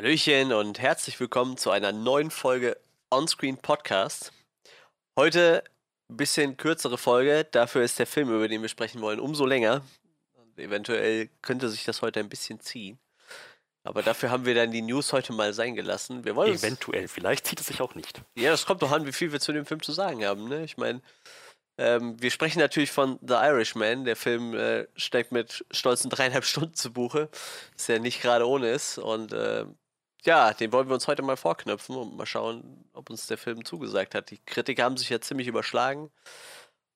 Hallöchen und herzlich willkommen zu einer neuen Folge Onscreen Podcast. Heute ein bisschen kürzere Folge, dafür ist der Film, über den wir sprechen wollen, umso länger. Eventuell könnte sich das heute ein bisschen ziehen. Aber dafür haben wir dann die News heute mal sein gelassen. Wir wollen Eventuell, vielleicht zieht es sich auch nicht. ja, das kommt doch an, wie viel wir zu dem Film zu sagen haben. Ne? Ich meine, ähm, wir sprechen natürlich von The Irishman. Der Film äh, steckt mit stolzen dreieinhalb Stunden zu Buche, was ja nicht gerade ohne ist. Und äh, ja, den wollen wir uns heute mal vorknöpfen und mal schauen, ob uns der Film zugesagt hat. Die Kritiker haben sich ja ziemlich überschlagen.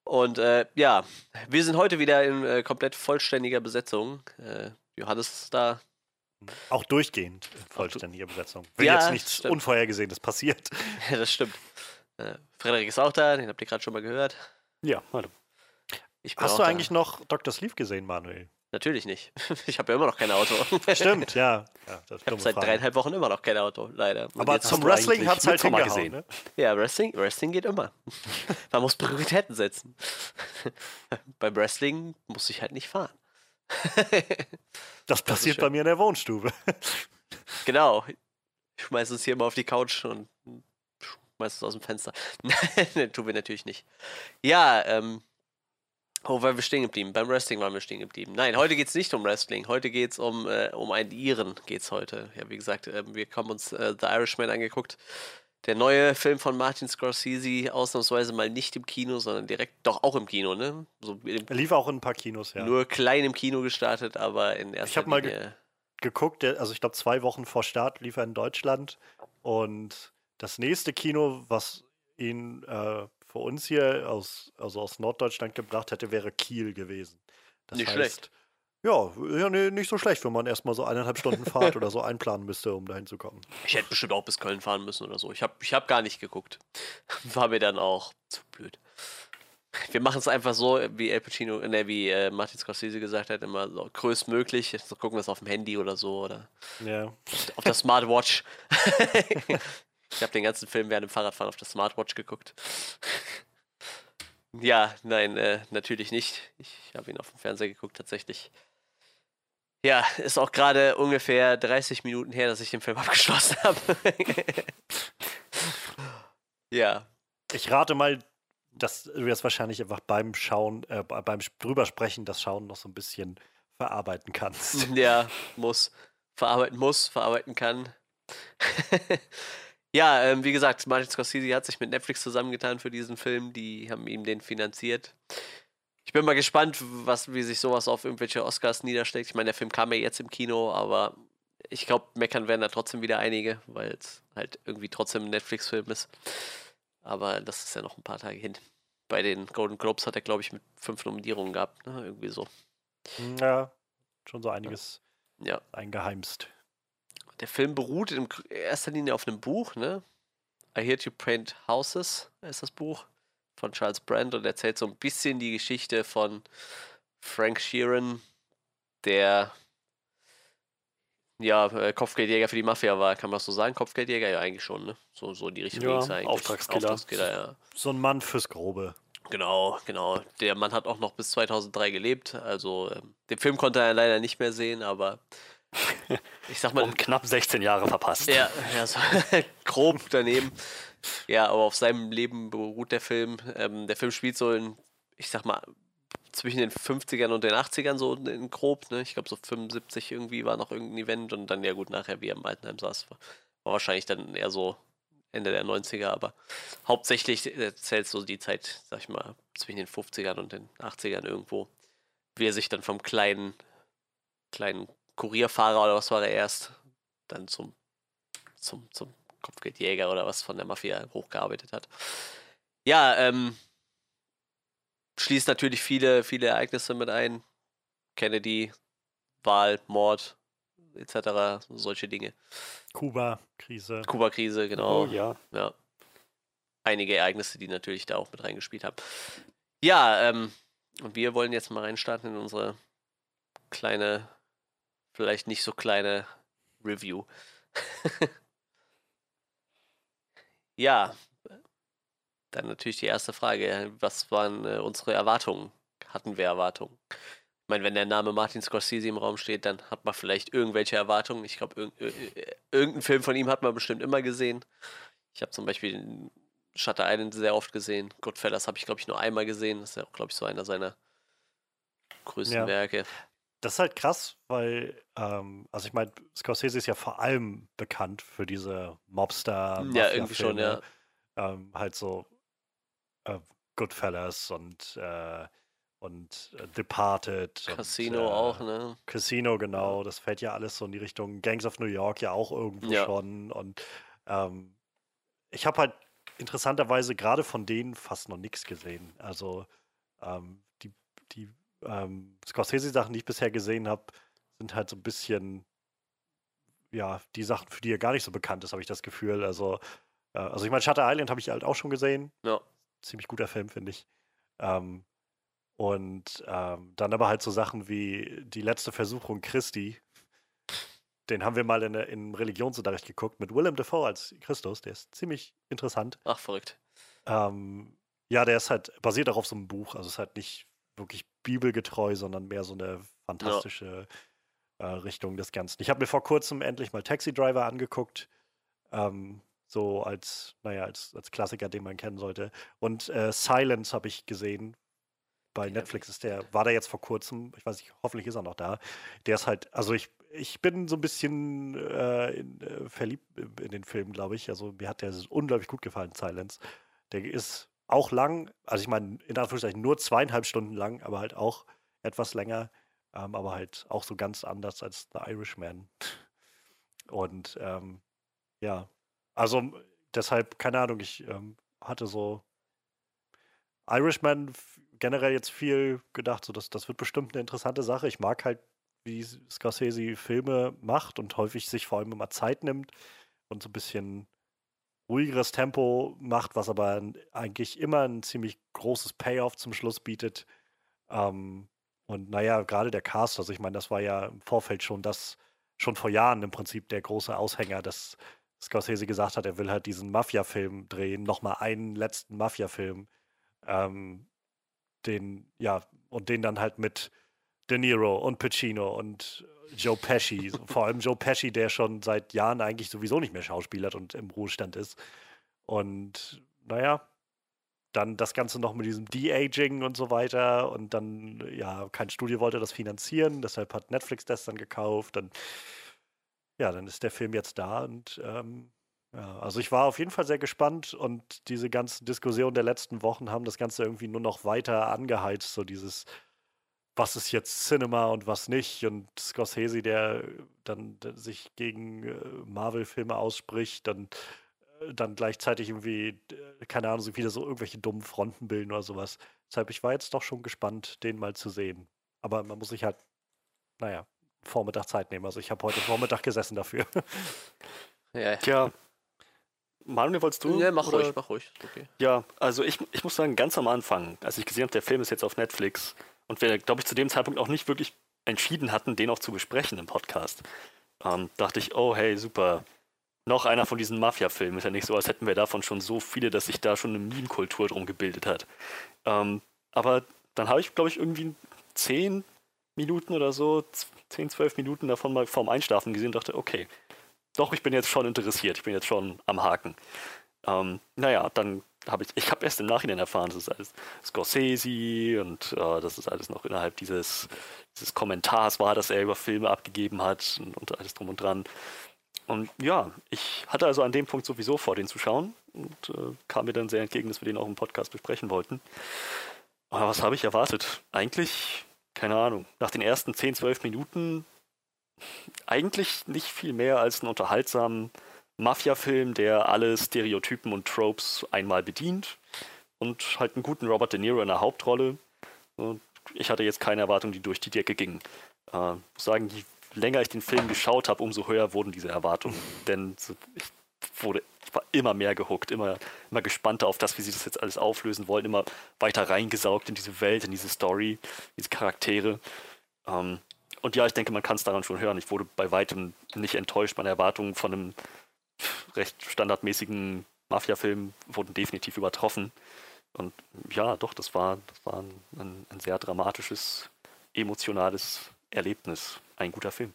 Und äh, ja, wir sind heute wieder in äh, komplett vollständiger Besetzung. Äh, Johannes ist da. Auch durchgehend in vollständiger Besetzung. Wenn Ja, jetzt nichts stimmt. Unvorhergesehenes passiert. Ja, das stimmt. Äh, Frederik ist auch da, den habt ihr gerade schon mal gehört. Ja, hallo. Hast du da. eigentlich noch Dr. Sleeve gesehen, Manuel? Natürlich nicht. Ich habe ja immer noch kein Auto. Stimmt, ja. ja das Ich habe seit Frage. dreieinhalb Wochen immer noch kein Auto, leider. Und Aber zum Wrestling hat es halt hingehauen, gesehen? ne? ja, Wrestling, Wrestling geht immer. Man muss Prioritäten setzen. Beim Wrestling muss ich halt nicht fahren. Das passiert schön. bei mir in der Wohnstube. genau. Ich schmeiß es hier mal auf die Couch und schmeiß es aus dem Fenster. Nein, tun wir natürlich nicht. Ja, ähm. Wo waren wir stehen geblieben? Beim Wrestling waren wir stehen geblieben. Nein, heute geht es nicht um Wrestling. Heute geht es um, äh, um einen Iren. Geht's heute. Ja, wie gesagt, ähm, wir haben uns äh, The Irishman angeguckt. Der neue Film von Martin Scorsese, ausnahmsweise mal nicht im Kino, sondern direkt, doch auch im Kino, ne? So im, Er lief auch in ein paar Kinos, ja. Nur klein im Kino gestartet, aber in erster hab mal ge- Linie. geguckt, also ich glaube zwei Wochen vor Start lief er in Deutschland und das nächste Kino, was ihn äh, für uns hier aus, also aus Norddeutschland gebracht hätte, wäre Kiel gewesen. Das Nicht heißt, schlecht. Ja, ja nee, nicht so schlecht, wenn man erstmal so eineinhalb Stunden Fahrt oder so einplanen müsste, um dahin zu kommen. Ich hätte bestimmt auch bis Köln fahren müssen oder so. Ich habe ich hab gar nicht geguckt. War mir dann auch zu blöd. Wir machen es einfach so, wie El Pacino, ne, wie äh, Martin Scorsese gesagt hat, immer so größtmöglich. So gucken wir es auf dem Handy oder so oder Ja. auf der Smartwatch. ich habe den ganzen Film während dem Fahrradfahren auf der Smartwatch geguckt. ja, nein, äh, natürlich nicht. Ich habe ihn auf dem Fernseher geguckt, tatsächlich. Ja, ist auch gerade ungefähr 30 Minuten her, dass ich den Film abgeschlossen habe. ja, Ich rate mal, dass du jetzt wahrscheinlich einfach beim Schauen, äh, be- beim Sp- drüber sprechen, das Schauen noch so ein bisschen verarbeiten kannst. ja, muss. Verarbeiten muss, verarbeiten kann. Ja, ähm, wie gesagt, Martin Scorsese hat sich mit Netflix zusammengetan für diesen Film. Die haben ihm den finanziert. Ich bin mal gespannt, was, wie sich sowas auf irgendwelche Oscars niederschlägt. Ich meine, der Film kam ja jetzt im Kino, aber ich glaube, meckern werden da trotzdem wieder einige, weil es halt irgendwie trotzdem ein Netflix-Film ist. Aber das ist ja noch ein paar Tage hin. Bei den Golden Globes hat er, glaube ich, mit fünf Nominierungen gehabt, ne? Irgendwie so. Ja, schon so einiges Ja. eingeheimst. Der Film beruht in erster Linie auf einem Buch, ne? I Hear You Paint Houses ist das Buch von Charles Brand und erzählt so ein bisschen die Geschichte von Frank Sheeran, der ja äh, Kopfgeldjäger für die Mafia war, kann man das so sagen? Kopfgeldjäger, ja eigentlich schon, ne? So, so in die Richtung Ja, eigentlich. Auftragskiller. Auftragskiller, ja. So ein Mann fürs Grobe. Genau, genau. Der Mann hat auch noch bis 2003 gelebt, also ähm, den Film konnte er leider nicht mehr sehen, aber ich sag mal, Um knapp 16 Jahre verpasst. Ja, ja so grob daneben. Ja, aber auf seinem Leben beruht der Film. Ähm, der Film spielt so in, ich sag mal, zwischen den 50ern und den 80ern so in, grob, ne? Ich glaube so 75 irgendwie war noch irgendein Event und dann ja gut nachher wie er im Altenheim saß. War, war wahrscheinlich dann eher so Ende der 90er, aber hauptsächlich erzählt so die Zeit, sag ich mal, zwischen den 50ern und den 80ern irgendwo, wie er sich dann vom kleinen, kleinen Kurierfahrer oder was war er erst, dann zum, zum, zum Kopfgeldjäger oder was von der Mafia hochgearbeitet hat. Ja, ähm, schließt natürlich viele, viele Ereignisse mit ein. Kennedy, Wahl, Mord, etc., solche Dinge. Kuba-Krise. Kuba-Krise, genau. Oh ja. Ja. Einige Ereignisse, die natürlich da auch mit reingespielt haben. Ja, ähm, und wir wollen jetzt mal reinstarten in unsere kleine, vielleicht nicht so kleine Review. ja, dann natürlich die erste Frage. Was waren äh, unsere Erwartungen? Hatten wir Erwartungen? Ich meine, wenn der Name Martin Scorsese im Raum steht, dann hat man vielleicht irgendwelche Erwartungen. Ich glaube, irg irgendeinen Film von ihm hat man bestimmt immer gesehen. Ich habe zum Beispiel Shutter Island sehr oft gesehen. Goodfellas habe ich, glaube ich, nur einmal gesehen. Das ist ja auch, glaube ich, so einer seiner größten ja. Werke. Das ist halt krass, weil, ähm, also ich meine, Scorsese ist ja vor allem bekannt für diese Mobster. Ja, irgendwie schon, ja. Ähm, halt so äh, Goodfellas und äh, und äh, Departed. Casino und, äh, auch, ne? Casino, genau. Das fällt ja alles so in die Richtung Gangs of New York ja auch irgendwo ja. schon. Und ähm, ich habe halt interessanterweise gerade von denen fast noch nichts gesehen. Also ähm, die, die ähm, Scorsese-Sachen, die ich bisher gesehen habe, sind halt so ein bisschen, ja, die Sachen, für die er gar nicht so bekannt ist, habe ich das Gefühl. Also, äh, also ich meine, Shutter Island habe ich halt auch schon gesehen. Ja. Ziemlich guter Film, finde ich. Ähm, und ähm, dann aber halt so Sachen wie die letzte Versuchung Christi. Den haben wir mal in, in Religionsunterricht geguckt mit Willem Dafoe als Christus. Der ist ziemlich interessant. Ach, verrückt. Ähm, ja, der ist halt basiert auch auf so einem Buch. Also ist halt nicht wirklich bibelgetreu, sondern mehr so eine fantastische ja. äh, Richtung des Ganzen. Ich habe mir vor kurzem endlich mal Taxi Driver angeguckt. Ähm, so als, naja, als, als Klassiker, den man kennen sollte. Und äh, Silence habe ich gesehen bei Netflix ist der, war der jetzt vor kurzem, ich weiß nicht, hoffentlich ist er noch da. Der ist halt, also ich, ich bin so ein bisschen äh, in, äh, verliebt in den Film, glaube ich. Also mir hat der unglaublich gut gefallen, Silence. Der ist auch lang, also ich meine, in Anführungszeichen nur zweieinhalb Stunden lang, aber halt auch etwas länger, ähm, aber halt auch so ganz anders als The Irishman. Und ähm, ja, also deshalb, keine Ahnung, ich ähm, hatte so Irishman generell jetzt viel gedacht, so dass das wird bestimmt eine interessante Sache. Ich mag halt, wie Scorsese Filme macht und häufig sich vor allem immer Zeit nimmt und so ein bisschen ruhigeres Tempo macht, was aber eigentlich immer ein ziemlich großes Payoff zum Schluss bietet. Ähm, und naja, gerade der Cast, also ich meine, das war ja im Vorfeld schon das, schon vor Jahren im Prinzip der große Aushänger, dass Scorsese gesagt hat, er will halt diesen Mafia-Film drehen, nochmal einen letzten Mafia-Film. Ähm, den, ja, und den dann halt mit De Niro und Pacino und Joe Pesci, vor allem Joe Pesci, der schon seit Jahren eigentlich sowieso nicht mehr schauspielert und im Ruhestand ist. Und naja, dann das Ganze noch mit diesem De-Aging und so weiter. Und dann, ja, kein Studio wollte das finanzieren, deshalb hat Netflix das dann gekauft. Dann, ja, dann ist der Film jetzt da und ähm, ja, also ich war auf jeden Fall sehr gespannt und diese ganzen Diskussionen der letzten Wochen haben das Ganze irgendwie nur noch weiter angeheizt, so dieses, was ist jetzt Cinema und was nicht und Scorsese, der dann sich gegen äh, Marvel-Filme ausspricht, dann, äh, dann gleichzeitig irgendwie, äh, keine Ahnung, so wieder so irgendwelche dummen Fronten bilden oder sowas. Deshalb, ich war jetzt doch schon gespannt, den mal zu sehen. Aber man muss sich halt, naja, Vormittag Zeit nehmen. Also ich habe heute Vormittag gesessen dafür. Ja, Tja, Manuel, wolltest du? Ja, mach oder? ruhig, mach ruhig. Okay. Ja, also ich, ich muss sagen, ganz am Anfang, als ich gesehen habe, der Film ist jetzt auf Netflix und wir, glaube ich, zu dem Zeitpunkt auch nicht wirklich entschieden hatten, den auch zu besprechen im Podcast, ähm, dachte ich, oh hey, super. Noch einer von diesen Mafia-Filmen. Ist ja nicht so, als hätten wir davon schon so viele, dass sich da schon eine Meme-Kultur drum gebildet hat. Ähm, aber dann habe ich, glaube ich, irgendwie zehn Minuten oder so, zehn, zwölf Minuten davon mal vorm Einschlafen gesehen und dachte, okay, doch, ich bin jetzt schon interessiert, ich bin jetzt schon am Haken. Ähm, naja, dann habe ich, ich habe erst im Nachhinein erfahren, das ist alles Scorsese und äh, das ist alles noch innerhalb dieses, dieses Kommentars war, dass er über Filme abgegeben hat und, und alles drum und dran. Und ja, ich hatte also an dem Punkt sowieso vor, den zu schauen und äh, kam mir dann sehr entgegen, dass wir den auch im Podcast besprechen wollten. Aber was habe ich erwartet? Eigentlich, keine Ahnung, nach den ersten 10, 12 Minuten eigentlich nicht viel mehr als einen unterhaltsamen Mafia-Film, der alle Stereotypen und Tropes einmal bedient und halt einen guten Robert De Niro in der Hauptrolle. Und ich hatte jetzt keine Erwartungen, die durch die Decke gingen. Äh, muss sagen, je länger ich den Film geschaut habe, umso höher wurden diese Erwartungen. Denn ich wurde, ich war immer mehr gehuckt, immer, immer gespannter auf das, wie sie das jetzt alles auflösen wollen, immer weiter reingesaugt in diese Welt, in diese Story, diese Charaktere. Ähm, und ja, ich denke, man kann es daran schon hören. Ich wurde bei weitem nicht enttäuscht. Meine Erwartungen von einem recht standardmäßigen Mafia-Film wurden definitiv übertroffen. Und ja, doch, das war, das war ein, ein, sehr dramatisches emotionales Erlebnis. Ein guter Film.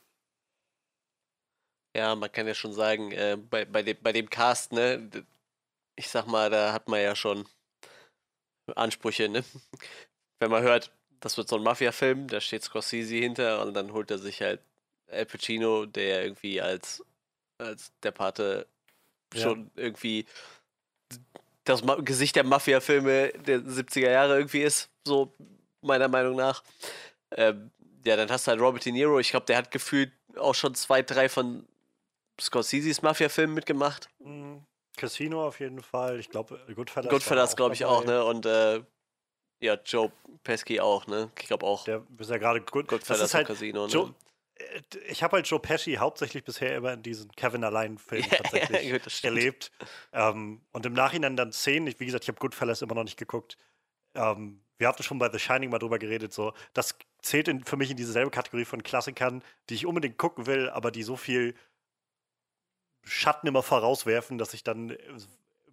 Ja, man kann ja schon sagen, äh, bei, bei, dem, bei dem Cast, ne, ich sag mal, da hat man ja schon Ansprüche, ne? Wenn man hört, das wird so ein Mafia-Film, da steht Scorsese hinter und dann holt er sich halt Al Pacino, der irgendwie als, als der Pate ja. schon irgendwie das Gesicht der Mafia-Filme der 70er Jahre irgendwie ist, so meiner Meinung nach. Ähm, ja, dann hast du halt Robert De Niro. Ich glaube, der hat gefühlt auch schon zwei, drei von Scorseses Mafia-Filmen mitgemacht. Mhm. Casino auf jeden Fall. Ich glaube, Goodfellas. Goodfellas, glaube ich, auch, ne? Und äh, ja, Joe Pesci auch, ne? Ich glaube auch. Der ist ja gerade Good, Goodfellas halt Casino, Joe, ne? Äh, ich habe halt Joe Pesci hauptsächlich bisher immer in diesen Kevin Allein-Filmen tatsächlich ja, gut, erlebt. Ähm, und im Nachhinein dann Szenen, wie gesagt, ich habe Goodfellas immer noch nicht geguckt. Ähm, wir hatten schon bei The Shining mal drüber geredet, so. Das zählt in, für mich in dieselbe Kategorie von Klassikern, die ich unbedingt gucken will, aber die so viel Schatten immer vorauswerfen, dass ich dann äh,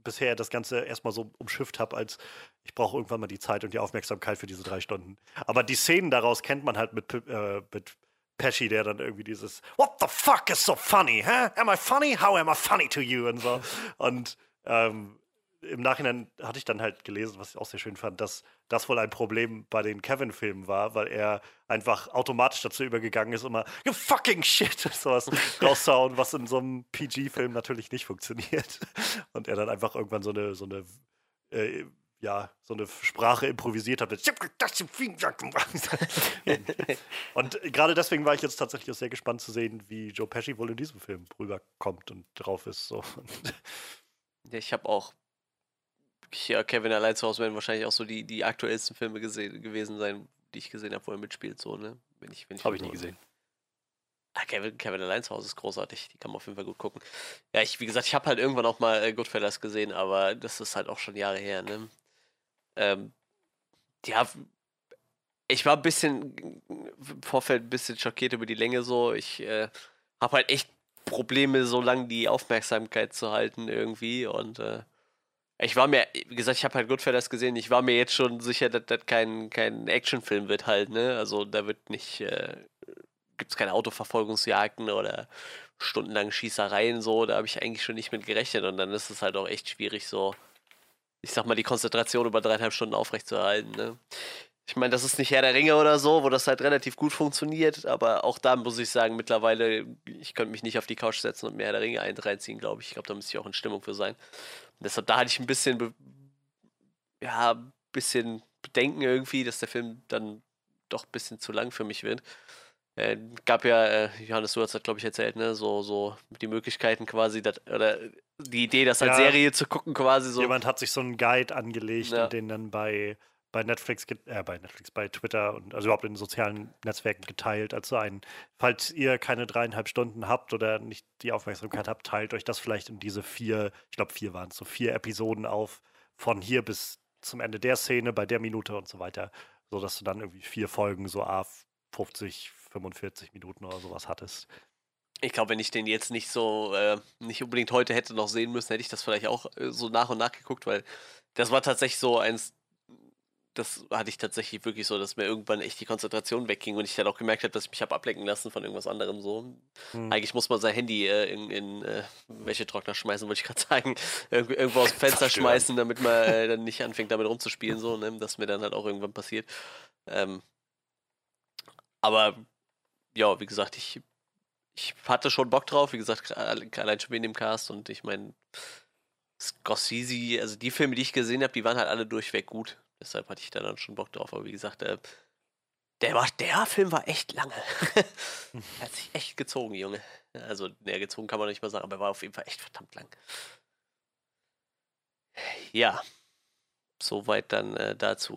bisher das Ganze erstmal so umschifft habe, als ich brauche irgendwann mal die Zeit und die Aufmerksamkeit für diese drei Stunden. Aber die Szenen daraus kennt man halt mit, äh, mit Pesci, der dann irgendwie dieses What the fuck is so funny? Huh? Am I funny? How am I funny to you? Und so. Und ähm, im Nachhinein hatte ich dann halt gelesen, was ich auch sehr schön fand, dass das wohl ein Problem bei den Kevin-Filmen war, weil er einfach automatisch dazu übergegangen ist, immer you fucking shit sowas rauszuhauen, was in so einem PG-Film natürlich nicht funktioniert. Und er dann einfach irgendwann so eine, so eine äh, ja, so eine Sprache improvisiert hat. und gerade deswegen war ich jetzt tatsächlich auch sehr gespannt zu sehen, wie Joe Pesci wohl in diesem Film rüberkommt und drauf ist. So. Ja, ich habe auch ja, Kevin allein zu Hause werden wahrscheinlich auch so die, die aktuellsten Filme gesehen, gewesen sein, die ich gesehen habe, wo er mitspielt. So, ne? Wenn ich, wenn ich habe ich nie gesehen. Ah, Kevin, Kevin allein zu Hause ist großartig. Die kann man auf jeden Fall gut gucken. Ja, ich, wie gesagt, ich habe halt irgendwann auch mal äh, Goodfellas gesehen, aber das ist halt auch schon Jahre her, ne? Ähm, ja, ich war ein bisschen im Vorfeld ein bisschen schockiert über die Länge so. Ich äh, habe halt echt Probleme, so lange die Aufmerksamkeit zu halten irgendwie und äh, ich war mir, wie gesagt, ich habe halt Goodfellas gesehen, ich war mir jetzt schon sicher, dass das kein, kein Actionfilm wird halt, ne? Also da wird nicht, äh, gibt es keine Autoverfolgungsjagden oder stundenlange Schießereien so, da habe ich eigentlich schon nicht mit gerechnet und dann ist es halt auch echt schwierig so, ich sag mal, die Konzentration über dreieinhalb Stunden aufrechtzuerhalten, ne? Ich meine, das ist nicht Herr der Ringe oder so, wo das halt relativ gut funktioniert, aber auch da muss ich sagen, mittlerweile, ich könnte mich nicht auf die Couch setzen und mir Herr der Ringe reinziehen, glaube ich. Ich glaube, da müsste ich auch in Stimmung für sein. Und deshalb, da hatte ich ein bisschen, ja, ein bisschen Bedenken irgendwie, dass der Film dann doch ein bisschen zu lang für mich wird. Äh, gab ja, äh, Johannes, du hast das, glaube ich, erzählt, ne? So, so die Möglichkeiten quasi, dat, oder die Idee, das als ja, Serie zu gucken, quasi so. Jemand hat sich so einen Guide angelegt ja. und den dann bei, bei Netflix, äh, bei Netflix, bei Twitter und also überhaupt in den sozialen Netzwerken geteilt als so ein, falls ihr keine dreieinhalb Stunden habt oder nicht die Aufmerksamkeit habt, teilt euch das vielleicht in diese vier, ich glaube vier waren es, so vier Episoden auf, von hier bis zum Ende der Szene, bei der Minute und so weiter, sodass du dann irgendwie vier Folgen so A 50, 45 Minuten oder sowas hattest. Ich glaube, wenn ich den jetzt nicht so, äh, nicht unbedingt heute hätte noch sehen müssen, hätte ich das vielleicht auch äh, so nach und nach geguckt, weil das war tatsächlich so eins, das hatte ich tatsächlich wirklich so, dass mir irgendwann echt die Konzentration wegging und ich dann auch gemerkt habe, dass ich mich habe ablenken lassen von irgendwas anderem so. Hm. Eigentlich muss man sein Handy äh, in, in äh, welche Trockner schmeißen, wollte ich gerade sagen, Irgendw irgendwo aus dem Fenster schmeißen, damit man äh, dann nicht anfängt damit rumzuspielen so, ne? das mir dann halt auch irgendwann passiert. Ähm, aber ja, wie gesagt, ich, ich hatte schon Bock drauf, wie gesagt, allein schon wegen dem Cast und ich meine, Scorsese, also die Filme, die ich gesehen habe, die waren halt alle durchweg gut. Deshalb hatte ich da dann schon Bock drauf. Aber wie gesagt, äh, der, war, der Film war echt lange. hat sich echt gezogen, Junge. Also, näher gezogen kann man nicht mal sagen, aber er war auf jeden Fall echt verdammt lang. Ja, soweit dann äh, dazu.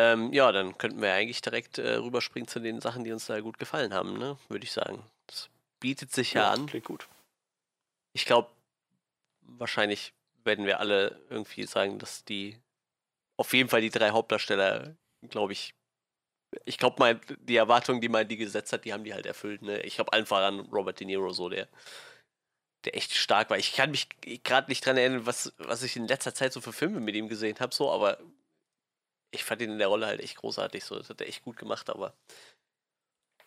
Ähm, ja, dann könnten wir eigentlich direkt äh, rüberspringen zu den Sachen, die uns da gut gefallen haben, ne? Würde ich sagen. Das bietet sich ja, ja an. Klingt gut. Ich glaube, wahrscheinlich werden wir alle irgendwie sagen, dass die auf jeden Fall die drei Hauptdarsteller, glaube ich, ich glaube die Erwartungen, die man die gesetzt hat, die haben die halt erfüllt. Ne? Ich glaube allen voran Robert De Niro so, der, der echt stark war. Ich kann mich gerade nicht dran erinnern, was, was ich in letzter Zeit so für Filme mit ihm gesehen habe, so, aber ich fand ihn in der Rolle halt echt großartig. So, das hat er echt gut gemacht, aber.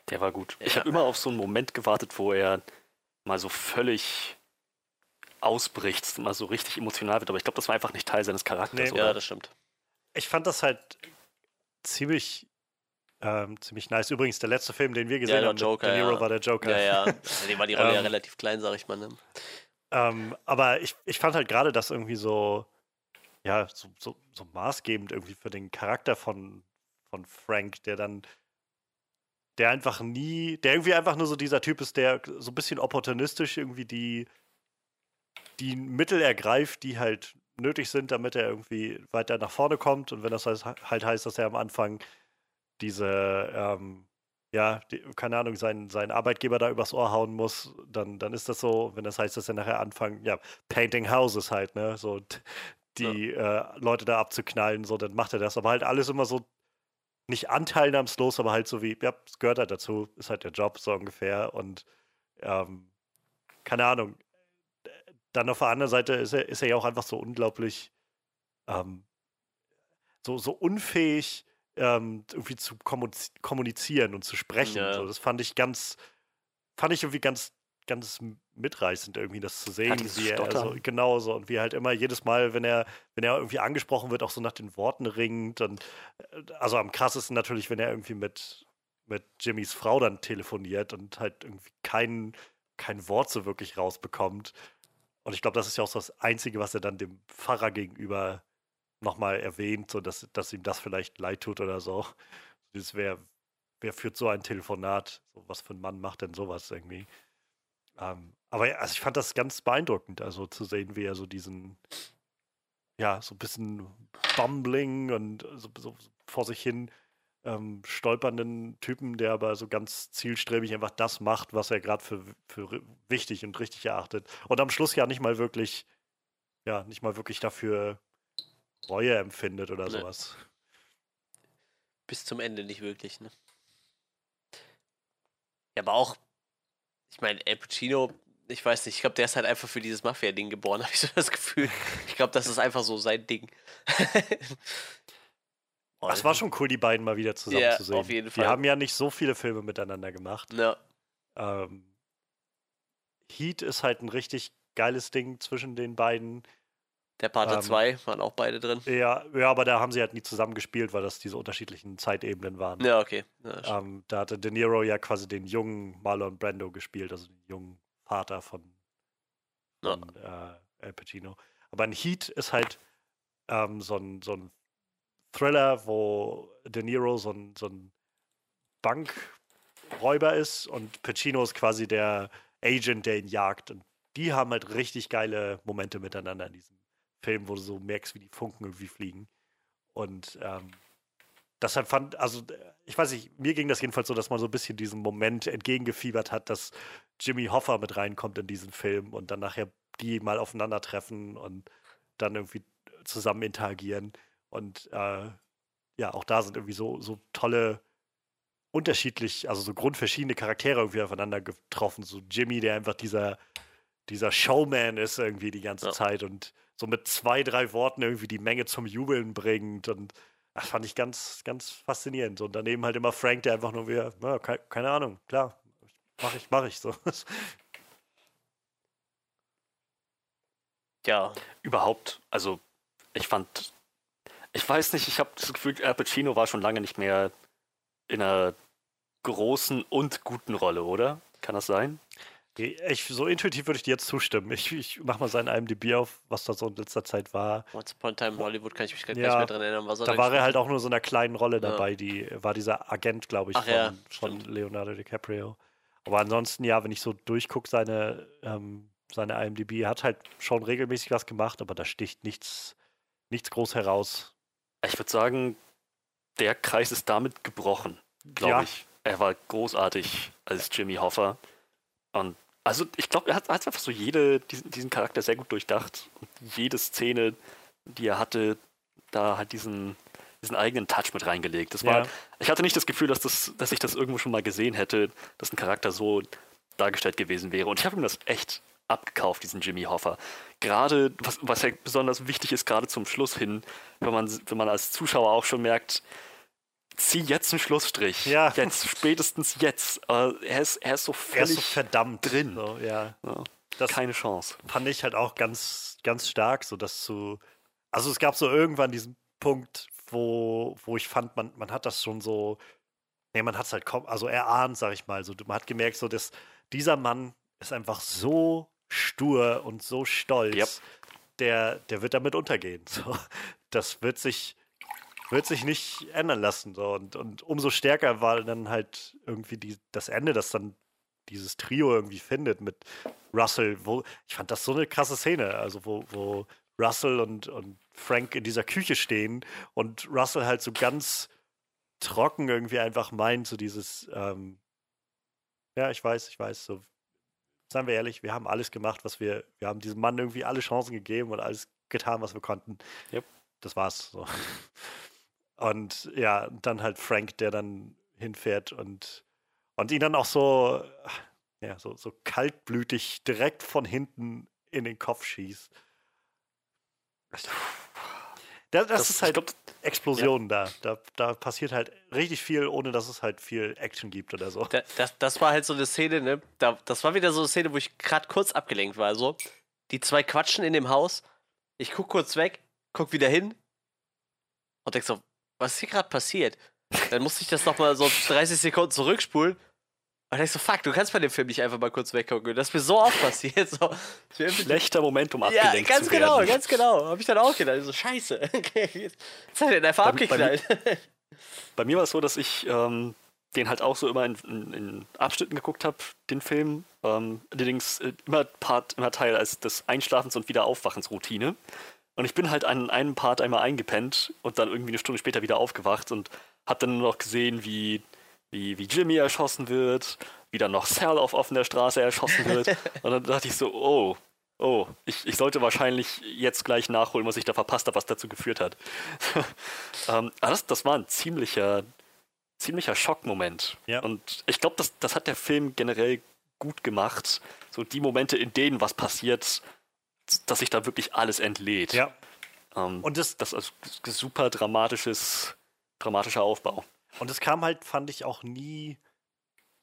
Der war gut. Ja. Ich habe immer auf so einen Moment gewartet, wo er mal so völlig ausbricht, mal so richtig emotional wird. Aber ich glaube, das war einfach nicht Teil seines Charakters. Nee. oder? Ja, das stimmt. Ich fand das halt ziemlich, ähm, ziemlich nice. Übrigens, der letzte Film, den wir gesehen der haben, mit Joker, De Niro ja. war der Joker. Ja, ja. Also, dem war die Rolle ja Ähm, relativ klein, sag ich mal. Ne? Ähm, aber ich, ich fand halt gerade das irgendwie so, ja, so, so, so maßgebend irgendwie für den Charakter von, von Frank, der dann, der einfach nie, der irgendwie einfach nur so dieser Typ ist, der so ein bisschen opportunistisch irgendwie die, die Mittel ergreift, die halt nötig sind, damit er irgendwie weiter nach vorne kommt. Und wenn das heißt, halt heißt, dass er am Anfang diese, ähm, ja, die, keine Ahnung, seinen, seinen Arbeitgeber da übers Ohr hauen muss, dann, dann ist das so, wenn das heißt, dass er nachher anfangen, ja, Painting Houses halt, ne, so die äh, Leute da abzuknallen, so, dann macht er das. Aber halt alles immer so nicht anteilnahmslos, aber halt so wie, ja, es gehört halt dazu, ist halt der Job, so ungefähr. Und ähm, keine Ahnung. Dann auf der anderen Seite ist er, ist er ja auch einfach so unglaublich ähm, so, so unfähig, ähm, irgendwie zu kommuniz- kommunizieren und zu sprechen. Ja. So, das fand ich ganz, fand ich irgendwie ganz, ganz mitreißend, irgendwie das zu sehen, dieses wie er so, Stottern. genau so und wie halt immer jedes Mal, wenn er, wenn er irgendwie angesprochen wird, auch so nach den Worten ringt und äh, also am krassesten natürlich, wenn er irgendwie mit, mit Jimmys Frau dann telefoniert und halt irgendwie kein, kein Wort so wirklich rausbekommt. Und ich glaube, das ist ja auch so das Einzige, was er dann dem Pfarrer gegenüber nochmal erwähnt, so dass, dass ihm das vielleicht leid tut oder so. Das wer, wer führt so ein Telefonat? So, was für ein Mann macht denn sowas irgendwie? Ähm, aber ja, also ich fand das ganz beeindruckend, also zu sehen, wie er so diesen, ja, so ein bisschen bumbling und so, so vor sich hin ähm, stolpernden Typen, der aber so ganz zielstrebig einfach das macht, was er gerade für, für wichtig und richtig erachtet. Und am Schluss ja nicht mal wirklich, ja, nicht mal wirklich dafür Reue empfindet oder Nee. sowas. Bis zum Ende nicht wirklich, ne? Ja, aber auch, ich meine, Al Pacino, ich weiß nicht, ich glaube, der ist halt einfach für dieses Mafia-Ding geboren, habe ich so das Gefühl. Ich glaube, das ist einfach so sein Ding. Oh, Es war schon cool, die beiden mal wieder zusammen Ja, zu sehen. auf jeden Die Fall. haben ja nicht so viele Filme miteinander gemacht. Ja, Ähm, Heat ist halt ein richtig geiles Ding zwischen den beiden. Der Pate Ähm, 2 waren auch beide drin. Ja, ja, aber da haben sie halt nie zusammen gespielt, weil das diese unterschiedlichen Zeitebenen waren. Ja, okay. Ja, Ähm, da hatte De Niro ja quasi den jungen Marlon Brando gespielt, also den jungen Vater von, Ja. von äh, Al Pacino. Aber ein Heat ist halt ähm, so, ein, so ein Thriller, wo De Niro so ein, so ein Bankräuber ist und Pacino ist quasi der Agent, der ihn jagt. Und die haben halt richtig geile Momente miteinander in diesem Film, wo du so merkst, wie die Funken irgendwie fliegen. Und ähm, deshalb fand, also äh, ich weiß nicht, mir ging das jedenfalls so, dass man so ein bisschen diesem Moment entgegengefiebert hat, dass Jimmy Hoffa mit reinkommt in diesen Film und dann nachher die mal aufeinandertreffen und dann irgendwie zusammen interagieren. Und äh, ja, auch da sind irgendwie so, so tolle, unterschiedlich, also so grundverschiedene Charaktere irgendwie aufeinander getroffen. So Jimmy, der einfach dieser, dieser Showman ist irgendwie die ganze Ja. Zeit und so mit zwei, drei Worten irgendwie die Menge zum Jubeln bringt und das fand ich ganz, ganz faszinierend. Und daneben halt immer Frank, der einfach nur wieder, na, keine, keine Ahnung, klar, mach ich, mach ich so. ja, Überhaupt, also ich fand, ich weiß nicht, ich habe das Gefühl, Al Pacino war schon lange nicht mehr in einer großen und guten Rolle, oder? Kann das sein? Ich, so intuitiv würde ich dir jetzt zustimmen. Ich, ich mach mal sein IMDb auf, was da so in letzter Zeit war. Once Upon a Time in Hollywood kann ich mich gar Ja, nicht mehr dran erinnern, was er Da war er halt auch nur so einer kleinen Rolle Ja. dabei, die war dieser Agent, glaube ich, Ach von, ja, von. Leonardo DiCaprio. Aber ansonsten, ja, wenn ich so durchgucke, seine, ähm, seine IMDb, er hat halt schon regelmäßig was gemacht, aber da sticht nichts, nichts groß heraus. Ich würde sagen, der Kreis ist damit gebrochen, glaube Ja. ich. Er war großartig als Jimmy Hoffa. Und also ich glaube, er hat, hat einfach so jede, diesen, diesen Charakter sehr gut durchdacht. Und jede Szene, die er hatte, da hat diesen, diesen eigenen Touch mit reingelegt. Das war, Ja. Ich hatte nicht das Gefühl, dass, das, dass ich das irgendwo schon mal gesehen hätte, dass ein Charakter so dargestellt gewesen wäre. Und ich habe ihm das echt abgekauft, diesen Jimmy Hoffa. Gerade, was, was ja besonders wichtig ist, gerade zum Schluss hin, wenn man, wenn man als Zuschauer auch schon merkt, zieh jetzt einen Schlussstrich. Ja. Jetzt, spätestens jetzt. Er ist, er ist so Er ist völlig so verdammt drin. So, ja. Ja, Das keine Chance. fand ich halt auch ganz, ganz stark, so dass zu. Also es gab so irgendwann diesen Punkt, wo, wo ich fand, man, man hat das schon so. Nee, man hat es halt kaum, also erahnt, sag ich mal. So, man hat gemerkt, so dass dieser Mann ist einfach so stur und so stolz. Yep. Der, der wird damit untergehen. So. Das wird sich, wird sich nicht ändern lassen. So. Und, und umso stärker war dann halt irgendwie die, das Ende, das dann dieses Trio irgendwie findet mit Russell, wo ich fand das so eine krasse Szene, also wo, wo Russell und, und Frank in dieser Küche stehen und Russell halt so ganz trocken irgendwie einfach meint, so dieses, ähm, ja, ich weiß, ich weiß, so, seien wir ehrlich, wir haben alles gemacht, was wir, wir haben diesem Mann irgendwie alle Chancen gegeben und alles getan, was wir konnten. Yep. Das war's. So. Und ja, dann halt Frank, der dann hinfährt und, und ihn dann auch so, ja, so, so kaltblütig direkt von hinten in den Kopf schießt. Das, das, ist halt glaub, Explosion da. da. Da passiert halt richtig viel, ohne dass es halt viel Action gibt oder so. Da, das, das war halt so eine Szene, ne? Da, das war wieder so eine Szene, wo ich gerade kurz abgelenkt war. So, die zwei quatschen in dem Haus. Ich guck kurz weg, guck wieder hin und denk so, was ist hier gerade passiert? Dann musste ich das nochmal so 30 Sekunden zurückspulen. Und denk so, fuck, du kannst bei dem Film nicht einfach mal kurz weggucken. Das ist mir so oft passiert. So, ich schlechter Moment, um ja, abgelenkt ganz zu werden. genau, ganz genau. Hab ich dann auch gedacht. So, scheiße. Jetzt hat er den einfach Bei- bei mir- abgeknallt. Bei mir war es so, dass ich ähm, den halt auch so immer in, in, in Abschnitten geguckt habe, den Film. Ähm, allerdings äh, immer Part, immer Teil als des Einschlafens und Wiederaufwachens Routine. Und ich bin halt an einem Part einmal eingepennt und dann irgendwie eine Stunde später wieder aufgewacht und hab dann nur noch gesehen, wie, wie, wie Jimmy erschossen wird, wie dann noch Sal auf offener Straße erschossen wird. und dann dachte ich so, oh, oh, ich, ich sollte wahrscheinlich jetzt gleich nachholen, was ich da verpasst habe, was dazu geführt hat. ähm, aber das, das war ein ziemlicher, ziemlicher Schockmoment. Ja. Und ich glaube, das, das hat der Film generell gut gemacht. So die Momente, in denen was passiert, dass sich da wirklich alles entlädt. Ja. Ähm, Und das, das ist super dramatisches, dramatischer Aufbau. Und es kam halt, fand ich, auch nie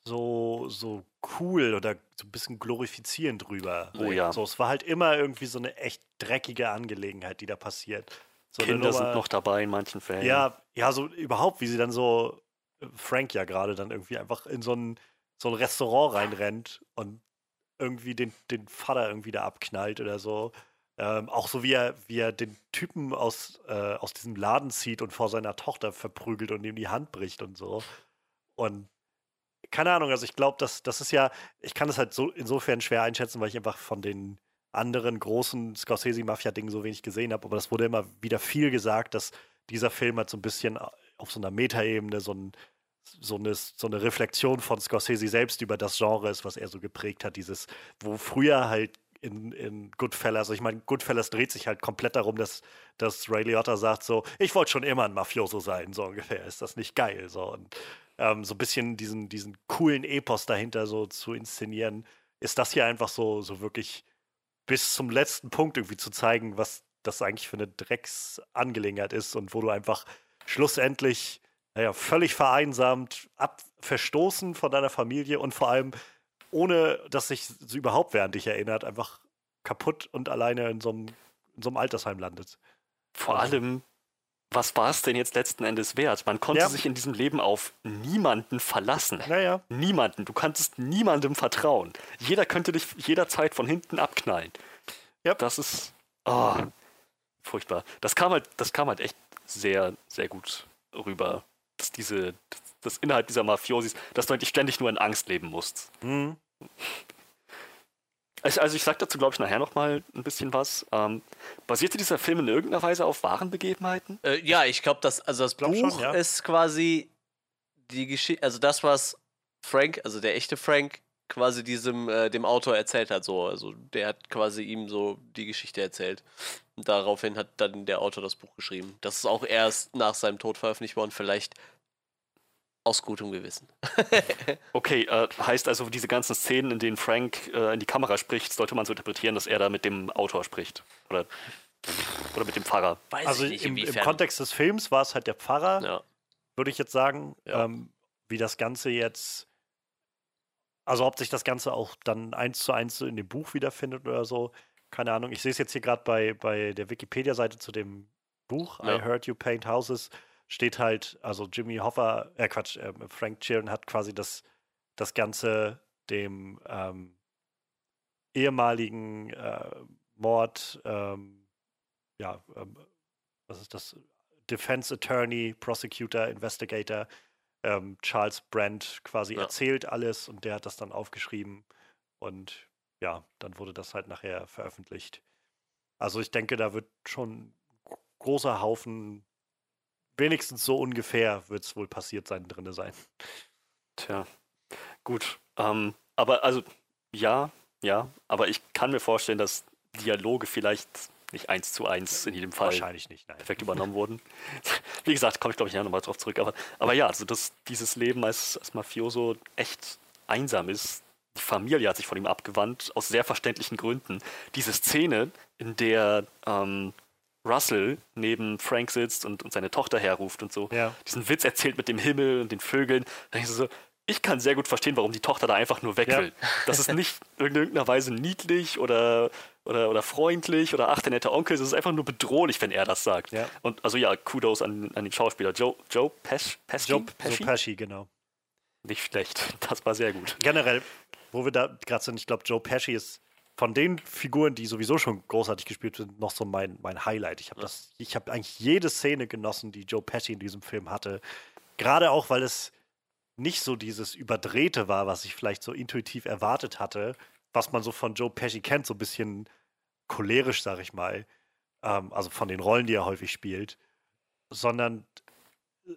so, so cool oder so ein bisschen glorifizierend drüber. Oh ja. So, es war halt immer irgendwie so eine echt dreckige Angelegenheit, die da passiert. So Kinder sind noch dabei in manchen Fällen. Ja, ja, so überhaupt, wie sie dann so, äh, Frank ja gerade dann irgendwie einfach in so ein, so ein Restaurant reinrennt und irgendwie den, den Vater irgendwie da abknallt oder so. Ähm, auch so wie er, wie er den Typen aus, äh, aus diesem Laden zieht und vor seiner Tochter verprügelt und ihm die Hand bricht und so. Und keine Ahnung, also ich glaube, das, das ist ja, ich kann das halt so insofern schwer einschätzen, weil ich einfach von den anderen großen Scorsese-Mafia-Dingen so wenig gesehen habe, aber das wurde immer wieder viel gesagt, dass dieser Film halt so ein bisschen auf so einer Metaebene so, ein, so, eine, so eine Reflexion von Scorsese selbst über das Genre ist, was er so geprägt hat. Dieses, wo früher halt in, in Goodfellas, also ich meine, Goodfellas dreht sich halt komplett darum, dass, dass Ray Liotta sagt so, ich wollte schon immer ein Mafioso sein, so ungefähr. Ist das nicht geil? So, und ähm, so ein bisschen diesen, diesen coolen Epos dahinter so zu inszenieren, ist das hier einfach so, so wirklich bis zum letzten Punkt irgendwie zu zeigen, was das eigentlich für eine Drecksangelegenheit ist und wo du einfach schlussendlich, naja, völlig vereinsamt, ab, verstoßen von deiner Familie und vor allem, ohne dass sich so überhaupt wer an dich erinnert, einfach kaputt und alleine in so einem, in so einem Altersheim landet. Vor Also- allem, was war es denn jetzt letzten Endes wert? Man konnte Ja. sich in diesem Leben auf niemanden verlassen. Naja, Niemanden. Du kanntest niemandem vertrauen. Jeder könnte dich jederzeit von hinten abknallen. Ja. Das ist oh, furchtbar. Das kam halt, das kam halt echt sehr, sehr gut rüber. Dass diese, das, das innerhalb dieser Mafiosis, dass du eigentlich ständig nur in Angst leben musst. hm, Also, ich sag dazu, glaube ich, nachher nochmal ein bisschen was. Ähm, basierte dieser Film in irgendeiner Weise auf wahren Begebenheiten? Äh, ja, ich glaube, dass also das Glaub Buch schon, ja. ist quasi die Geschichte, also das, was Frank, also der echte Frank, quasi diesem äh, dem Autor erzählt hat. So, also der hat quasi ihm so die Geschichte erzählt. Und daraufhin hat dann der Autor das Buch geschrieben. Das ist auch erst nach seinem Tod veröffentlicht worden. Vielleicht Aus gutem Gewissen. okay, äh, heißt also, diese ganzen Szenen, in denen Frank äh, in die Kamera spricht, sollte man so interpretieren, dass er da mit dem Autor spricht. Oder, oder mit dem Pfarrer. Weiß also nicht, im, im, Kontext des Films war es halt der Pfarrer, ja. würde ich jetzt sagen. Ja. Ähm, wie das Ganze jetzt, also ob sich das Ganze auch dann eins zu eins in dem Buch wiederfindet oder so, keine Ahnung. Ich sehe es jetzt hier gerade bei, bei der Wikipedia-Seite zu dem Buch, ja. I Heard You Paint Houses steht halt, also Jimmy Hoffa, äh Quatsch, äh, Frank Sheeran hat quasi das, das Ganze dem ähm, ehemaligen äh, Mord, ähm, ja, ähm, was ist das? Defense Attorney, Prosecutor, Investigator, ähm, Charles Brandt quasi ja. erzählt alles und der hat das dann aufgeschrieben und ja, dann wurde das halt nachher veröffentlicht. Also ich denke, da wird schon großer Haufen wenigstens so ungefähr wird es wohl passiert sein, drin sein. Tja, gut. Ähm, aber also, ja, ja, aber ich kann mir vorstellen, dass Dialoge vielleicht nicht eins zu eins in jedem Fall Wahrscheinlich nicht, nein. perfekt übernommen wurden. Wie gesagt, komme ich glaube ich ja nochmal drauf zurück. Aber, aber ja, also dass dieses Leben als, als Mafioso echt einsam ist. Die Familie hat sich von ihm abgewandt, aus sehr verständlichen Gründen. Diese Szene, in der ähm, Russell neben Frank sitzt und, und seine Tochter herruft und so, ja. diesen Witz erzählt mit dem Himmel und den Vögeln, da denkst du so, ich kann sehr gut verstehen, warum die Tochter da einfach nur weg will. Ja. Das ist nicht in irgendeiner Weise niedlich oder, oder, oder freundlich oder ach, der nette Onkel, es ist einfach nur bedrohlich, wenn er das sagt. Ja. Und also ja, Kudos an, an den Schauspieler. Joe, Joe Pesci? Pesci? Joe Pesci? Joe Pesci, genau. Nicht schlecht. Das war sehr gut. Generell, wo wir da gerade sind, ich glaube, Joe Pesci ist von den Figuren, die sowieso schon großartig gespielt sind, noch so mein, mein Highlight. Ich habe das, ich habe eigentlich jede Szene genossen, die Joe Pesci in diesem Film hatte. Gerade auch, weil es nicht so dieses Überdrehte war, was ich vielleicht so intuitiv erwartet hatte, was man so von Joe Pesci kennt, so ein bisschen cholerisch, sag ich mal. Ähm, also von den Rollen, die er häufig spielt. Sondern äh,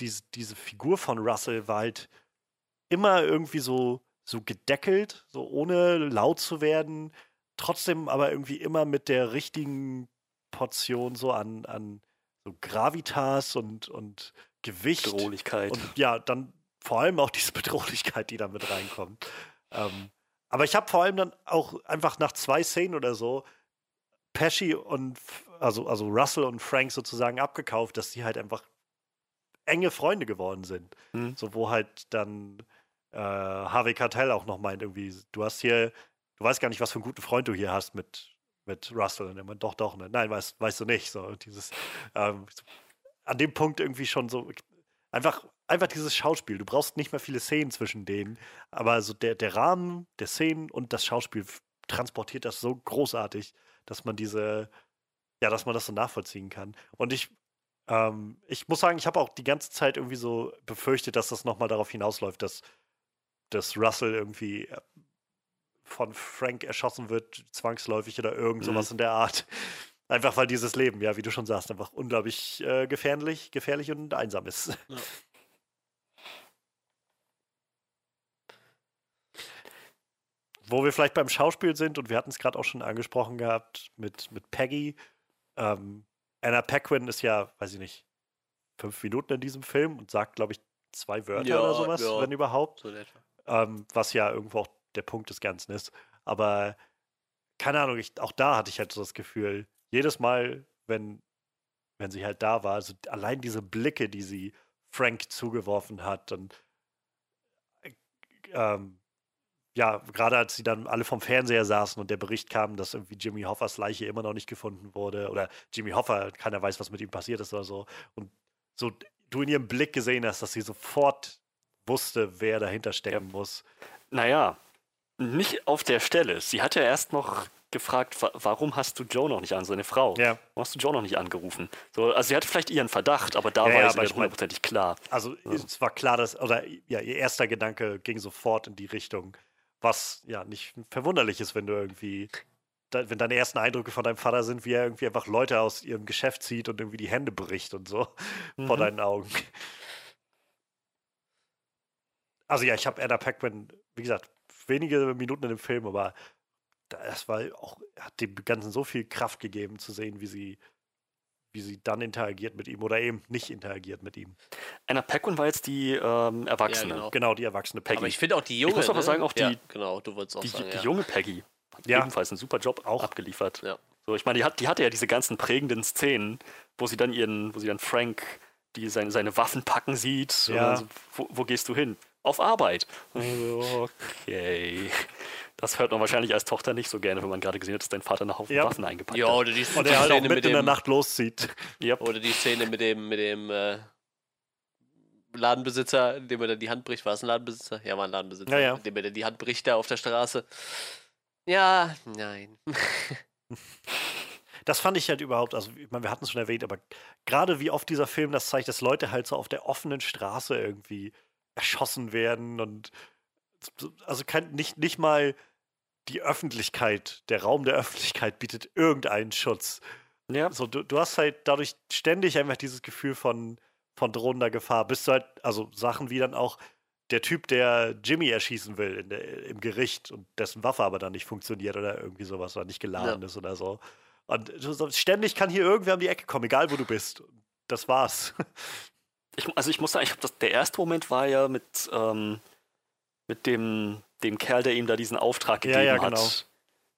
diese, diese Figur von Russell war halt immer irgendwie so so gedeckelt, so ohne laut zu werden, trotzdem aber irgendwie immer mit der richtigen Portion so an, an so Gravitas und, und Gewicht. Bedrohlichkeit. Und ja, dann vor allem auch diese Bedrohlichkeit, die da mit reinkommt. Ähm, aber ich habe vor allem dann auch einfach nach zwei Szenen oder so Pesci und also, also Russell und Frank sozusagen abgekauft, dass sie halt einfach enge Freunde geworden sind. Mhm. So, wo halt dann äh, Harvey Cartell auch noch meint, irgendwie, du hast hier, du weißt gar nicht, was für einen guten Freund du hier hast mit, mit Russell. Und er meint, doch, doch, ne? nein, weißt, weißt du nicht. So, dieses, ähm, an dem Punkt irgendwie schon so, einfach, einfach dieses Schauspiel. Du brauchst nicht mehr viele Szenen zwischen denen, aber so der, der Rahmen der Szenen und das Schauspiel transportiert das so großartig, dass man diese, ja, dass man das so nachvollziehen kann. Und ich, ähm, ich muss sagen, ich habe auch die ganze Zeit irgendwie so befürchtet, dass das nochmal darauf hinausläuft, dass dass Russell irgendwie äh, von Frank erschossen wird, zwangsläufig oder irgend sowas mhm. in der Art. Einfach weil dieses Leben, ja, wie du schon sagst, einfach unglaublich äh, gefährlich, gefährlich und einsam ist. Ja. Wo wir vielleicht beim Schauspiel sind, und wir hatten es gerade auch schon angesprochen gehabt mit, mit Peggy. Ähm, Anna Paquin ist ja, weiß ich nicht, fünf Minuten in diesem Film und sagt, glaube ich, zwei Wörter ja, oder sowas, ja. wenn überhaupt. So ähm, was ja irgendwo auch der Punkt des Ganzen ist. Aber keine Ahnung, ich, auch da hatte ich halt so das Gefühl, jedes Mal, wenn, wenn sie halt da war, also allein diese Blicke, die sie Frank zugeworfen hat und ähm, ja, gerade als sie dann alle vom Fernseher saßen und der Bericht kam, dass irgendwie Jimmy Hoffers Leiche immer noch nicht gefunden wurde oder Jimmy Hoffer, keiner weiß, was mit ihm passiert ist oder so. Und so du in ihrem Blick gesehen hast, dass sie sofort wusste, wer dahinter stecken ja. muss. Naja, nicht auf der Stelle. Sie hat ja erst noch gefragt, warum hast du Joe noch nicht an, seine Frau? Ja. Warum hast du Joe noch nicht angerufen? So, also sie hatte vielleicht ihren Verdacht, aber da ja, war ja, es mir hundertprozentig klar. Also ja. es war klar, dass, oder ja, ihr erster Gedanke ging sofort in die Richtung, was ja nicht verwunderlich ist, wenn du irgendwie, wenn deine ersten Eindrücke von deinem Vater sind, wie er irgendwie einfach Leute aus ihrem Geschäft zieht und irgendwie die Hände bricht und so mhm. vor deinen Augen. Also ja, ich habe Anna Paquin, wie gesagt, wenige Minuten in dem Film, aber das war auch, hat dem Ganzen so viel Kraft gegeben zu sehen, wie sie, wie sie dann interagiert mit ihm oder eben nicht interagiert mit ihm. Anna Paquin war jetzt die ähm, Erwachsene. Ja, genau. Genau, die erwachsene Peggy. Aber ich finde auch die junge. Ich muss aber ne? sagen, auch die- Ja, genau, du auch Die, sagen. die ja. junge Peggy hat Ja. ebenfalls einen super Job Auch. abgeliefert. Ja. So, ich meine, die, hat, die hatte ja diese ganzen prägenden Szenen, wo sie dann ihren, wo sie dann Frank die seine, seine Waffen packen sieht. Ja. so, wo, wo gehst du hin? Auf Arbeit. Und Okay. Das hört man wahrscheinlich als Tochter nicht so gerne, wenn man gerade gesehen hat, dass dein Vater nach Haufen Ja. Waffen eingepackt Ja, hat. oder die, Und die er halt auch mitten mit in der dem, Nacht loszieht. Yep. Oder die Szene mit dem, mit dem äh, Ladenbesitzer, dem er dann die Hand bricht. War es ein Ladenbesitzer? Ja, war ein Ladenbesitzer. Ja, ja. Dem er dann die Hand bricht da auf der Straße. Ja, nein. Das fand ich halt überhaupt, also ich meine, wir hatten es schon erwähnt, aber gerade wie oft dieser Film das zeigt, dass Leute halt so auf der offenen Straße irgendwie erschossen werden und so- also kein, nicht, nicht mal die Öffentlichkeit, der Raum der Öffentlichkeit bietet irgendeinen Schutz. Ja. So, du, du hast halt dadurch ständig einfach dieses Gefühl von, von drohender Gefahr. Bis du halt, also Sachen wie dann auch der Typ, der Jimmy erschießen will der, im Gericht und dessen Waffe aber dann nicht funktioniert oder irgendwie sowas oder nicht geladen ist oder so. Und ständig kann hier irgendwer um die Ecke kommen, egal wo du bist. Das war's. Ich, also ich muss sagen, ich hab das, der erste Moment war ja mit, ähm, mit dem, dem Kerl, der ihm da diesen Auftrag Ja, gegeben ja, hat. genau.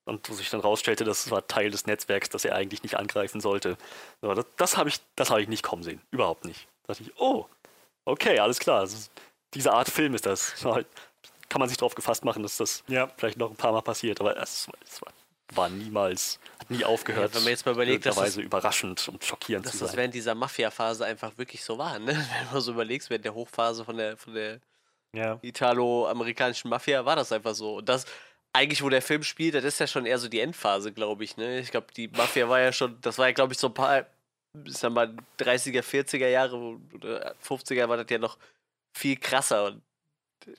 Und wo sich dann rausstellte, das war Teil des Netzwerks, das er eigentlich nicht angreifen sollte. Aber das, das habe ich, das hab ich nicht kommen sehen. Überhaupt nicht. Da dachte ich, oh, okay, alles klar. Ist, diese Art Film ist das. So kann man sich darauf gefasst machen, dass das Ja. vielleicht noch ein paar Mal passiert. Aber es war, war niemals, hat nie aufgehört. Ja, wenn man jetzt mal überlegt, dass überraschend und schockierend Dass zu das sein. während dieser Mafia-Phase einfach wirklich so war, ne? Wenn mal so überlegst, während der Hochphase von der, von der Ja. italo-amerikanischen Mafia war das einfach so. Und das, eigentlich, wo der Film spielt, das ist ja schon eher so die Endphase, glaube ich, ne? Ich glaube, die Mafia war ja schon, das war ja, glaube ich, so ein paar, ich sag mal, 30er, 40er Jahre oder 50er war das ja noch viel krasser. Und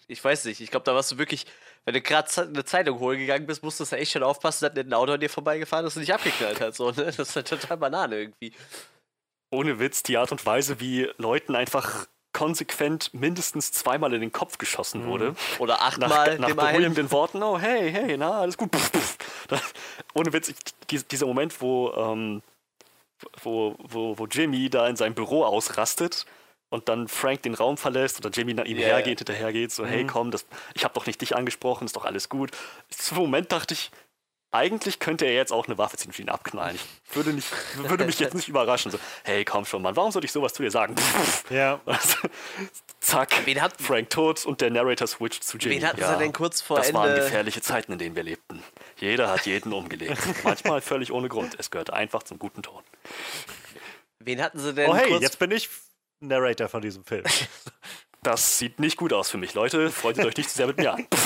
ich weiß nicht, ich glaube, da warst du wirklich, wenn du gerade eine Zeitung holen gegangen bist, musstest du echt schon aufpassen, dass nicht ein Auto an dir vorbeigefahren ist und dich abgeknallt hat. So, ne? Das ist halt total Banane irgendwie. ohne Witz, die Art und Weise, wie Leuten einfach konsequent mindestens zweimal in den Kopf geschossen wurde. Oder Nach, achtmal nach dem einen. beruhigenden Worten, oh hey, hey, na, alles gut. Puff, puff. Das, ohne Witz, ich, dies- dieser Moment, wo, ähm, wo, wo, wo Jimmy da in seinem Büro ausrastet und dann Frank den Raum verlässt oder Jimmy nach ihm Ja, hergeht, hinterhergeht, so, hey Mhm. komm, das, ich habe doch nicht dich angesprochen, ist doch alles gut. Zum Moment dachte ich, eigentlich könnte er jetzt auch eine Waffe ziehen und ihn abknallen. Ich würde, nicht, würde mich jetzt nicht überraschen. So, hey, komm schon, Mann, warum sollte ich sowas zu dir sagen? Ja. Zack, Wen hat- Frank tot und der Narrator switcht zu Jimmy. Wen hatten sie denn kurz vor das waren Ende- gefährliche Zeiten, in denen wir lebten. Jeder hat jeden umgelegt. Manchmal völlig ohne Grund. Es gehört einfach zum guten Ton. Wen hatten sie denn Oh hey, jetzt bin ich Narrator von diesem Film. Das sieht nicht gut aus für mich, Leute. Freut euch nicht zu sehr mit mir an.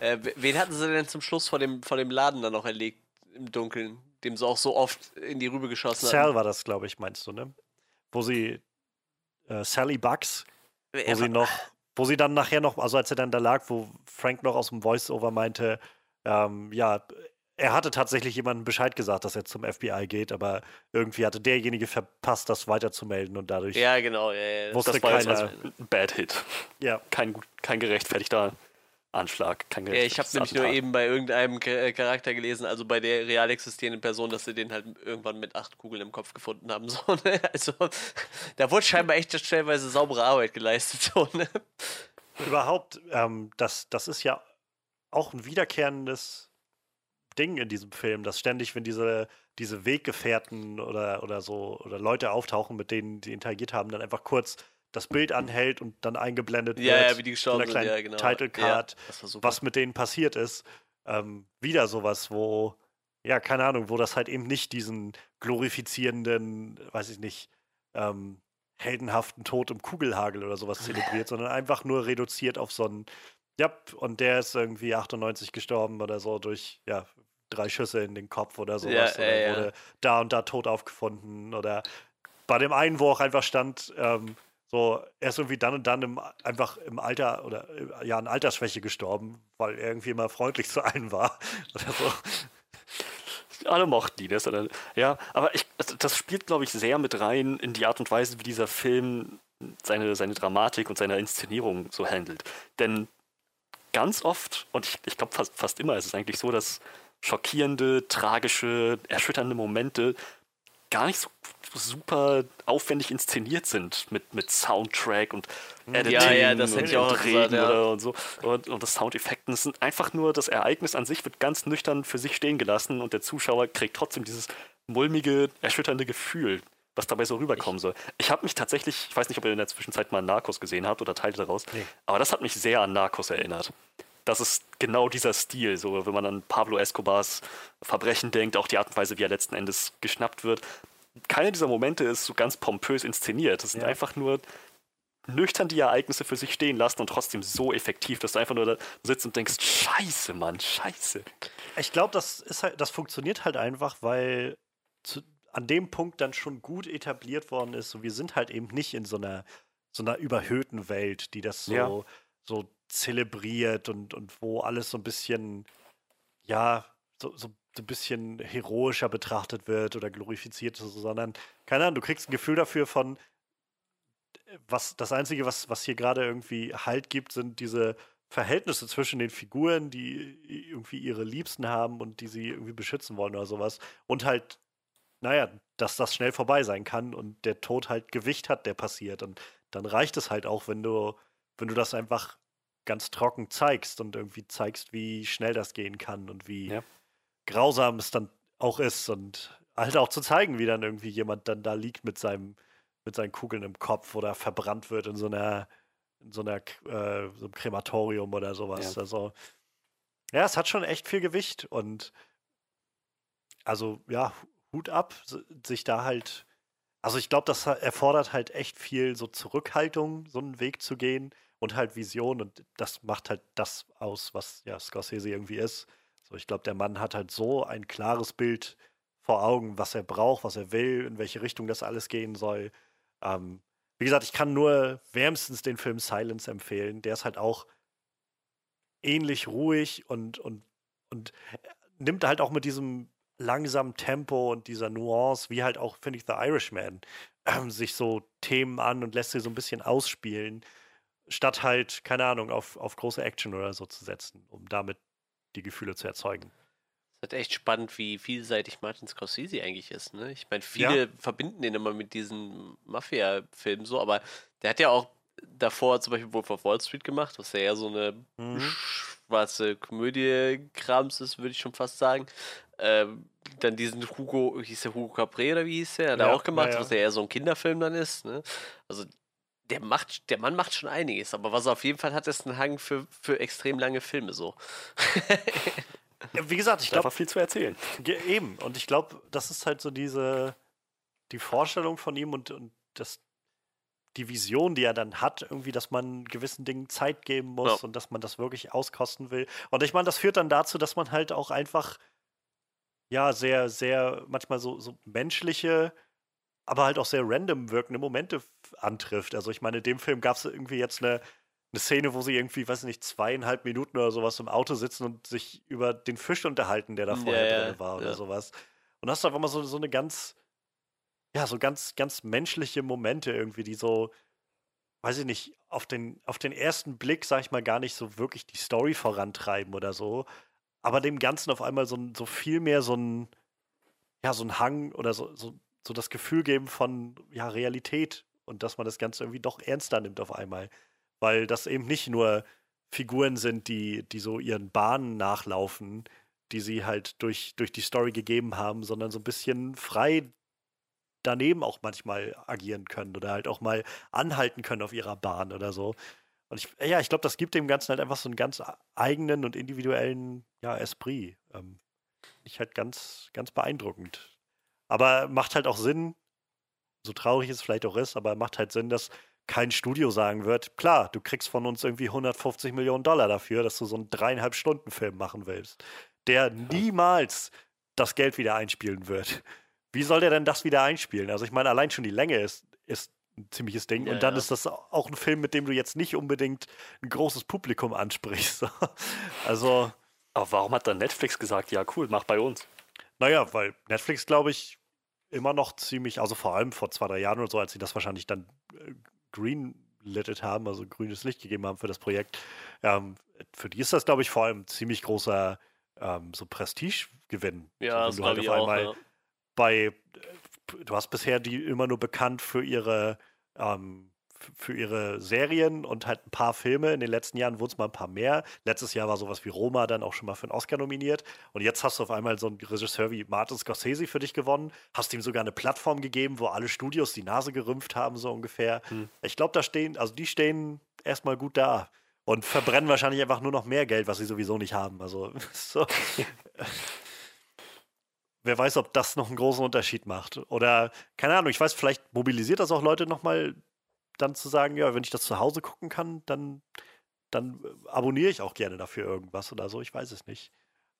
Äh, wen hatten sie denn zum Schluss vor dem, vor dem Laden dann noch erlegt im Dunkeln, dem sie auch so oft in die Rübe geschossen Sal haben? war das, glaube ich, meinst du, ne? Wo sie äh, Sally Bucks, wo Er sie noch, wo sie dann nachher noch, also als er dann da lag, wo Frank noch aus dem Voice-Over meinte, ähm, ja, er hatte tatsächlich jemandem Bescheid gesagt, dass er zum FBI geht, aber irgendwie hatte derjenige verpasst, das weiterzumelden und dadurch, Ja, genau. Ja, ja. Wusste Das war keiner. also ein Bad Hit. ja, Kein, kein gerechtfertigter Anschlag. Kein Ja, ich habe nämlich nur eben bei irgendeinem äh, Charakter gelesen, also bei der real existierenden Person, dass sie den halt irgendwann mit acht Kugeln im Kopf gefunden haben. So, ne? Also da wurde scheinbar echt stellenweise saubere Arbeit geleistet. So, ne? überhaupt, ähm, das, das ist ja auch ein wiederkehrendes Ding in diesem Film, dass ständig, wenn diese, diese Weggefährten oder, oder so oder Leute auftauchen, mit denen die interagiert haben, dann einfach kurz das Bild anhält und dann eingeblendet Ja, wird. ja, wie die gestorben mit einer sind, kleinen ja, genau. Title Card, Ja, was mit denen passiert ist. Ähm, wieder sowas, wo, ja, keine Ahnung, wo das halt eben nicht diesen glorifizierenden, weiß ich nicht, ähm, heldenhaften Tod im Kugelhagel oder sowas zelebriert, sondern einfach nur reduziert auf so einen, ja, und der ist irgendwie 98 gestorben oder so durch, ja, drei Schüsse in den Kopf oder sowas. Ja, oder ja, ja. wurde da und da tot aufgefunden oder bei dem einen, wo auch einfach stand, ähm, so, er ist irgendwie dann und dann im, einfach im Alter oder äh, ja, an Altersschwäche gestorben, weil er irgendwie immer freundlich zu allen war. Oder so. Alle mochten die das. Oder, ja, aber ich, das- das spielt, glaube ich, sehr mit rein in die Art und Weise, wie dieser Film seine, seine Dramatik und seine Inszenierung so handelt. Denn ganz oft, und ich, ich glaube fast, fast immer, ist es eigentlich so, dass schockierende, tragische, erschütternde Momente gar nicht so super aufwendig inszeniert sind mit, mit Soundtrack und Editing ja, ja, das und, hätte ich auch und gesagt, ja. oder und so und, und das Soundeffekten. Sind einfach nur das Ereignis an sich wird ganz nüchtern für sich stehen gelassen und der Zuschauer kriegt trotzdem dieses mulmige, erschütternde Gefühl, was dabei so rüberkommen soll. Ich habe mich tatsächlich, ich weiß nicht, ob ihr in der Zwischenzeit mal Narcos gesehen habt oder Teile daraus, Nee. aber das hat mich sehr an Narcos erinnert. Das ist genau dieser Stil, so wenn man an Pablo Escobars Verbrechen denkt, auch die Art und Weise, wie er letzten Endes geschnappt wird. Keiner dieser Momente ist so ganz pompös inszeniert. Es sind Ja. einfach nur nüchtern die Ereignisse für sich stehen lassen und trotzdem so effektiv, dass du einfach nur da sitzt und denkst, scheiße, Mann, scheiße. Ich glaube, das ist halt, das funktioniert halt einfach, weil zu, an dem Punkt dann schon gut etabliert worden ist. So, wir sind halt eben nicht in so einer so einer überhöhten Welt, die das so, Ja. so zelebriert und, und wo alles so ein bisschen, ja, so, so, ein bisschen heroischer betrachtet wird oder glorifiziert, so, sondern, keine Ahnung, du kriegst ein Gefühl dafür von, was das Einzige, was, was hier gerade irgendwie Halt gibt, sind diese Verhältnisse zwischen den Figuren, die irgendwie ihre Liebsten haben und die sie irgendwie beschützen wollen oder sowas. Und halt, naja, dass das schnell vorbei sein kann und der Tod halt Gewicht hat, der passiert. Und dann reicht es halt auch, wenn du, wenn du das einfach ganz trocken zeigst und irgendwie zeigst, wie schnell das gehen kann und wie Ja. grausam es dann auch ist. Und halt auch zu zeigen, wie dann irgendwie jemand dann da liegt mit seinem mit seinen Kugeln im Kopf oder verbrannt wird in so einer, in so einer äh, so einem Krematorium oder sowas. Ja. Also, ja, es hat schon echt viel Gewicht und also, ja, Hut ab, sich da halt. Also, ich glaube, das erfordert halt echt viel so Zurückhaltung, so einen Weg zu gehen und halt Vision und das macht halt das aus, was ja Scorsese irgendwie ist. So, ich glaube, der Mann hat halt so ein klares Bild vor Augen, was er braucht, was er will, in welche Richtung das alles gehen soll. Ähm, wie gesagt, ich kann nur wärmstens den Film Silence empfehlen. Der ist halt auch ähnlich ruhig und, und, und nimmt halt auch mit diesem langsamen Tempo und dieser Nuance, wie halt auch, finde ich, The Irishman, ähm, sich so Themen an und lässt sie so ein bisschen ausspielen, statt halt, keine Ahnung, auf, auf große Action oder so zu setzen, um damit die Gefühle zu erzeugen. Es ist echt spannend, wie vielseitig Martin Scorsese eigentlich ist. Ne? Ich meine, viele verbinden den immer mit diesen Mafia-Filmen so, aber der hat ja auch davor zum Beispiel Wolf of Wall Street gemacht, was ja eher so eine Mhm. schwarze Komödie-Krams ist, würde ich schon fast sagen. Ähm, dann diesen Hugo, hieß der Hugo Capre oder wie hieß der? Hat er Ja, auch gemacht, ja, ja. was ja eher so ein Kinderfilm dann ist. Ne? Also der macht, der Mann macht schon einiges, aber was er auf jeden Fall hat, ist ein Hang für, für extrem lange Filme so. Wie gesagt, ich glaube, viel zu erzählen. Eben, und ich glaube, das ist halt so diese, die Vorstellung von ihm und, und das, die Vision, die er dann hat, irgendwie, dass man gewissen Dingen Zeit geben muss Ja. und dass man das wirklich auskosten will. Und ich meine, das führt dann dazu, dass man halt auch einfach, ja, sehr, sehr, manchmal so, so menschliche, aber halt auch sehr random wirkende Momente antrifft. Also ich meine, in dem Film gab es irgendwie jetzt eine, eine Szene, wo sie irgendwie, weiß nicht, zweieinhalb Minuten oder sowas im Auto sitzen und sich über den Fisch unterhalten, der da Ja, vorher ja, drin war oder ja. sowas. Und hast du einfach mal so, so eine ganz, ja, so ganz, ganz menschliche Momente irgendwie, die so, weiß ich nicht, auf den, auf den ersten Blick, sag ich mal, gar nicht so wirklich die Story vorantreiben oder so, aber dem Ganzen auf einmal so, so viel mehr so ein, ja, so ein Hang oder so, so, so das Gefühl geben von, ja, Realität und dass man das Ganze irgendwie doch ernster nimmt auf einmal. Weil das eben nicht nur Figuren sind, die, die so ihren Bahnen nachlaufen, die sie halt durch, durch die Story gegeben haben, sondern so ein bisschen frei daneben auch manchmal agieren können oder halt auch mal anhalten können auf ihrer Bahn oder so. Und ich, ja, ich glaube, das gibt dem Ganzen halt einfach so einen ganz eigenen und individuellen, ja, Esprit. Ähm, ich halt ganz, ganz beeindruckend. Aber macht halt auch Sinn, so traurig es vielleicht auch ist, aber macht halt Sinn, dass kein Studio sagen wird, klar, du kriegst von uns irgendwie 150 Millionen Dollar dafür, dass du so einen dreieinhalb Stunden Film machen willst, der niemals das Geld wieder einspielen wird. Wie soll der denn das wieder einspielen? Also ich meine, allein schon die Länge ist, ist ein ziemliches Ding. Ja, und dann ja. ist das auch ein Film, mit dem du jetzt nicht unbedingt ein großes Publikum ansprichst. also, Aber warum hat dann Netflix gesagt, ja cool, mach bei uns? Naja, weil Netflix, glaube ich, immer noch ziemlich, also vor allem vor zwei, drei Jahren oder so, als sie das wahrscheinlich dann äh, greenlitted haben, also grünes Licht gegeben haben für das Projekt, ähm, für die ist das, glaube ich, vor allem ziemlich großer ähm, so Prestigegewinn. Ja, so, das du halt auf auch. einmal Ja. bei, äh, du hast bisher die immer nur bekannt für ihre ähm, für ihre Serien und halt ein paar Filme. In den letzten Jahren wurden es mal ein paar mehr. Letztes Jahr war sowas wie Roma dann auch schon mal für einen Oscar nominiert. Und jetzt hast du auf einmal so einen Regisseur wie Martin Scorsese für dich gewonnen. Hast ihm sogar eine Plattform gegeben, wo alle Studios die Nase gerümpft haben, so ungefähr. Hm. Ich glaube, da stehen, also die stehen erstmal gut da. Und verbrennen wahrscheinlich einfach nur noch mehr Geld, was sie sowieso nicht haben. Also, so. wer weiß, ob das noch einen großen Unterschied macht. Oder, keine Ahnung, ich weiß, vielleicht mobilisiert das auch Leute nochmal, dann zu sagen, ja, wenn ich das zu Hause gucken kann, dann, dann äh, abonniere ich auch gerne dafür irgendwas oder so. Ich weiß es nicht.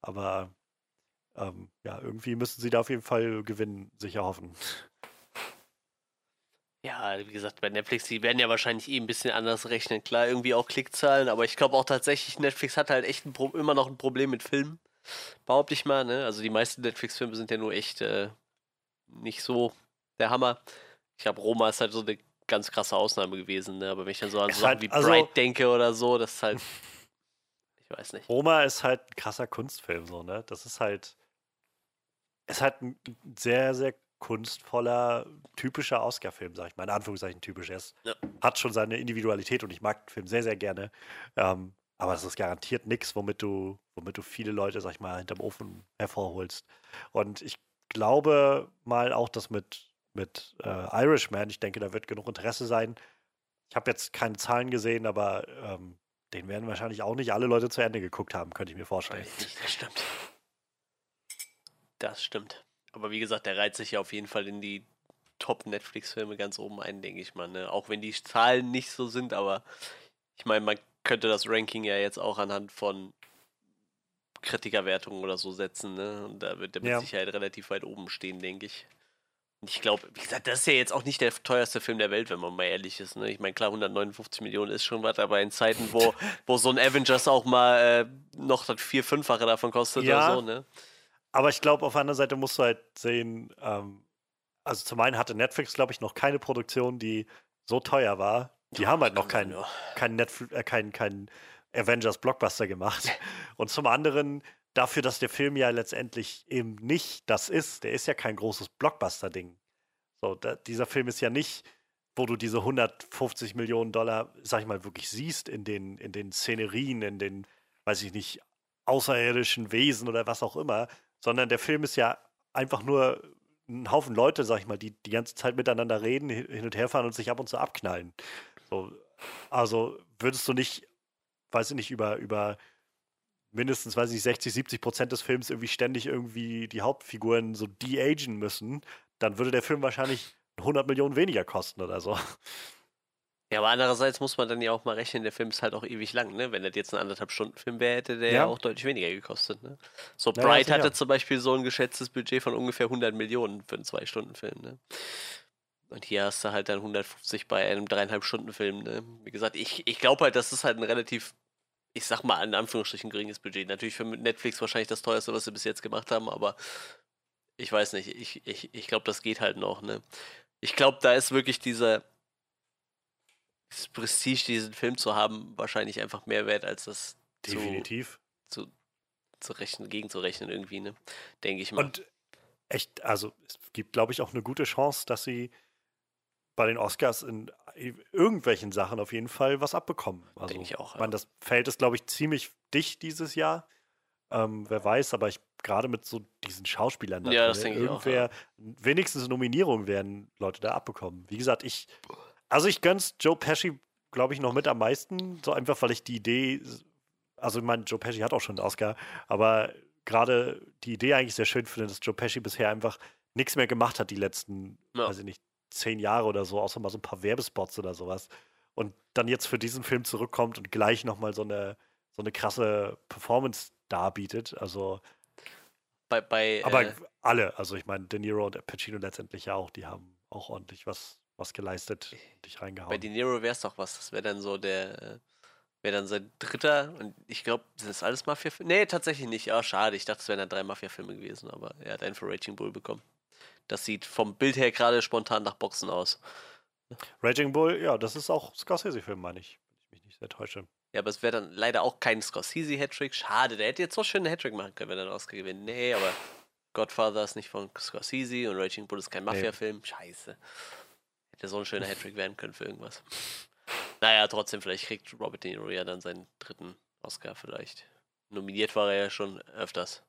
Aber ähm, ja, irgendwie müssen sie da auf jeden Fall gewinnen, sicher hoffen. Ja, wie gesagt, bei Netflix, die werden ja wahrscheinlich eh ein bisschen anders rechnen. Klar, irgendwie auch Klickzahlen, aber ich glaube auch tatsächlich, Netflix hat halt echt immer noch ein Problem mit Filmen. Behaupte ich mal, ne? Also die meisten Netflix-Filme sind ja nur echt äh, nicht so der Hammer. Ich glaube, Roma ist halt so eine ganz krasse Ausnahme gewesen, ne? Aber wenn ich dann so an so Sachen halt, wie also, Bright denke oder so, das ist halt. ich weiß nicht. Roma ist halt ein krasser Kunstfilm, so, ne? Das ist halt. Es ist halt ein sehr, sehr kunstvoller, typischer Oscar-Film, sag ich mal. In Anführungszeichen typisch. Er ja. hat schon seine Individualität und ich mag den Film sehr, sehr gerne. Ähm, aber es ist garantiert nichts, womit du, womit du viele Leute, sag ich mal, hinterm Ofen hervorholst. Und ich glaube mal auch, dass mit, mit äh, Irishman, ich denke, da wird genug Interesse sein. Ich habe jetzt keine Zahlen gesehen, aber ähm, den werden wahrscheinlich auch nicht alle Leute zu Ende geguckt haben, könnte ich mir vorstellen. Das stimmt. Das stimmt. Aber wie gesagt, der reiht sich ja auf jeden Fall in die Top-Netflix-Filme ganz oben ein, denke ich mal. Ne? Auch wenn die Zahlen nicht so sind, aber ich meine, man könnte das Ranking ja jetzt auch anhand von Kritikerwertungen oder so setzen. Ne? Und da wird der mit ja. Sicherheit relativ weit oben stehen, denke ich. Ich glaube, wie gesagt, das ist ja jetzt auch nicht der teuerste Film der Welt, wenn man mal ehrlich ist. Ne? Ich meine, klar, 159 Millionen ist schon was, aber in Zeiten, wo, wo so ein Avengers auch mal äh, noch das vier-, fünffache davon kostet ja. oder so, ne? Aber ich glaube, auf der anderen Seite musst du halt sehen, ähm, also zum einen hatte Netflix, glaube ich, noch keine Produktion, die so teuer war. Die ja, haben halt noch keinen kein Netflix, äh, kein, kein Avengers Blockbuster gemacht. Und zum anderen dafür, dass der Film ja letztendlich eben nicht das ist. Der ist ja kein großes Blockbuster-Ding. So, da, dieser Film ist ja nicht, wo du diese 150 Millionen Dollar, sag ich mal, wirklich siehst in den, in den Szenerien, in den, weiß ich nicht, außerirdischen Wesen oder was auch immer, sondern der Film ist ja einfach nur ein Haufen Leute, sag ich mal, die die ganze Zeit miteinander reden, hin und her fahren und sich ab und zu abknallen. So, also würdest du nicht, weiß ich nicht, über, über mindestens, weiß ich nicht, 60, 70 Prozent des Films irgendwie ständig irgendwie die Hauptfiguren so de-agen müssen, dann würde der Film wahrscheinlich 100 Millionen weniger kosten oder so. Ja, aber andererseits muss man dann ja auch mal rechnen, der Film ist halt auch ewig lang, ne? Wenn das jetzt ein anderthalb Stunden Film wäre, hätte der ja. ja auch deutlich weniger gekostet, ne? So, ja, Bright hatte zum Beispiel so ein geschätztes Budget von ungefähr 100 Millionen für einen Zwei-Stunden-Film, ne? Und hier hast du halt dann 150 bei einem dreieinhalb Stunden Film, ne? Wie gesagt, ich, ich glaube halt, das ist halt ein relativ, ich sag mal, in Anführungsstrichen geringes Budget. Natürlich für Netflix wahrscheinlich das teuerste, was sie bis jetzt gemacht haben, aber ich weiß nicht, ich, ich, ich glaube, das geht halt noch, ne? Ich glaube, da ist wirklich dieser das Prestige, diesen Film zu haben, wahrscheinlich einfach mehr wert, als das Definitiv. Zu, zu, zu rechnen, gegenzurechnen irgendwie, ne? Denke ich mal. Und echt, also es gibt, glaube ich, auch eine gute Chance, dass sie bei den Oscars in irgendwelchen Sachen auf jeden Fall was abbekommen. Also, Denke ich auch. Ja. Man, das Feld ist, glaube ich, ziemlich dicht dieses Jahr. Ähm, wer weiß, aber ich gerade mit so diesen Schauspielern, da ja, das denke ich auch, ja. wenigstens Nominierung werden Leute da abbekommen. Wie gesagt, ich also ich gönn's Joe Pesci, glaube ich, noch mit am meisten. So einfach, weil ich die Idee, also ich meine, Joe Pesci hat auch schon einen Oscar, aber gerade die Idee eigentlich sehr schön finde, dass Joe Pesci bisher einfach nichts mehr gemacht hat die letzten, ja. weiß ich nicht, zehn Jahre oder so, außer mal so ein paar Werbespots oder sowas. Und dann jetzt für diesen Film zurückkommt und gleich nochmal so eine, so eine krasse Performance darbietet. Also bei, bei aber äh, alle, also ich meine, De Niro und Pacino letztendlich ja auch, die haben auch ordentlich was was geleistet, dich reingehauen. Bei De Niro wäre es doch was. Das wäre dann so der, äh, wäre dann sein dritter und ich glaube, sind das alles Mafia-Filme? Nee, tatsächlich nicht. Ah, schade. Ich dachte, es wären dann drei Mafia-Filme gewesen, aber er hat einen für Raging Bull bekommen. Das sieht vom Bild her gerade spontan nach Boxen aus. Raging Bull, ja, das ist auch Scorsese-Film, meine ich, wenn ich mich nicht sehr täusche. Ja, aber es wäre dann leider auch kein Scorsese-Hattrick. Schade, der hätte jetzt so schön einen Hattrick machen können, wenn er einen Oscar gewinnt. Nee, aber Godfather ist nicht von Scorsese und Raging Bull ist kein Mafia-Film. Scheiße. Hätte so ein schöner Hattrick werden können für irgendwas. Naja, trotzdem, vielleicht kriegt Robert De Niro ja dann seinen dritten Oscar vielleicht. Nominiert war er ja schon öfters.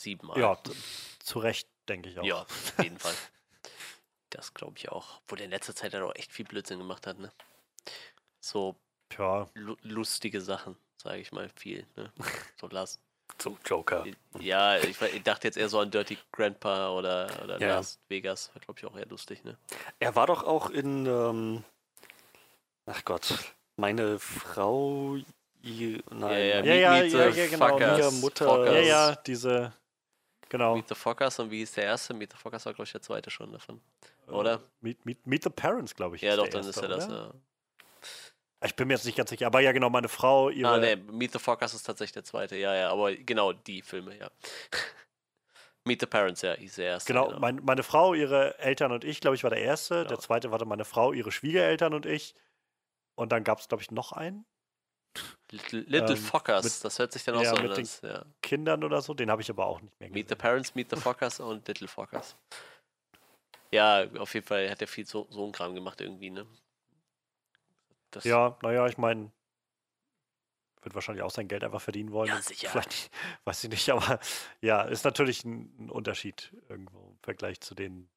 Siebenmal. Ja, zu Recht, denke ich auch. Ja, auf jeden Fall. Das glaube ich auch. Obwohl der in letzter Zeit halt auch echt viel Blödsinn gemacht hat, ne? So Ja, lu lustige Sachen, sage ich mal, viel, ne? So Last. So, Joker. Ja, ich, ich dachte jetzt eher so an Dirty Grandpa oder, oder Ja. Las Vegas. War, glaube ich, auch eher lustig, ne? Er war doch auch in, ähm, ach Gott, meine Frau, i- nein, Ja, ja, the ja, ja, genau. Fuckers, Mutter- Fockers. ja, ja, diese, genau. Meet the Fockers und wie hieß der erste? Meet the Fockers war, glaube ich, der zweite schon davon. Oder? Meet, meet, meet the Parents, glaube ich. ja, ist doch, der dann erste, ist er das, ja. Ich bin mir jetzt nicht ganz sicher, aber ja, genau, meine Frau, ihre. Ah, ne, Meet the Fockers ist tatsächlich der zweite, ja, ja, aber genau die Filme, ja. Meet the Parents, ja, hieß der erste. Genau, Mein, meine Frau, ihre Eltern und ich, glaube ich, war der erste. Der Genau. zweite war dann meine Frau, ihre Schwiegereltern und ich. Und dann gab es, glaube ich, noch einen. Little, Little ähm, Fockers, mit- das hört sich dann auch ja, so an. mit Ja. Kindern oder so. Den habe ich aber auch nicht mehr Meet the gesehen. Parents, Meet the Fockers und Little Fockers. Ja, auf jeden Fall hat er viel so, so einen Kram gemacht irgendwie, ne? Das, Ja, naja, ich meine, wird wahrscheinlich auch sein Geld einfach verdienen wollen. Ja, sicher. Vielleicht, weiß ich nicht, aber ja, ist natürlich ein, ein Unterschied irgendwo im Vergleich zu den.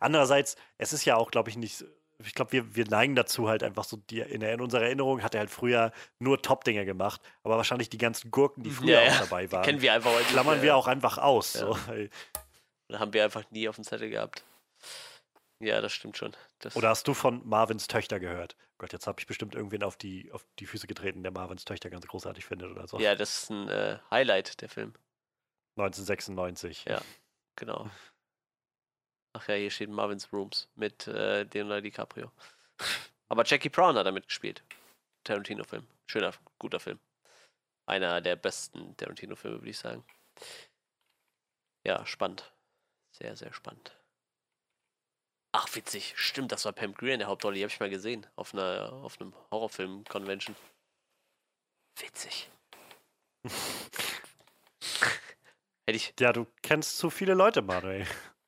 Andererseits, es ist ja auch, glaube ich, nicht. Ich glaube, wir, wir neigen dazu halt einfach so, die, in, in unserer Erinnerung hat er halt früher nur Top-Dinge gemacht, aber wahrscheinlich die ganzen Gurken, die früher Ja, auch dabei waren, Kennen wir einfach heute. klammern wir auch einfach aus. Ja. So. haben wir einfach nie auf dem Zettel gehabt. Ja, das stimmt schon. Das, Oder hast du von Marvins Töchter gehört? Gott, jetzt habe ich bestimmt irgendwen auf die, auf die Füße getreten, der Marvins Töchter ganz großartig findet oder so. ja, das ist ein äh, Highlight, der Film. 1996. Ja. Genau. Ach ja, hier steht Marvin's Rooms mit äh, Leonardo DiCaprio. Aber Jackie Brown hat damit gespielt. Tarantino-Film. Schöner, guter Film. Einer der besten Tarantino-Filme, würde ich sagen. Ja, spannend. Sehr, sehr spannend. Ach, witzig. Stimmt, das war Pam Grier in der Hauptrolle. Die habe ich mal gesehen. Auf, einer, auf einem Horrorfilm-Convention. Witzig. Hätte ich, Ja, du kennst zu viele Leute, Manuel.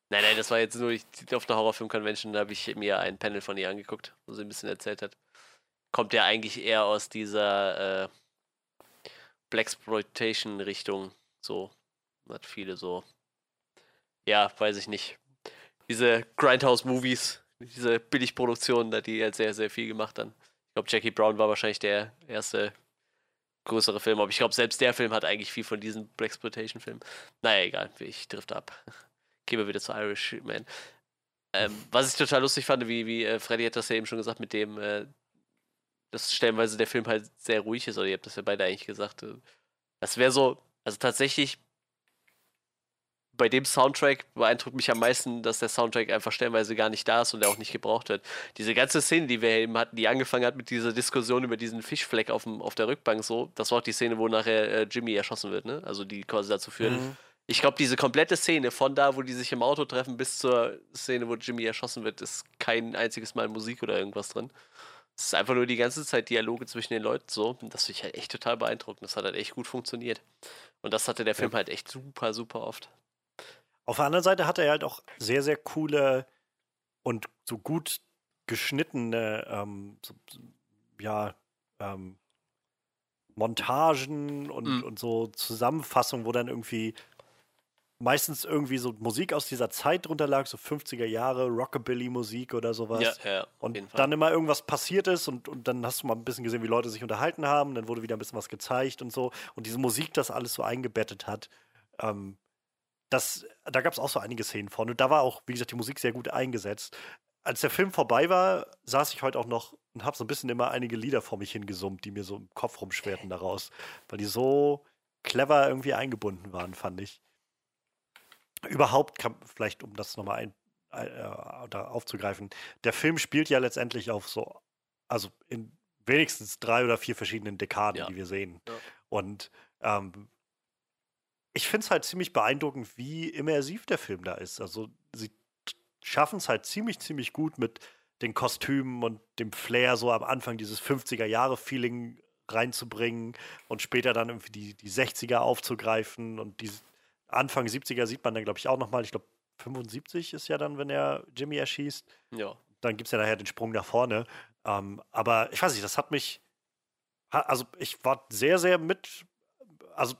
Nein, nein, das war jetzt nur ich, auf einer Horrorfilm-Convention, da habe ich mir ein Panel von ihr angeguckt, wo sie ein bisschen erzählt hat. Kommt ja eigentlich eher aus dieser äh, Blaxploitation-Richtung. So. Hat viele so. Ja, weiß ich nicht. Diese Grindhouse-Movies, diese Billigproduktionen, da die halt sehr, sehr viel gemacht haben. Ich glaube, Jackie Brown war wahrscheinlich der erste größere Film, aber ich glaube, selbst der Film hat eigentlich viel von diesen Blaxploitation-Filmen. Naja, egal, ich drifte ab. Gehen wir wieder zu Irishman. Ähm, was ich total lustig fand, wie, wie äh, Freddy hat das ja eben schon gesagt, mit dem, äh, dass stellenweise der Film halt sehr ruhig ist, oder ihr habt das ja beide eigentlich gesagt. Äh, das wäre so, also tatsächlich bei dem Soundtrack beeindruckt mich am meisten, dass der Soundtrack einfach stellenweise gar nicht da ist und der auch nicht gebraucht wird. Diese ganze Szene, die wir eben hatten, die angefangen hat mit dieser Diskussion über diesen Fischfleck auf, dem, auf der Rückbank, so, das war auch die Szene, wo nachher äh, Jimmy erschossen wird, ne? Also die quasi dazu führt, Mhm. Ich glaube, diese komplette Szene von da, wo die sich im Auto treffen, bis zur Szene, wo Jimmy erschossen wird, ist kein einziges Mal Musik oder irgendwas drin. Es ist einfach nur die ganze Zeit Dialoge zwischen den Leuten so. Und das finde ich halt echt total beeindruckend. Das hat halt echt gut funktioniert. Und das hatte der Film halt echt super, super oft. Auf der anderen Seite hat er halt auch sehr, sehr coole und so gut geschnittene, ähm, so, ja, ähm, Montagen und, Mhm. und so Zusammenfassungen, wo dann irgendwie meistens irgendwie so Musik aus dieser Zeit drunter lag, so 50er Jahre, Rockabilly-Musik oder sowas. Ja, ja, Und dann immer irgendwas passiert ist und, und dann hast du mal ein bisschen gesehen, wie Leute sich unterhalten haben, dann wurde wieder ein bisschen was gezeigt und so. Und diese Musik das alles so eingebettet hat, ähm, das, da gab es auch so einige Szenen von. Und da war auch, wie gesagt, die Musik sehr gut eingesetzt. Als der Film vorbei war, saß ich heute auch noch und habe so ein bisschen immer einige Lieder vor mich hingesummt, die mir so im Kopf rumschwerten daraus, weil die so clever irgendwie eingebunden waren, fand ich. Überhaupt, kann, vielleicht um das nochmal ein, äh, da aufzugreifen, der Film spielt ja letztendlich auf so, also in wenigstens drei oder vier verschiedenen Dekaden, Ja. die wir sehen. Ja. Und ähm, ich finde es halt ziemlich beeindruckend, wie immersiv der Film da ist. Also sie schaffen es halt ziemlich, ziemlich gut mit den Kostümen und dem Flair so am Anfang dieses 50er-Jahre-Feeling reinzubringen und später dann irgendwie die, die 60er aufzugreifen und die, Anfang 70er sieht man dann, glaube ich, auch nochmal. Ich glaube, 75 ist ja dann, wenn er Jimmy erschießt. Ja. Dann gibt es ja nachher den Sprung nach vorne. Ähm, aber ich weiß nicht, das hat mich. Also, ich war sehr, sehr mit. Also,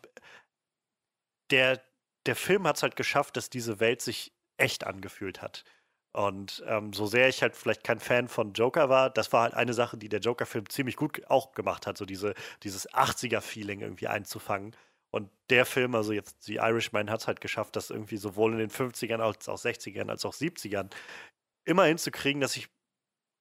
der, der Film hat es halt geschafft, dass diese Welt sich echt angefühlt hat. Und ähm, so sehr ich halt vielleicht kein Fan von Joker war, das war halt eine Sache, die der Joker-Film ziemlich gut auch gemacht hat, so diese, dieses 80er-Feeling irgendwie einzufangen. Und der Film, also jetzt The Irishman, hat es halt geschafft, das irgendwie sowohl in den 50ern als auch 60ern als auch 70ern immer hinzukriegen, dass ich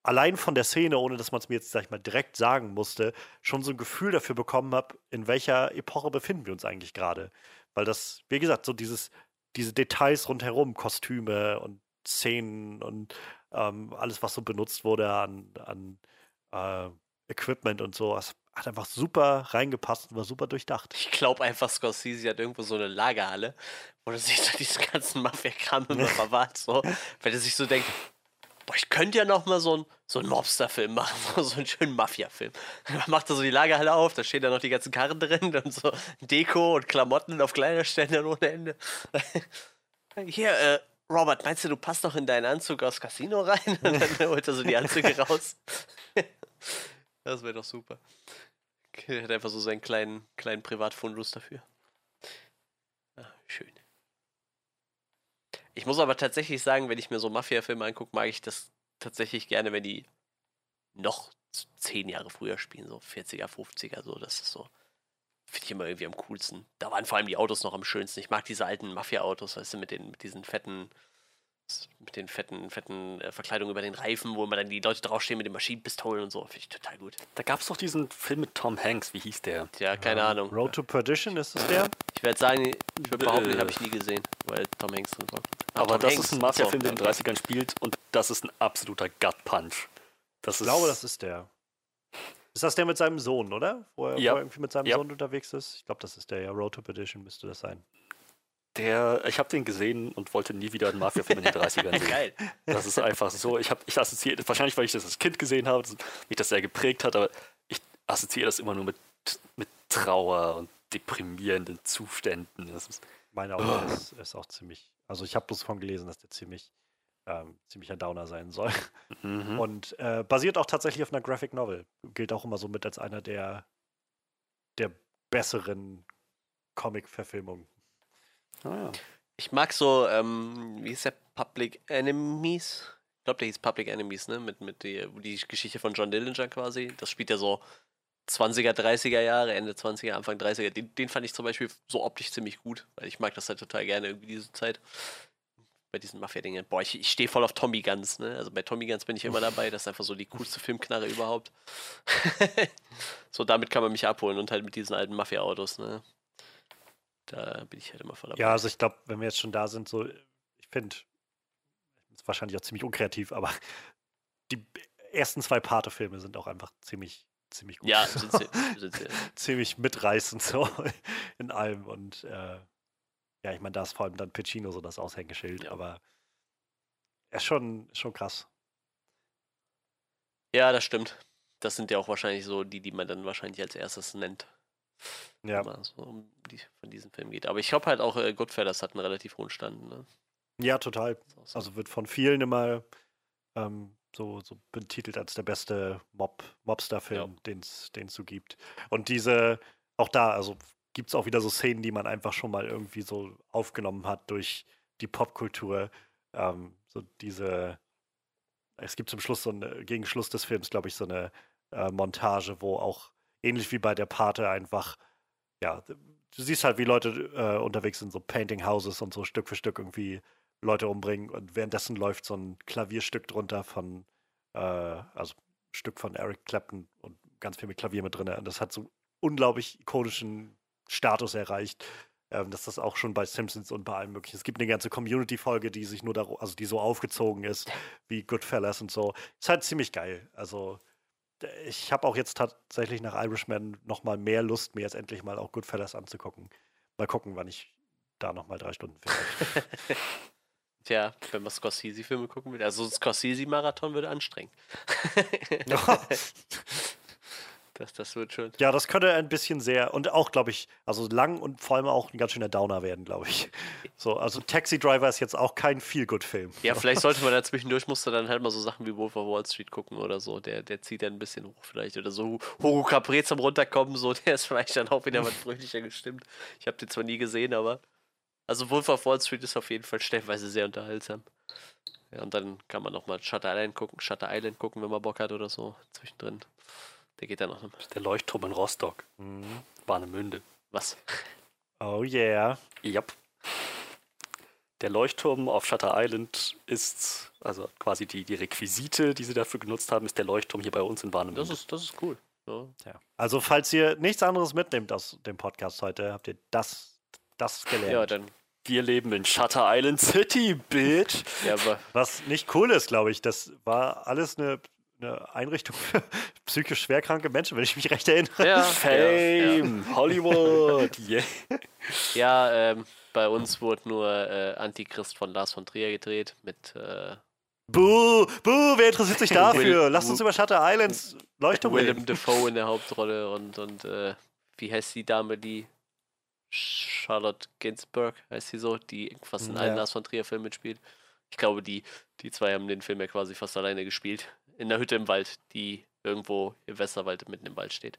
allein von der Szene, ohne dass man es mir jetzt, sag ich mal, direkt sagen musste, schon so ein Gefühl dafür bekommen habe, in welcher Epoche befinden wir uns eigentlich gerade. Weil das, wie gesagt, so dieses, diese Details rundherum, Kostüme und Szenen und ähm, alles, was so benutzt wurde an, an äh, Equipment und so, das hat einfach super reingepasst und war super durchdacht. Ich glaube einfach, Scorsese hat irgendwo so eine Lagerhalle, wo er sich so diesen ganzen Mafia-Kram immer verwahrt. So. Wenn er sich so denkt, boah, ich könnte ja noch mal so einen so Mobster-Film machen, so einen schönen Mafia-Film. Dann macht er so die Lagerhalle auf, da stehen da noch die ganzen Karren drin und so Deko und Klamotten auf Kleiderständern ohne Ende. Hier, äh, Robert, meinst du, du passt doch in deinen Anzug aus Casino rein? Und dann holt er so die Anzüge raus. Das wäre doch super. Er hat einfach so seinen kleinen, kleinen Privatfundus dafür. Ah, schön. Ich muss aber tatsächlich sagen, wenn ich mir so Mafia-Filme angucke, mag ich das tatsächlich gerne, wenn die noch zehn Jahre früher spielen, so 40er, 50er, so. Das ist so. Finde ich immer irgendwie am coolsten. Da waren vor allem die Autos noch am schönsten. Ich mag diese alten Mafia-Autos, weißt du, mit, den, mit diesen fetten, mit den fetten, fetten äh, Verkleidungen über den Reifen, wo immer dann die Leute draufstehen mit den Maschinenpistolen und so. Finde ich total gut. Da gab es doch diesen Film mit Tom Hanks, wie hieß der? Ja, keine Ähm, Ahnung. Road to Perdition ist es der? Ich werde sagen, ich würde behaupten, den habe ich nie gesehen, weil Tom Hanks drin war. Ah, Aber Tom das Hanks. ist ein Mafia-Film, der in den 30ern spielt und das ist ein absoluter Gut-Punch. Das Ich ist, glaube, das ist der. Ist das der mit seinem Sohn, oder? Wo er, Ja. wo er irgendwie mit seinem Ja. Sohn unterwegs ist? Ich glaube, das ist der, ja. Road to Perdition müsste das sein. Der, ich habe den gesehen und wollte nie wieder einen Mafia-Film in den 30ern sehen. Geil. Das ist einfach so. Ich habe, ich assoziiere, wahrscheinlich, weil ich das als Kind gesehen habe, mich das sehr geprägt hat, aber ich assoziiere das immer nur mit, mit Trauer und deprimierenden Zuständen. Das ist, Meine Augen ist, ist auch ziemlich. Also, ich habe bloß von gelesen, dass der ziemlich, ähm, ziemlicher Downer sein soll. mhm. Und äh, basiert auch tatsächlich auf einer Graphic Novel. Gilt auch immer so mit als einer der, der besseren Comic-Verfilmungen. Ah. Ich mag so, ähm, wie hieß der? Public Enemies? Ich glaube, der hieß Public Enemies, ne? Mit, mit die, die Geschichte von John Dillinger quasi. Das spielt ja so 20er, 30er Jahre, Ende 20er, Anfang 30er. Den, den fand ich zum Beispiel so optisch ziemlich gut, weil ich mag das halt total gerne irgendwie diese Zeit. Bei diesen Mafia-Dingen. Boah, ich, ich stehe voll auf Tommy Guns, ne? Also bei Tommy Guns bin ich immer dabei. Das ist einfach so die coolste Filmknarre überhaupt. so, damit kann man mich abholen und halt mit diesen alten Mafia-Autos, ne? Da bin ich halt immer voll dabei. Ja, also ich glaube, wenn wir jetzt schon da sind, so, ich finde, ist wahrscheinlich auch ziemlich unkreativ, aber die ersten zwei Pate-Filme sind auch einfach ziemlich, ziemlich gut. Ja, sind sie. Sind sie. ziemlich mitreißend so in allem. Und äh, ja, ich meine, da ist vor allem dann Pacino so das Aushängeschild, Ja. aber er ist schon, ist schon krass. Ja, das stimmt. Das sind ja auch wahrscheinlich so die, die man dann wahrscheinlich als erstes nennt. Ja, Wenn so um die, von diesem Film geht. Aber ich glaube halt auch, äh, Goodfellas hat einen relativ hohen Stand. Ne? ja, total. So. Also wird von vielen immer ähm, so, so betitelt als der beste Mob, Mobster-Film, den es so gibt. Und diese, auch da, also gibt es auch wieder so Szenen, die man einfach schon mal irgendwie so aufgenommen hat durch die Popkultur. Ähm, so diese, es gibt zum Schluss so eine, gegen Schluss des Films, glaube ich, so eine äh, Montage, wo auch ähnlich wie bei der Pate einfach, ja, du siehst halt, wie Leute äh, unterwegs sind, so Painting Houses und so Stück für Stück irgendwie Leute umbringen und währenddessen läuft so ein Klavierstück drunter von, äh, also Stück von Eric Clapton und ganz viel mit Klavier mit drin. Und das hat so unglaublich ikonischen Status erreicht, ähm, dass das auch schon bei Simpsons und bei allem möglichen. Es gibt eine ganze Community-Folge, die sich nur darum, also die so aufgezogen ist, wie Goodfellas und so. Ist halt ziemlich geil. Also ich habe auch jetzt tatsächlich nach Irishman noch mal mehr Lust, mir jetzt endlich mal auch Goodfellas anzugucken. Mal gucken, wann ich da noch mal drei Stunden finde. Tja, wenn man Scorsese-Filme gucken will. Also ein Scorsese-Marathon würde anstrengend. Das, das wird schön. Ja, das könnte ein bisschen sehr und auch, glaube ich, also lang und vor allem auch ein ganz schöner Downer werden, glaube ich. So, also Taxi Driver ist jetzt auch kein Feel-Good-Film. Ja, vielleicht sollte man da zwischendurch musste dann halt mal so Sachen wie Wolf of Wall Street gucken oder so. Der, der zieht dann ein bisschen hoch vielleicht. Oder so Hugo Capre zum Runterkommen, so, der ist vielleicht dann auch wieder was fröhlicher gestimmt. Ich habe den zwar nie gesehen, aber. Also Wolf of Wall Street ist auf jeden Fall stellenweise sehr unterhaltsam. Ja, und dann kann man nochmal Shutter Island gucken, Shutter Island gucken, wenn man Bock hat oder so, zwischendrin. Der geht dann noch. Der Leuchtturm in Rostock. Mhm. Warnemünde. Was? Oh yeah. Yep. Der Leuchtturm auf Shutter Island ist, also quasi die, die Requisite, die sie dafür genutzt haben, ist der Leuchtturm hier bei uns in Warnemünde. Das ist, das ist cool. Ja. Ja. Also, falls ihr nichts anderes mitnehmt aus dem Podcast heute, habt ihr das, das gelernt. Ja, dann. Wir leben in Shutter Island City, bitch. Ja, aber Was nicht cool ist, glaube ich, das war alles eine, eine Einrichtung für psychisch schwerkranke Menschen, wenn ich mich recht erinnere. ja, ja, Fame, Hollywood, yeah. ja ähm, bei uns wurde nur äh, Antichrist von Lars von Trier gedreht mit äh, Buh, buh, wer interessiert sich dafür? Will- Lasst uns über Shutter Islands Leuchtturm Willem reden. Dafoe in der Hauptrolle und, und äh, wie heißt die Dame, die Charlotte Gainsbourg heißt sie so, die fast in allen Ja. Lars von Trier Filmen mitspielt. Ich glaube, die, die zwei haben den Film ja quasi fast alleine gespielt. In der Hütte im Wald, die irgendwo im Westerwald mitten im Wald steht.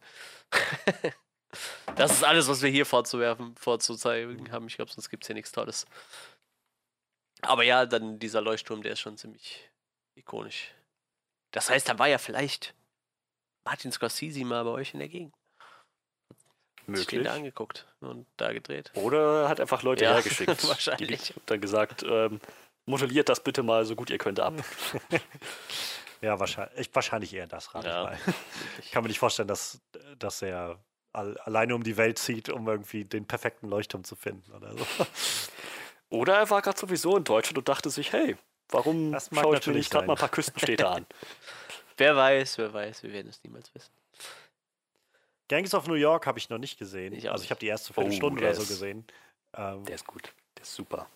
das ist alles, was wir hier vorzuwerfen, vorzuzeigen haben. Ich glaube, sonst gibt es hier nichts Tolles. Aber ja, dann dieser Leuchtturm, der ist schon ziemlich ikonisch. Das heißt, da war ja vielleicht Martin Scorsese mal bei euch in der Gegend. Sich den Möglich. da angeguckt und da gedreht. Oder hat einfach Leute Ja, hergeschickt. wahrscheinlich. Die hat dann gesagt, ähm, modelliert das bitte mal so gut ihr könnt ab. Ja, wahrscheinlich, ich- wahrscheinlich eher das, rate Ja. ich mal. Ich kann mir nicht vorstellen, dass, dass er all, alleine um die Welt zieht, um irgendwie den perfekten Leuchtturm zu finden oder so. Oder er war gerade sowieso in Deutschland und dachte sich, hey, warum schaue ich mir nicht gerade mal ein paar Küstenstädte an? Wer weiß, wer weiß, wir werden es niemals wissen. Gangs of New York habe ich noch nicht gesehen. Ich also ich habe die erste Oh, Viertelstunde der oder so gesehen. Ähm, Der ist gut. Der ist super.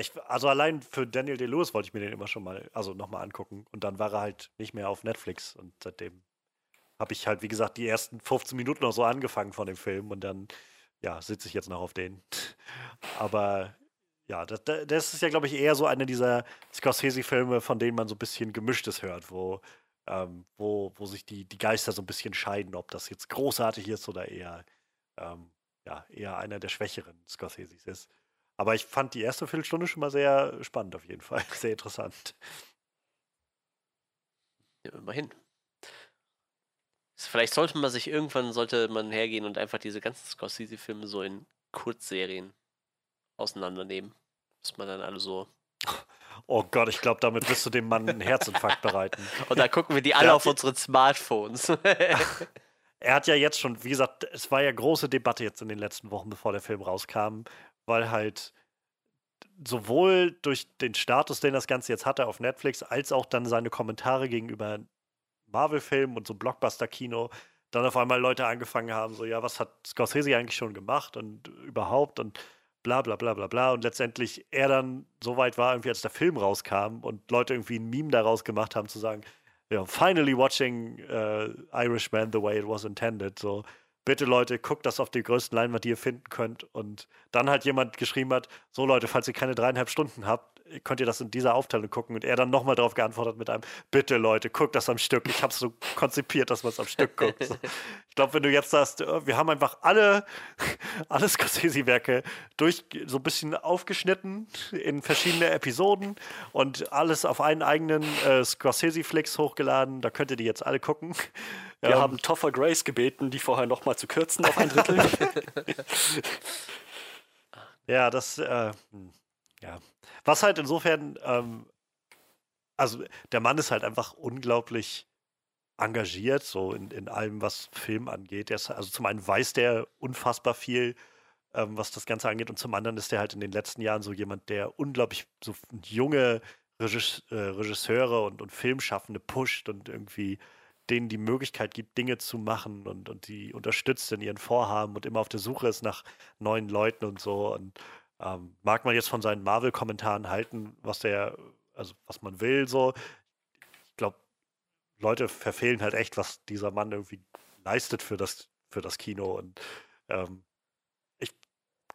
Ich, also allein für Daniel Day-Lewis wollte ich mir den immer schon mal, also nochmal angucken. Und dann war er halt nicht mehr auf Netflix. Und seitdem habe ich halt, wie gesagt, die ersten 15 Minuten noch so angefangen von dem Film. Und dann, ja, sitze ich jetzt noch auf den. Aber ja, das, das ist ja, glaube ich, eher so einer dieser Scorsese-Filme, von denen man so ein bisschen Gemischtes hört, wo, ähm, wo, wo sich die, die Geister so ein bisschen scheiden, ob das jetzt großartig ist oder eher, ähm, ja, eher einer der schwächeren Scorseses ist. Aber ich fand die erste Viertelstunde schon mal sehr spannend auf jeden Fall. Sehr interessant. Ja, immerhin. Vielleicht sollte man sich irgendwann, sollte man hergehen und einfach diese ganzen Scorsese-Filme so in Kurzserien auseinandernehmen. Dass man dann alle so. Oh Gott, ich glaube, damit wirst du dem Mann einen Herzinfarkt bereiten. Und dann gucken wir die alle Ja, auf unseren Smartphones. Er hat ja jetzt schon, wie gesagt, es war ja große Debatte jetzt in den letzten Wochen, bevor der Film rauskam, weil halt sowohl durch den Status, den das Ganze jetzt hatte auf Netflix, als auch dann seine Kommentare gegenüber Marvel-Filmen und so Blockbuster-Kino, dann auf einmal Leute angefangen haben, so, ja, was hat Scorsese eigentlich schon gemacht und überhaupt und bla bla bla bla bla und letztendlich er dann so weit war, irgendwie als der Film rauskam und Leute irgendwie ein Meme daraus gemacht haben, zu sagen, ja, finally watching äh, Irishman the way it was intended. So, bitte Leute, guckt das auf die größten Leinwand, die ihr finden könnt. Und dann halt jemand geschrieben hat, so Leute, falls ihr keine dreieinhalb Stunden habt, könnt ihr das in dieser Aufteilung gucken. Und er dann nochmal darauf geantwortet mit einem, bitte Leute, guckt das am Stück. Ich habe es so konzipiert, dass man es am Stück guckt. So. Ich glaube, wenn du jetzt sagst, äh, wir haben einfach alle, alle Scorsese-Werke durch so ein bisschen aufgeschnitten in verschiedene Episoden und alles auf einen eigenen äh, Scorsese-Flix hochgeladen. Da könnt ihr die jetzt alle gucken. Wir Ähm, haben Toffer Grace gebeten, die vorher nochmal zu kürzen auf ein Drittel. Ja, das, äh, hm, ja. Was halt insofern, ähm, also der Mann ist halt einfach unglaublich engagiert, so in, in allem, was Film angeht. Ist, also zum einen weiß der unfassbar viel, ähm, was das Ganze angeht, und zum anderen ist der halt in den letzten Jahren so jemand, der unglaublich so junge Regis äh, Regisseure und, und Filmschaffende pusht und irgendwie denen die Möglichkeit gibt, Dinge zu machen und, und die unterstützt in ihren Vorhaben und immer auf der Suche ist nach neuen Leuten und so. Und ähm, mag man jetzt von seinen Marvel-Kommentaren halten, was der, also was man will, so. Ich glaube, Leute verfehlen halt echt, was dieser Mann irgendwie leistet für das, für das Kino. Und ähm, ich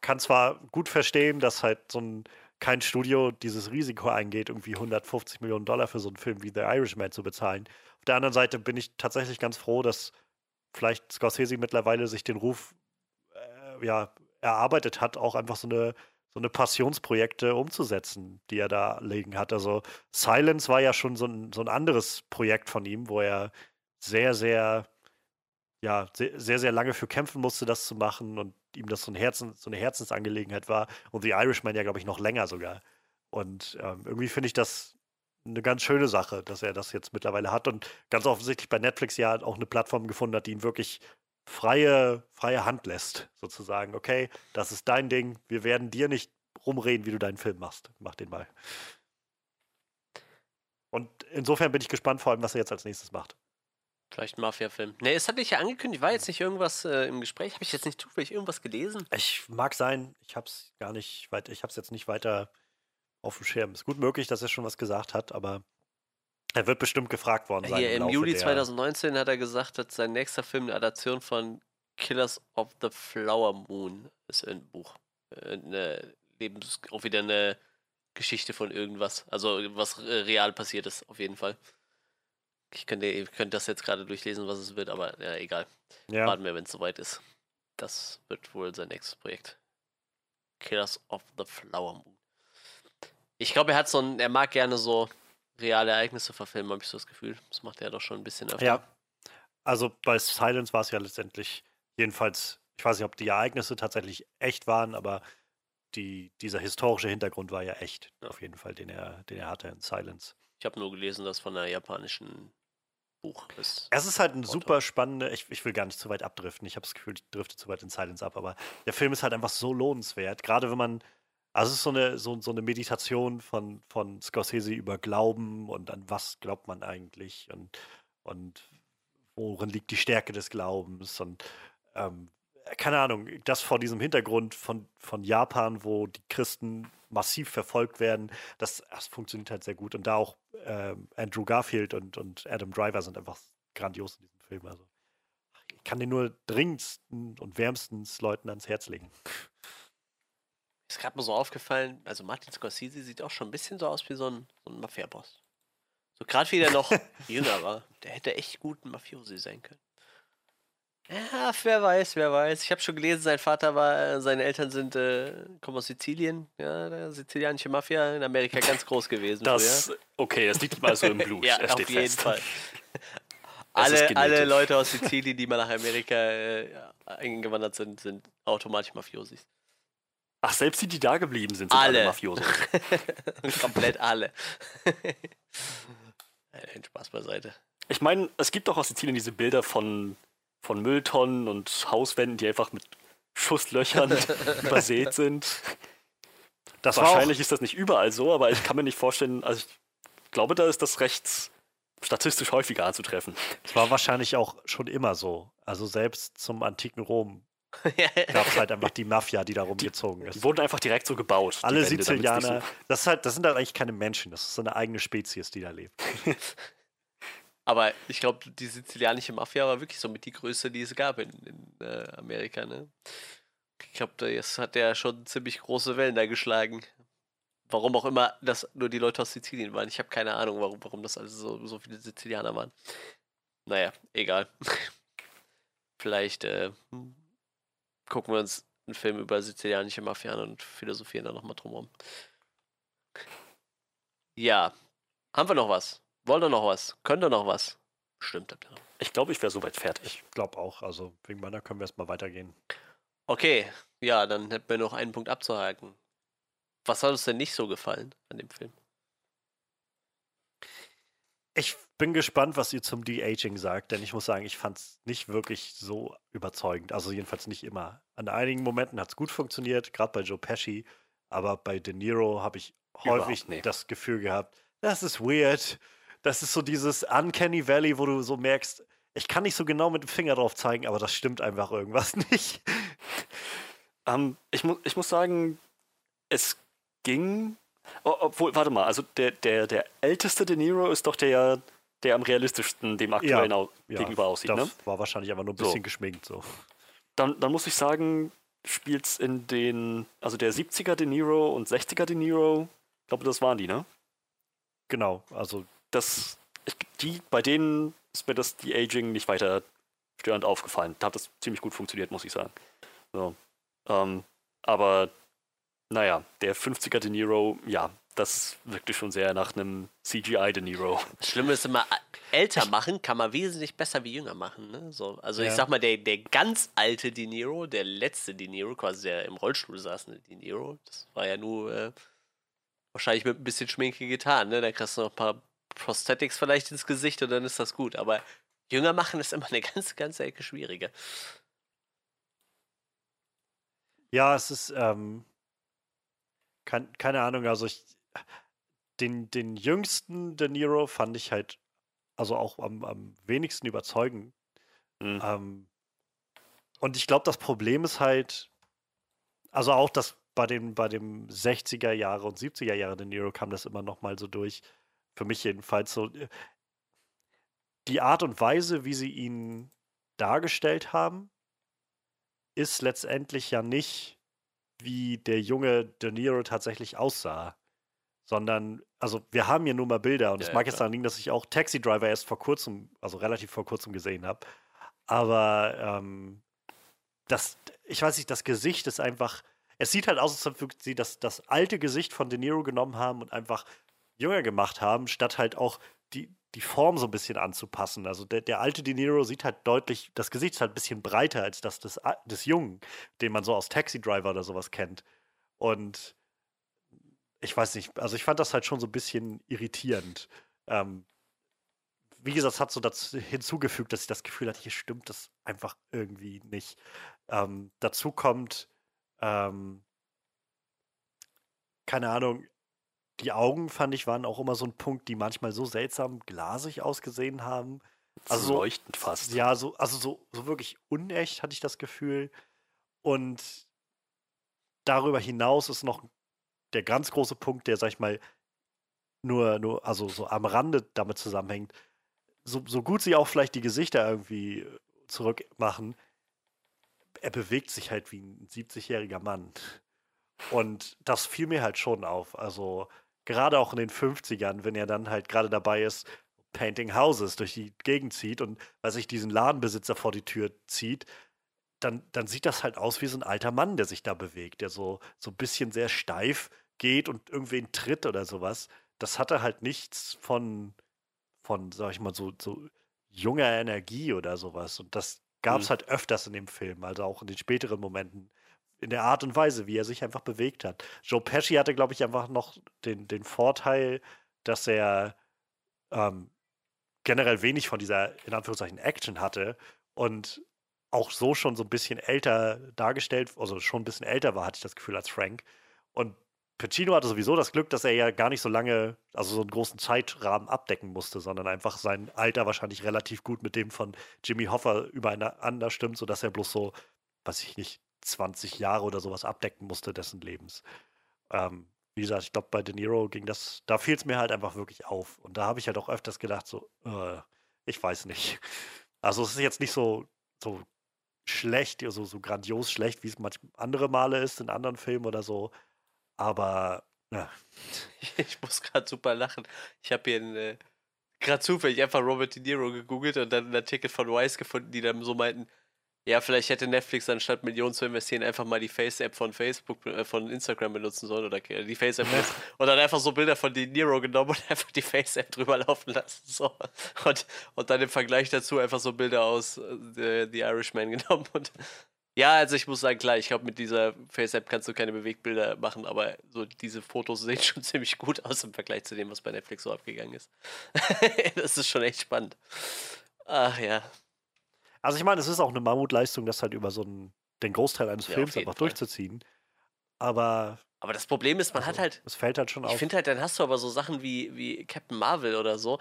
kann zwar gut verstehen, dass halt so ein kein Studio dieses Risiko eingeht, irgendwie 150 Millionen Dollar für so einen Film wie The Irishman zu bezahlen. Auf der anderen Seite bin ich tatsächlich ganz froh, dass vielleicht Scorsese mittlerweile sich den Ruf äh, ja, erarbeitet hat, auch einfach so eine, so eine Passionsprojekte umzusetzen, die er da liegen hat. Also Silence war ja schon so ein, so ein anderes Projekt von ihm, wo er sehr, sehr, ja, sehr, sehr, lange für kämpfen musste, das zu machen und ihm das so, ein Herzen, so eine Herzensangelegenheit war. Und The Irishman ja, glaube ich, noch länger sogar. Und ähm, irgendwie finde ich das eine ganz schöne Sache, dass er das jetzt mittlerweile hat und ganz offensichtlich bei Netflix ja auch eine Plattform gefunden hat, die ihn wirklich freie, freie Hand lässt, sozusagen. Okay, das ist dein Ding, wir werden dir nicht rumreden, wie du deinen Film machst. Mach den mal. Und insofern bin ich gespannt, vor allem, was er jetzt als nächstes macht. Vielleicht ein Mafia-Film. Ne, es hat dich ja angekündigt, war jetzt nicht irgendwas äh, im Gespräch? Habe ich jetzt nicht zufällig irgendwas gelesen? Ich mag sein, ich habe es gar nicht weiter, ich habe es jetzt nicht weiter auf dem Schirm. Ist gut möglich, dass er schon was gesagt hat, aber er wird bestimmt gefragt worden sein. Hier, im, im Juli 2019 hat er gesagt, dass sein nächster Film eine Adaption von Killers of the Flower Moon ist ein Buch. Äh, eine Lebens auch wieder eine Geschichte von irgendwas. Also was real passiert ist, auf jeden Fall. Ich könnte, ihr könnt das jetzt gerade durchlesen, was es wird, aber ja, egal. Ja. Warten wir, wenn es soweit ist. Das wird wohl sein nächstes Projekt. Killers of the Flower Moon. Ich glaube, er hat so ein, er mag gerne so reale Ereignisse verfilmen, habe ich so das Gefühl. Das macht er doch schon ein bisschen öfter. Ja. Also bei Silence war es ja letztendlich, jedenfalls, ich weiß nicht, ob die Ereignisse tatsächlich echt waren, aber die, dieser historische Hintergrund war ja echt, ja. auf jeden Fall, den er, den er hatte in Silence. Ich habe nur gelesen, dass von einer japanischen Buch ist. Es ist halt ein super spannender, ich, ich will gar nicht zu weit abdriften. Ich habe das Gefühl, ich drifte zu weit in Silence ab, aber der Film ist halt einfach so lohnenswert. Gerade wenn man, also es ist so eine, so, so eine Meditation von, von Scorsese über Glauben und an was glaubt man eigentlich und, und worin liegt die Stärke des Glaubens und ähm, keine Ahnung, das vor diesem Hintergrund von, von Japan, wo die Christen massiv verfolgt werden, das, das funktioniert halt sehr gut. Und da auch äh, Andrew Garfield und, und Adam Driver sind einfach grandios in diesem Film. Also ich kann den nur dringendsten und wärmstens Leuten ans Herz legen. Ist gerade mal so aufgefallen, also Martin Scorsese sieht auch schon ein bisschen so aus wie so ein, so ein Mafia-Boss. So gerade wie der noch jünger war. Der hätte echt gut ein Mafiosi sein können. Ja, wer weiß, wer weiß. Ich habe schon gelesen, sein Vater war, äh, seine Eltern sind, äh, kommen aus Sizilien. Ja, der sizilianische Mafia in Amerika ganz groß gewesen. Das, früher. okay, das liegt mal so im Blut. ja, auf jeden fest. Fall. alle, alle Leute aus Sizilien, die mal nach Amerika äh, eingewandert sind, sind automatisch Mafiosis. Ach, selbst die, die da geblieben sind, sind alle, alle Mafiosos. Komplett alle. Ein Spaß beiseite. Ich meine, es gibt doch aus Sizilien diese Bilder von von Mülltonnen und Hauswänden, die einfach mit Schusslöchern übersät sind. Das Wahrscheinlich ist das nicht überall so, aber ich kann mir nicht vorstellen, also ich glaube, da ist das recht statistisch häufiger anzutreffen. Es war wahrscheinlich auch schon immer so. Also selbst zum antiken Rom gab es halt einfach die Mafia, die da rumgezogen die, ist. Die wurden einfach direkt so gebaut. Alle Wände, Sizilianer, so das, ist halt, das sind halt eigentlich keine Menschen, das ist so eine eigene Spezies, die da lebt. Aber ich glaube, die sizilianische Mafia war wirklich so mit die größte, die es gab in, in äh, Amerika. Ne? Ich glaube, das hat ja schon ziemlich große Wellen da geschlagen. Warum auch immer das nur die Leute aus Sizilien waren. Ich habe keine Ahnung, warum, warum das also so, so viele Sizilianer waren. Naja, egal. Vielleicht äh, gucken wir uns einen Film über sizilianische Mafia an und philosophieren da nochmal drumherum. Ja. Haben wir noch was? Wollt ihr noch was? Könnt ihr noch was? Stimmt. habt ihr noch. Ich glaube, ich wäre soweit fertig. Ich glaube auch. Also wegen meiner können wir erstmal weitergehen. Okay, ja, dann hätten wir noch einen Punkt abzuhaken. Was hat uns denn nicht so gefallen an dem Film? Ich bin gespannt, was ihr zum De-Aging sagt, denn ich muss sagen, ich fand es nicht wirklich so überzeugend. Also jedenfalls nicht immer. An einigen Momenten hat es gut funktioniert, gerade bei Joe Pesci, aber bei De Niro habe ich häufig das Gefühl gehabt, das ist weird. Das ist so dieses Uncanny Valley, wo du so merkst, ich kann nicht so genau mit dem Finger drauf zeigen, aber das stimmt einfach irgendwas nicht. Ähm, ich, mu ich muss sagen, es ging. Oh, obwohl, warte mal, also der, der, der älteste De Niro ist doch der der am realistischsten dem aktuellen ja, ja, gegenüber aussieht. Das ne? war wahrscheinlich einfach nur ein bisschen so. geschminkt. So. Dann, dann muss ich sagen, spielt es in den, also der 70er De Niro und 60er De Niro, ich glaube, das waren die, ne? Genau, also. Das, die, bei denen ist mir das, die Aging nicht weiter störend aufgefallen. Da hat das ziemlich gut funktioniert, muss ich sagen. So. Ähm, aber naja, der 50er De Niro, ja, das wirkte schon sehr nach einem CGI De Niro. Das Schlimme ist immer, älter machen kann man wesentlich besser wie jünger machen. Ne? So, also ja. ich sag mal, der, der ganz alte De Niro, der letzte De Niro, quasi der im Rollstuhl saßende De Niro, das war ja nur äh, wahrscheinlich mit ein bisschen Schminke getan. Ne? Da kriegst du noch ein paar Prosthetics vielleicht ins Gesicht und dann ist das gut. Aber jünger machen ist immer eine ganz, ganz Ecke schwieriger. Ja, es ist, ähm, kein, keine Ahnung, also ich, den, den jüngsten De Niro fand ich halt, also auch am, am wenigsten überzeugend. Mhm. Ähm, und ich glaube, das Problem ist halt, also auch das bei, den, bei dem 60er Jahre und 70er Jahre De Niro kam das immer noch mal so durch. Für mich jedenfalls so. Äh, die Art und Weise, wie sie ihn dargestellt haben, ist letztendlich ja nicht, wie der junge De Niro tatsächlich aussah sondern, also wir haben hier nur mal Bilder und es ja, mag ja, jetzt daran liegen, dass ich auch Taxi Driver erst vor kurzem, also relativ vor kurzem gesehen habe. Aber ähm, das, ich weiß nicht, das Gesicht ist einfach, es sieht halt aus, als ob sie das, das alte Gesicht von De Niro genommen haben und einfach jünger gemacht haben, statt halt auch die, die Form so ein bisschen anzupassen. Also der, der alte De Niro sieht halt deutlich, das Gesicht ist halt ein bisschen breiter als das des, des Jungen, den man so aus Taxi Driver oder sowas kennt. Und ich weiß nicht, also ich fand das halt schon so ein bisschen irritierend. Ähm, wie gesagt, es hat so dazu hinzugefügt, dass ich das Gefühl hatte, hier stimmt das einfach irgendwie nicht. Ähm, dazu kommt, ähm, keine Ahnung, die Augen fand ich waren auch immer so ein Punkt, die manchmal so seltsam glasig ausgesehen haben. Also so leuchtend fast. Ja, so, also so, so wirklich unecht hatte ich das Gefühl. Und darüber hinaus ist noch der ganz große Punkt, der, sag ich mal, nur, nur, also so am Rande damit zusammenhängt, so, so gut sie auch vielleicht die Gesichter irgendwie zurückmachen, er bewegt sich halt wie ein 70-jähriger Mann. Und das fiel mir halt schon auf. Also gerade auch in den 50ern, wenn er dann halt gerade dabei ist, Painting Houses durch die Gegend zieht und weil sich diesen Ladenbesitzer vor die Tür zieht, dann, dann sieht das halt aus wie so ein alter Mann, der sich da bewegt, der so, so ein bisschen sehr steif geht und irgendwen tritt oder sowas. Das hatte halt nichts von, von, sag ich mal, so, so junger Energie oder sowas. Und das gab es mhm. halt öfters in dem Film, also auch in den späteren Momenten. In der Art und Weise, wie er sich einfach bewegt hat. Joe Pesci hatte, glaube ich, einfach noch den, den Vorteil, dass er ähm, generell wenig von dieser, in Anführungszeichen, Action hatte und auch so schon so ein bisschen älter dargestellt, also schon ein bisschen älter war, hatte ich das Gefühl, als Frank. Und Pacino hatte sowieso das Glück, dass er ja gar nicht so lange, also so einen großen Zeitrahmen abdecken musste, sondern einfach sein Alter wahrscheinlich relativ gut mit dem von Jimmy Hoffa übereinander stimmt, sodass er bloß so, weiß ich nicht, 20 Jahre oder sowas abdecken musste dessen Lebens. Ähm, wie gesagt, ich glaube, bei De Niro ging das, da fiel es mir halt einfach wirklich auf. Und da habe ich halt auch öfters gedacht, so, äh, ich weiß nicht. Also es ist jetzt nicht so, so schlecht, also so grandios schlecht, wie es manchmal andere Male ist in anderen Filmen oder so. Aber ja. Ich muss gerade super lachen. Ich habe hier äh, gerade zufällig einfach Robert De Niro gegoogelt und dann einen Artikel von Wise gefunden, die dann so meinten, ja, vielleicht hätte Netflix anstatt Millionen zu investieren, einfach mal die Face-App von Facebook, äh, von Instagram benutzen sollen oder die Face-App und dann einfach so Bilder von De Niro genommen und einfach die Face-App drüber laufen lassen. So. Und, und dann im Vergleich dazu einfach so Bilder aus äh, The Irishman genommen und ja, also ich muss sagen, klar, ich glaube, mit dieser Face-App kannst du keine Bewegtbilder machen, aber so diese Fotos sehen schon ziemlich gut aus im Vergleich zu dem, was bei Netflix so abgegangen ist. das ist schon echt spannend. Ach ja. Also ich meine, es ist auch eine Mammutleistung, das halt über so einen, den Großteil eines ja, Films einfach Fall. durchzuziehen. Aber. Aber das Problem ist, man also, hat halt. Es fällt halt schon ich auf. Ich finde halt, dann hast du aber so Sachen wie, wie Captain Marvel oder so.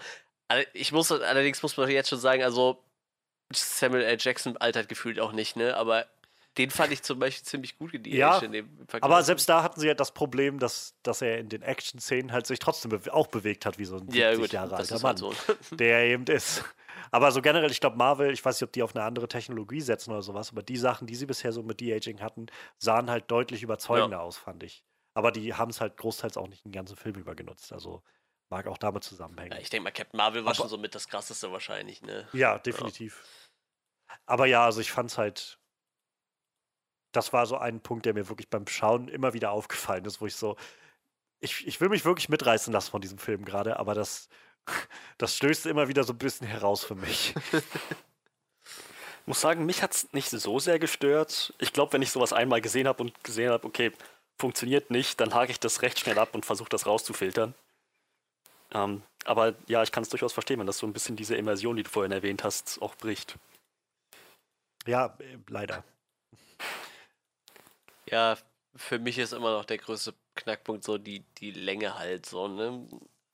Ich muss, allerdings muss man jetzt schon sagen, also Samuel L. Jackson altert gefühlt auch nicht, ne? Aber den fand ich zum Beispiel ziemlich gut in die Ja, Action. im Vergleich. Aber selbst da hatten sie ja das Problem, dass, dass er in den Action-Szenen halt sich trotzdem bewe auch bewegt hat, wie so ein 70 ja, gut, Jahre alter ist Mann, halt so. der er eben ist. Aber so generell, ich glaube, Marvel, ich weiß nicht, ob die auf eine andere Technologie setzen oder sowas, aber die Sachen, die sie bisher so mit De-Aging hatten, sahen halt deutlich überzeugender aus, fand ich. Aber die haben es halt großteils auch nicht den ganzen Film über genutzt. Also mag auch damit zusammenhängen. Ja, ich denke mal, Captain Marvel war Aber- schon so mit das krasseste wahrscheinlich, ne? Ja, definitiv. Aber ja, also ich fand's halt. Das war so ein Punkt, der mir wirklich beim Schauen immer wieder aufgefallen ist, wo ich so. Ich, ich will mich wirklich mitreißen lassen von diesem Film gerade, aber das, das stößt immer wieder so ein bisschen heraus für mich. Ich muss sagen, mich hat es nicht so sehr gestört. Ich glaube, wenn ich sowas einmal gesehen habe und gesehen habe, okay, funktioniert nicht, dann hake ich das recht schnell ab und versuche das rauszufiltern. Ähm, aber ja, ich kann es durchaus verstehen, wenn das so ein bisschen diese Immersion, die du vorhin erwähnt hast, auch bricht. Ja, äh, leider. Ja, für mich ist immer noch der größte Knackpunkt so die, die Länge halt so, ne?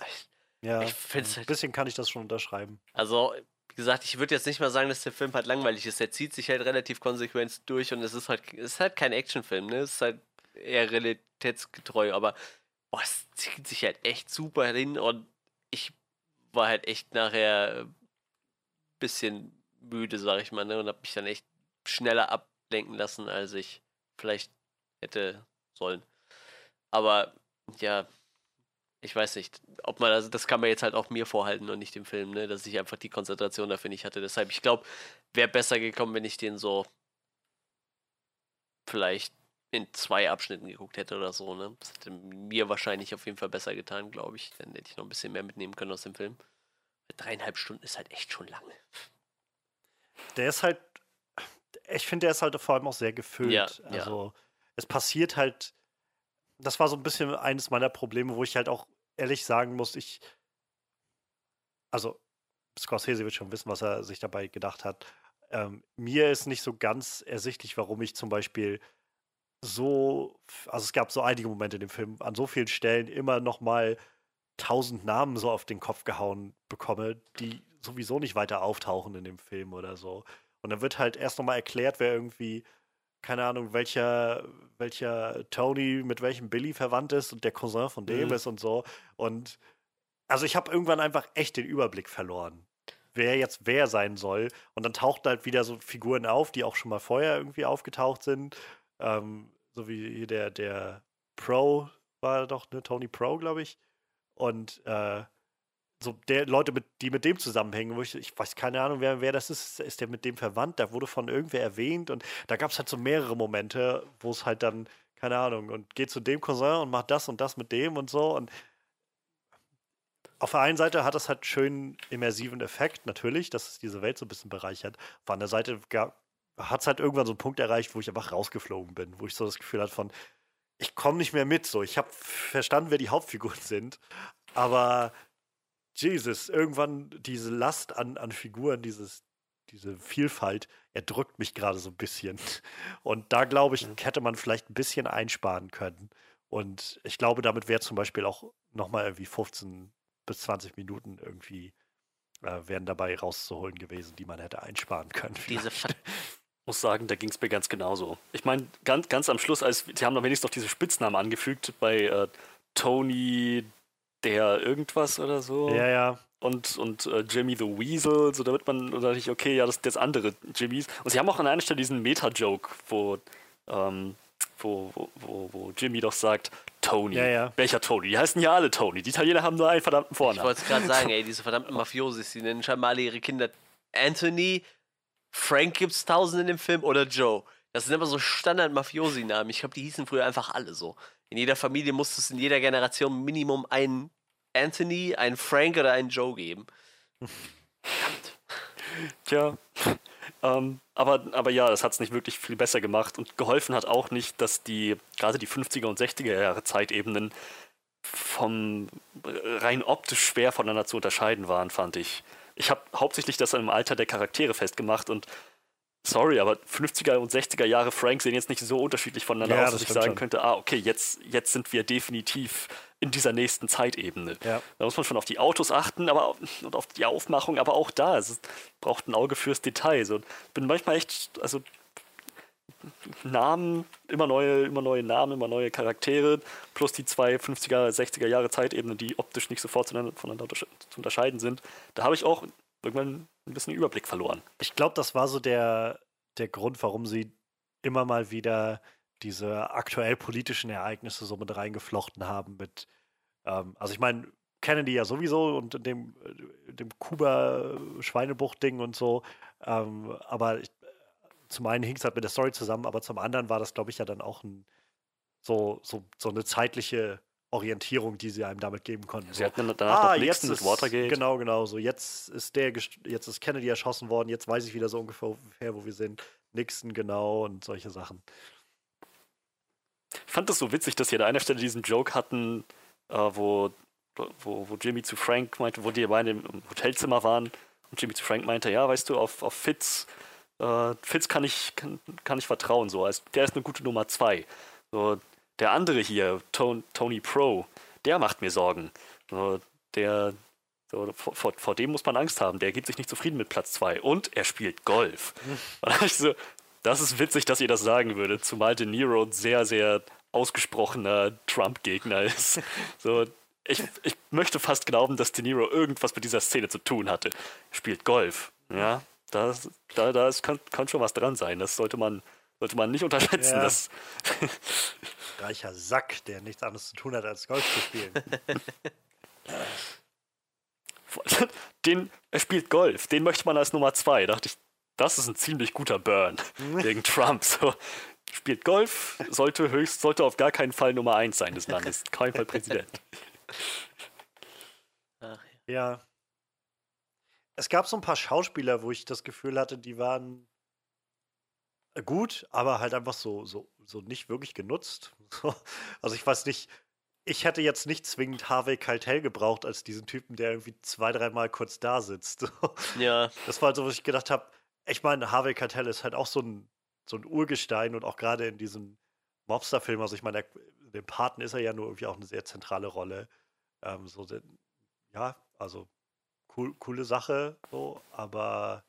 Ich- Ja, Ich find's ein halt- bisschen kann ich das schon unterschreiben. Also, wie gesagt, ich würde jetzt nicht mal sagen, dass der Film halt langweilig ist. Der zieht sich halt relativ konsequent durch und es ist halt, es ist halt kein Actionfilm, ne? Es ist halt eher realitätsgetreu, aber boah, es zieht sich halt echt super hin und ich war halt echt nachher ein bisschen müde, sag ich mal, ne? Und hab mich dann echt schneller ablenken lassen, als ich vielleicht hätte sollen. Aber ja, ich weiß nicht, ob man, also das kann man jetzt halt auch mir vorhalten und nicht dem Film, ne, dass ich einfach die Konzentration dafür nicht hatte. Deshalb, ich glaube, wäre besser gekommen, wenn ich den so vielleicht in zwei Abschnitten geguckt hätte oder so, ne. Das hätte mir wahrscheinlich auf jeden Fall besser getan, glaube ich. Dann hätte ich noch ein bisschen mehr mitnehmen können aus dem Film. Dreieinhalb Stunden ist halt echt schon lange. Der ist halt, ich finde, der ist halt vor allem auch sehr gefüllt. Ja, ja. Es passiert halt, das war so ein bisschen eines meiner Probleme, wo ich halt auch ehrlich sagen muss, ich, also Scorsese wird schon wissen, was er sich dabei gedacht hat. Ähm, mir ist nicht so ganz ersichtlich, warum ich zum Beispiel so, also es gab so einige Momente in dem Film, an so vielen Stellen immer noch mal tausend Namen so auf den Kopf gehauen bekomme, die sowieso nicht weiter auftauchen in dem Film oder so. Und dann wird halt erst nochmal erklärt, wer irgendwie, keine Ahnung, welcher, welcher Tony mit welchem Billy verwandt ist und der Cousin von dem Mhm. ist und so. Und also ich habe irgendwann einfach echt den Überblick verloren, wer jetzt wer sein soll. Und dann tauchten halt wieder so Figuren auf, die auch schon mal vorher irgendwie aufgetaucht sind. Ähm, so wie hier der, der Pro war doch, ne, Tony Pro, glaube ich. Und äh, so der Leute, mit, die mit dem zusammenhängen, wo ich, ich weiß keine Ahnung, wer, wer das ist, ist der mit dem verwandt, da wurde von irgendwer erwähnt und da gab es halt so mehrere Momente, wo es halt dann, keine Ahnung, und geht zu dem Cousin und macht das und das mit dem und so und auf der einen Seite hat das halt schönen immersiven Effekt, natürlich, dass es diese Welt so ein bisschen bereichert. Auf der Seite hat es halt irgendwann so einen Punkt erreicht, wo ich einfach rausgeflogen bin, wo ich so das Gefühl hatte von, ich komme nicht mehr mit. So, ich habe verstanden, wer die Hauptfiguren sind, aber Jesus, irgendwann diese Last an, an Figuren, dieses, diese Vielfalt, erdrückt mich gerade so ein bisschen. Und da glaube ich, hätte man vielleicht ein bisschen einsparen können. Und ich glaube, damit wäre zum Beispiel auch nochmal irgendwie 15 bis 20 Minuten irgendwie äh, wären dabei rauszuholen gewesen, die man hätte einsparen können. Diese muss sagen, da ging es mir ganz genauso. Ich meine, ganz, ganz am Schluss, als sie haben doch wenigstens noch diese Spitznamen angefügt bei äh, Tony der irgendwas oder so. Ja, ja. Und, und äh, Jimmy the Weasel, so damit man, oder ich, okay, ja, das sind jetzt andere Jimmys. Und sie haben auch an einer Stelle diesen Meta-Joke, wo, ähm, wo, wo, wo, wo Jimmy doch sagt, Tony. Ja, ja. Welcher Tony? Die heißen ja alle Tony. Die Italiener haben nur einen verdammten Ich Vornamen. wollte es gerade sagen, ey, diese verdammten Mafiosis, die nennen scheinbar alle ihre Kinder Anthony, Frank gibt's tausend in dem Film oder Joe. Das sind immer so Standard-Mafiosi-Namen. Ich glaube, die hießen früher einfach alle so. In jeder Familie musste es in jeder Generation Minimum einen Anthony, einen Frank oder einen Joe geben. Tja. Ähm, aber, aber ja, das hat es nicht wirklich viel besser gemacht und geholfen hat auch nicht, dass die, gerade die 50er und 60er Jahre Zeitebenen vom rein optisch schwer voneinander zu unterscheiden waren, fand ich. Ich habe hauptsächlich das dem Alter der Charaktere festgemacht und sorry, aber 50er und 60er Jahre Frank sehen jetzt nicht so unterschiedlich voneinander Ja, aus, das dass ich sagen schon. könnte, ah, okay, jetzt, jetzt sind wir definitiv in dieser nächsten Zeitebene. Ja. Da muss man schon auf die Autos achten, aber und auf die Aufmachung, aber auch da, es ist, braucht ein Auge fürs Detail. So, bin manchmal echt, also Namen, immer neue, immer neue Namen, immer neue Charaktere, plus die zwei 50er, 60er Jahre Zeitebenen, die optisch nicht sofort voneinander zu unterscheiden sind. Da habe ich auch irgendwann ein bisschen Überblick verloren. Ich glaube, das war so der, der Grund, warum sie immer mal wieder diese aktuell politischen Ereignisse so mit reingeflochten haben. Mit, ähm, also ich meine, Kennedy ja sowieso und dem, äh, dem Kuba-Schweinebucht-Ding und so. Ähm, aber ich, zum einen hing es halt mit der Story zusammen, aber zum anderen war das, glaube ich, ja dann auch ein, so, so, so eine zeitliche Orientierung, die sie einem damit geben konnten. Sie hatten danach ah, noch jetzt mit Watergate. Genau, genau. So jetzt ist der, jetzt ist Kennedy erschossen worden. Jetzt weiß ich wieder so ungefähr, wo wir sind. Nixon genau und solche Sachen. Ich fand das so witzig, dass sie an einer Stelle diesen Joke hatten, äh, wo, wo, wo Jimmy zu Frank meinte, wo die beide im Hotelzimmer waren und Jimmy zu Frank meinte, ja, weißt du, auf, auf Fitz, äh, Fitz kann ich, kann, kann ich vertrauen, so. Also, der ist eine gute Nummer zwei. So, der andere hier, Ton, Tony Pro, der macht mir Sorgen. So, der, so, vor, vor, dem muss man Angst haben. Der gibt sich nicht zufrieden mit Platz 2. Und er spielt Golf. so, das ist witzig, dass ihr das sagen würdet, zumal De Niro ein sehr, sehr ausgesprochener Trump-Gegner ist. So, ich, ich möchte fast glauben, dass De Niro irgendwas mit dieser Szene zu tun hatte. Er spielt Golf. Ja, das, da, da ist, kann, kann schon was dran sein. Das sollte man, sollte man nicht unterschätzen. Ja. Das Reicher Sack, der nichts anderes zu tun hat, als Golf zu spielen. Den, er spielt Golf, den möchte man als Nummer zwei. Da dachte ich, das ist ein ziemlich guter Burn gegen Trump. So, spielt Golf, sollte höchst, sollte auf gar keinen Fall Nummer eins sein des Landes. Kein Fall Präsident. Ach, ja. ja. Es gab so ein paar Schauspieler, wo ich das Gefühl hatte, die waren gut, aber halt einfach so, so, so nicht wirklich genutzt. Also ich weiß nicht, ich hätte jetzt nicht zwingend Harvey Keitel gebraucht als diesen Typen, der irgendwie zwei, dreimal kurz da sitzt. Ja. Das war halt so, was ich gedacht habe, ich meine, Harvey Keitel ist halt auch so ein, so ein Urgestein und auch gerade in diesem Mobster-Film, also ich meine, dem Paten ist er ja nur irgendwie auch eine sehr zentrale Rolle. Ähm, so, ja, also cool, coole Sache, so, aber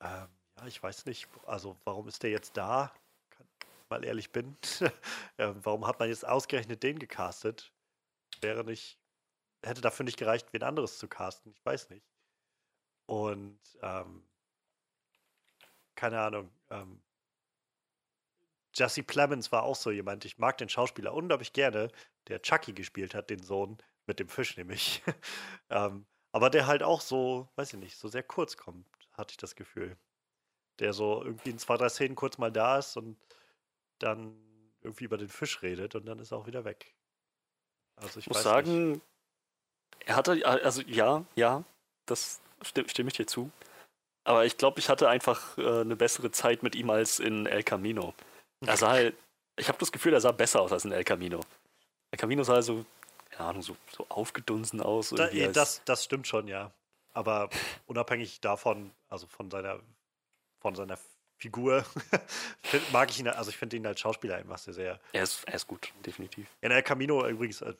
ähm, ja, ich weiß nicht, also warum ist der jetzt da? Kann, mal ehrlich bin. ähm, warum hat man jetzt ausgerechnet den gecastet? Wäre nicht, hätte dafür nicht gereicht, wen anderes zu casten, ich weiß nicht. Und ähm, keine Ahnung, ähm, Jesse Plemons war auch so jemand, ich mag den Schauspieler unglaublich gerne, der Chucky gespielt hat, den Sohn mit dem Fisch nämlich. ähm, aber der halt auch so, weiß ich nicht, so sehr kurz kommt, hatte ich das Gefühl. Der so irgendwie in zwei, drei Szenen kurz mal da ist und dann irgendwie über den Fisch redet und dann ist er auch wieder weg. Also ich muss sagen, nicht. er hatte, also ja, ja, das stimme, stimme ich dir zu. Aber ich glaube, ich hatte einfach äh, eine bessere Zeit mit ihm als in El Camino. Er sah halt, ich habe das Gefühl, er sah besser aus als in El Camino. El Camino sah so, keine Ahnung, so, so aufgedunsen aus. Da, das, das stimmt schon, ja. Aber unabhängig davon, also von seiner, von seiner Figur, mag ich ihn, also ich finde ihn als Schauspieler einfach sehr, sehr. Er ist, er ist gut, definitiv. In El Camino übrigens, äh,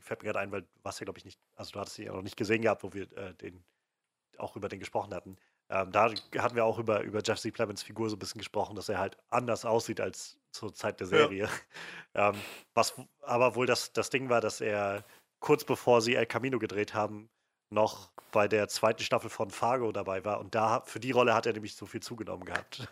fällt mir gerade ein, weil du hast ja, glaube ich, nicht, also du hattest ihn ja noch nicht gesehen gehabt, wo wir äh, den auch über den gesprochen hatten. Ähm, da hatten wir auch über, über Jeff C. Plemons Figur so ein bisschen gesprochen, dass er halt anders aussieht als zur Zeit der Serie. Ja. ähm, was aber wohl das, das Ding war, dass er kurz bevor sie El Camino gedreht haben, noch bei der zweiten Staffel von Fargo dabei war. Und da für die Rolle hat er nämlich so viel zugenommen gehabt.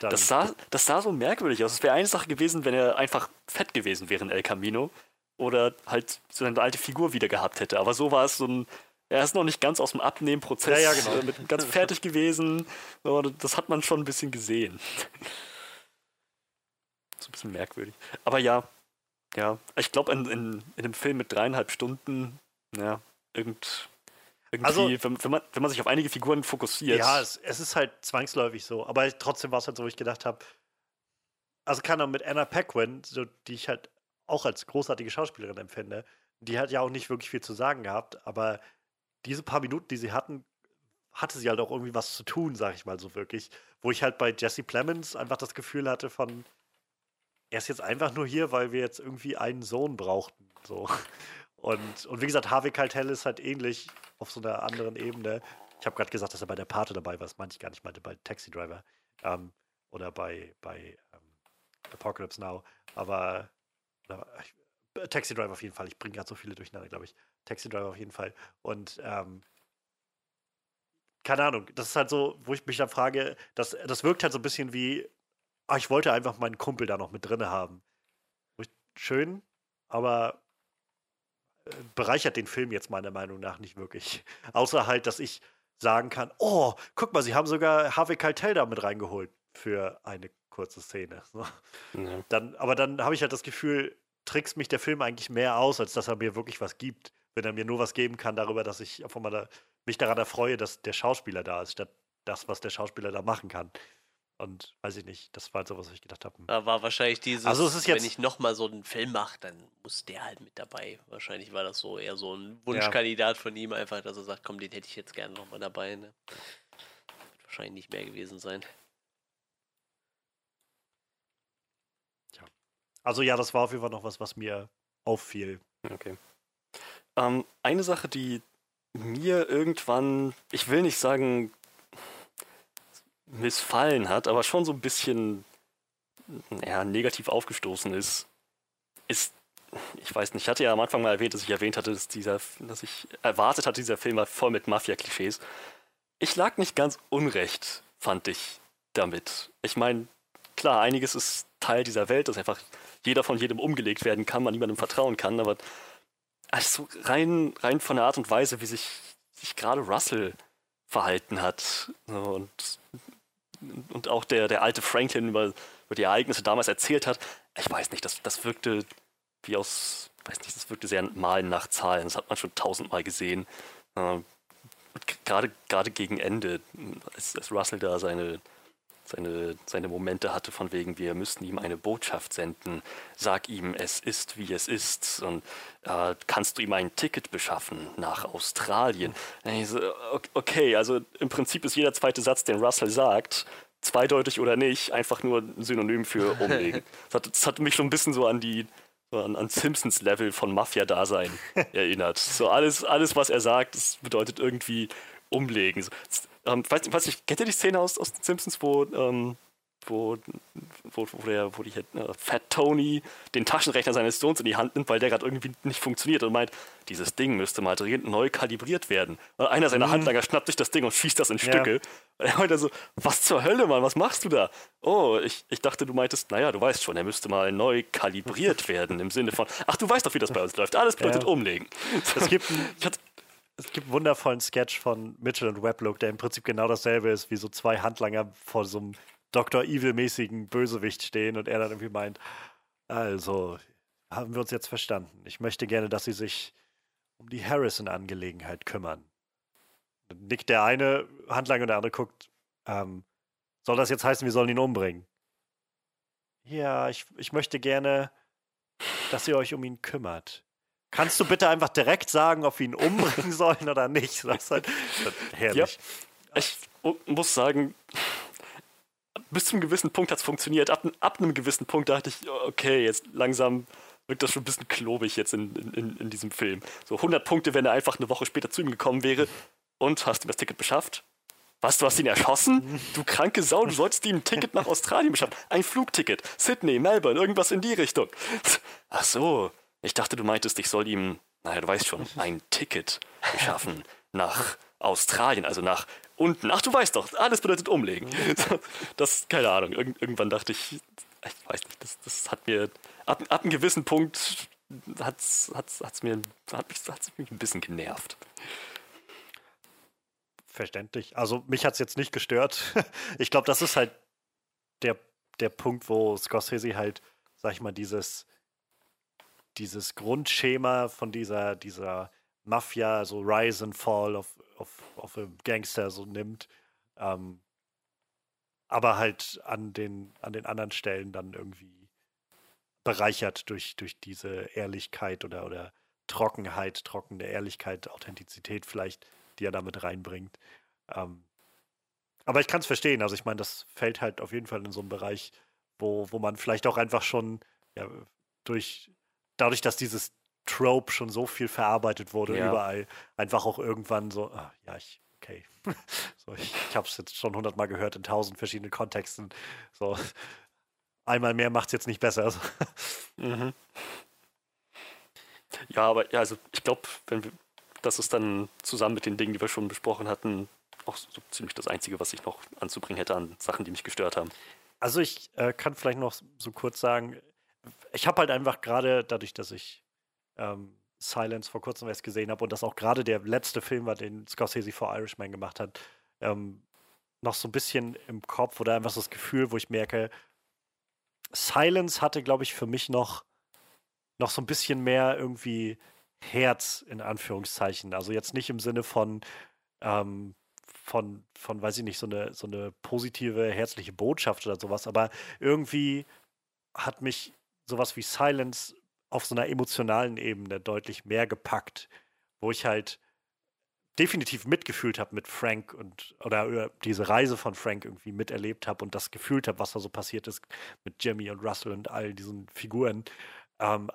Das, sah, das sah so merkwürdig aus. Es wäre eine Sache gewesen, wenn er einfach fett gewesen wäre in El Camino. Oder halt so eine alte Figur wieder gehabt hätte. Aber so war es so ein er ist noch nicht ganz aus dem Abnehmprozess ja, ja, genau. mit ganz fertig gewesen. Das hat man schon ein bisschen gesehen. so ein bisschen merkwürdig. Aber ja, ja, ich glaube, in, in, in einem Film mit dreieinhalb Stunden, ja, irgend, irgendwie, also, wenn, wenn, man, wenn man sich auf einige Figuren fokussiert. Ja, es, es ist halt zwangsläufig so. Aber trotzdem war es halt so, wo ich gedacht habe, also kann auch mit Anna Paquin, so, die ich halt auch als großartige Schauspielerin empfinde, die hat ja auch nicht wirklich viel zu sagen gehabt, aber diese paar Minuten, die sie hatten, hatte sie halt auch irgendwie was zu tun, sag ich mal so wirklich. Wo ich halt bei Jesse Plemons einfach das Gefühl hatte von, er ist jetzt einfach nur hier, weil wir jetzt irgendwie einen Sohn brauchten. So. Und, und wie gesagt, Harvey Keitel ist halt ähnlich auf so einer anderen Ebene. Ich habe gerade gesagt, dass er bei der Pate dabei war, das meinte ich gar nicht, meinte bei Taxi Driver. Ähm, oder bei, bei ähm, Apocalypse Now. Aber oder, ich, Taxi Driver auf jeden Fall. Ich bringe gerade so viele durcheinander, glaube ich. Taxi Driver auf jeden Fall. Und ähm, keine Ahnung, das ist halt so, wo ich mich dann frage, das, das wirkt halt so ein bisschen wie, ach, ich wollte einfach meinen Kumpel da noch mit drin haben. Schön, aber bereichert den Film jetzt meiner Meinung nach nicht wirklich. Außer halt, dass ich sagen kann, oh, guck mal, sie haben sogar Harvey Keitel da mit reingeholt für eine kurze Szene. Ja. Dann, aber dann habe ich halt das Gefühl, trickst mich der Film eigentlich mehr aus, als dass er mir wirklich was gibt. Wenn er mir nur was geben kann darüber, dass ich einfach mal da, mich daran erfreue, dass der Schauspieler da ist, statt das, was der Schauspieler da machen kann. Und weiß ich nicht, das war halt so, was ich gedacht habe. Da war wahrscheinlich dieses, also es ist jetzt, wenn ich nochmal so einen Film mache, dann muss der halt mit dabei. Wahrscheinlich war das so eher so ein Wunschkandidat ja. von ihm, einfach, dass er sagt, komm, den hätte ich jetzt gerne nochmal dabei. Ne? Wird wahrscheinlich nicht mehr gewesen sein. Ja. Also ja, das war auf jeden Fall noch was, was mir auffiel. Okay. Ähm, eine Sache, die mir irgendwann, ich will nicht sagen, missfallen hat, aber schon so ein bisschen ja, negativ aufgestoßen ist, ist, ich weiß nicht, ich hatte ja am Anfang mal erwähnt, dass ich erwähnt hatte, dass, dieser, dass ich erwartet hatte, dieser Film war voll mit Mafia-Klischees. Ich lag nicht ganz unrecht, fand ich damit. Ich meine, klar, einiges ist Teil dieser Welt, dass einfach jeder von jedem umgelegt werden kann, man niemandem vertrauen kann, aber also rein, rein von der Art und Weise, wie sich, sich gerade Russell verhalten hat und und auch der, der alte Franklin über, über die Ereignisse damals erzählt hat, ich weiß nicht, das, das wirkte wie aus, weiß nicht, das wirkte sehr malen nach Zahlen. Das hat man schon tausendmal gesehen. Ähm, gerade, gerade gegen Ende, als, als Russell da seine, seine, seine Momente hatte von wegen, wir müssten ihm eine Botschaft senden, sag ihm, es ist, wie es ist und äh, kannst du ihm ein Ticket beschaffen nach Australien? So, okay, also im Prinzip ist jeder zweite Satz, den Russell sagt, zweideutig oder nicht, einfach nur ein Synonym für umlegen. das, hat, das hat mich schon ein bisschen so an die an, an Simpsons-Level von Mafia-Dasein erinnert. So alles, alles, was er sagt, das bedeutet irgendwie umlegen. So, ähm, weiß, weiß ich, kennt ihr die Szene aus, aus Simpsons, wo, ähm, wo, wo, wo, der, wo die, äh, Fat Tony den Taschenrechner seines Sohns in die Hand nimmt, weil der gerade irgendwie nicht funktioniert und meint, dieses Ding müsste mal dringend neu kalibriert werden. Und einer seiner mhm. Handlanger schnappt sich das Ding und schießt das in Stücke. Ja. Und er meint so, was zur Hölle, Mann, was machst du da? Oh, ich, ich dachte, du meintest, naja, du weißt schon, er müsste mal neu kalibriert werden, im Sinne von, ach, du weißt doch, wie das bei uns läuft. Alles bedeutet ja. umlegen. Es gibt, ich hatte, es gibt einen wundervollen Sketch von Mitchell und Weblook, der im Prinzip genau dasselbe ist, wie so zwei Handlanger vor so einem Dr. Evil-mäßigen Bösewicht stehen und er dann irgendwie meint, also, haben wir uns jetzt verstanden. Ich möchte gerne, dass Sie sich um die Harrison-Angelegenheit kümmern. Dann nickt der eine Handlanger und der andere guckt, ähm, soll das jetzt heißen, wir sollen ihn umbringen? Ja, ich, ich möchte gerne, dass ihr euch um ihn kümmert. Kannst du bitte einfach direkt sagen, ob wir ihn umbringen sollen oder nicht? Das ist halt, herrlich. Ja, ich muss sagen, bis zu einem gewissen Punkt hat es funktioniert. Ab, ab, einem gewissen Punkt dachte ich, okay, jetzt langsam wirkt das schon ein bisschen klobig jetzt in, in, in diesem Film. So 100 Punkte, wenn er einfach eine Woche später zu ihm gekommen wäre. Und hast ihm das Ticket beschafft? Was, du hast ihn erschossen? Du kranke Sau, du solltest ihm ein Ticket nach Australien beschaffen. Ein Flugticket. Sydney, Melbourne, irgendwas in die Richtung. Ach so, ich dachte, du meintest, ich soll ihm, naja, du weißt schon, ein Ticket beschaffen nach Australien, also nach unten. Ach, du weißt doch, alles bedeutet umlegen. Das, keine Ahnung, Irgend, irgendwann dachte ich, ich weiß nicht, das, das hat mir, ab, ab einem gewissen Punkt hat's, hat's, hat's mir, hat mich, hat's mich ein bisschen genervt. Verständlich. Also mich hat es jetzt nicht gestört. Ich glaube, das ist halt der, der Punkt, wo Scorsese halt, sag ich mal, dieses dieses Grundschema von dieser, dieser Mafia, so Rise and Fall of, of, of a Gangster so nimmt. Ähm, aber halt an den, an den anderen Stellen dann irgendwie bereichert durch, durch diese Ehrlichkeit oder, oder Trockenheit, trockene Ehrlichkeit, Authentizität vielleicht, die er damit reinbringt. Ähm, aber ich kann es verstehen. Also ich meine, das fällt halt auf jeden Fall in so einen Bereich, wo, wo man vielleicht auch einfach schon ja, durch dadurch, dass dieses Trope schon so viel verarbeitet wurde, ja. überall, einfach auch irgendwann so, ah, ja, ich, okay. so, ich ich habe es jetzt schon hundertmal gehört in tausend verschiedenen Kontexten. So, einmal mehr macht es jetzt nicht besser. Mhm. Ja, aber ja, also ich glaube, wenn wir, das ist dann zusammen mit den Dingen, die wir schon besprochen hatten, auch so ziemlich das Einzige, was ich noch anzubringen hätte an Sachen, die mich gestört haben. Also ich äh, kann vielleicht noch so kurz sagen, ich habe halt einfach gerade dadurch, dass ich ähm, Silence vor kurzem erst gesehen habe und das auch gerade der letzte Film war, den Scorsese vor Irishman gemacht hat, ähm, noch so ein bisschen im Kopf oder einfach so das Gefühl, wo ich merke, Silence hatte, glaube ich, für mich noch, noch so ein bisschen mehr irgendwie Herz in Anführungszeichen. Also jetzt nicht im Sinne von, ähm, von, von, weiß ich nicht, so eine, so eine positive, herzliche Botschaft oder sowas, aber irgendwie hat mich sowas wie Silence auf so einer emotionalen Ebene deutlich mehr gepackt, wo ich halt definitiv mitgefühlt habe mit Frank und oder über diese Reise von Frank irgendwie miterlebt habe und das gefühlt habe, was da so passiert ist mit Jimmy und Russell und all diesen Figuren. Ähm,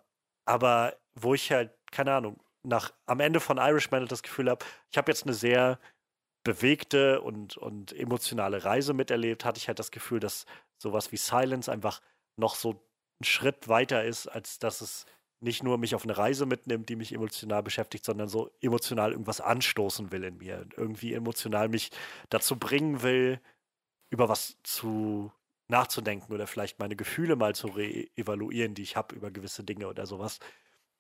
aber wo ich halt, keine Ahnung, nach am Ende von Irishman halt das Gefühl habe, ich habe jetzt eine sehr bewegte und, und emotionale Reise miterlebt, hatte ich halt das Gefühl, dass sowas wie Silence einfach noch so einen Schritt weiter ist, als dass es nicht nur mich auf eine Reise mitnimmt, die mich emotional beschäftigt, sondern so emotional irgendwas anstoßen will in mir. Irgendwie emotional mich dazu bringen will, über was zu nachzudenken oder vielleicht meine Gefühle mal zu re-evaluieren, die ich habe über gewisse Dinge oder sowas.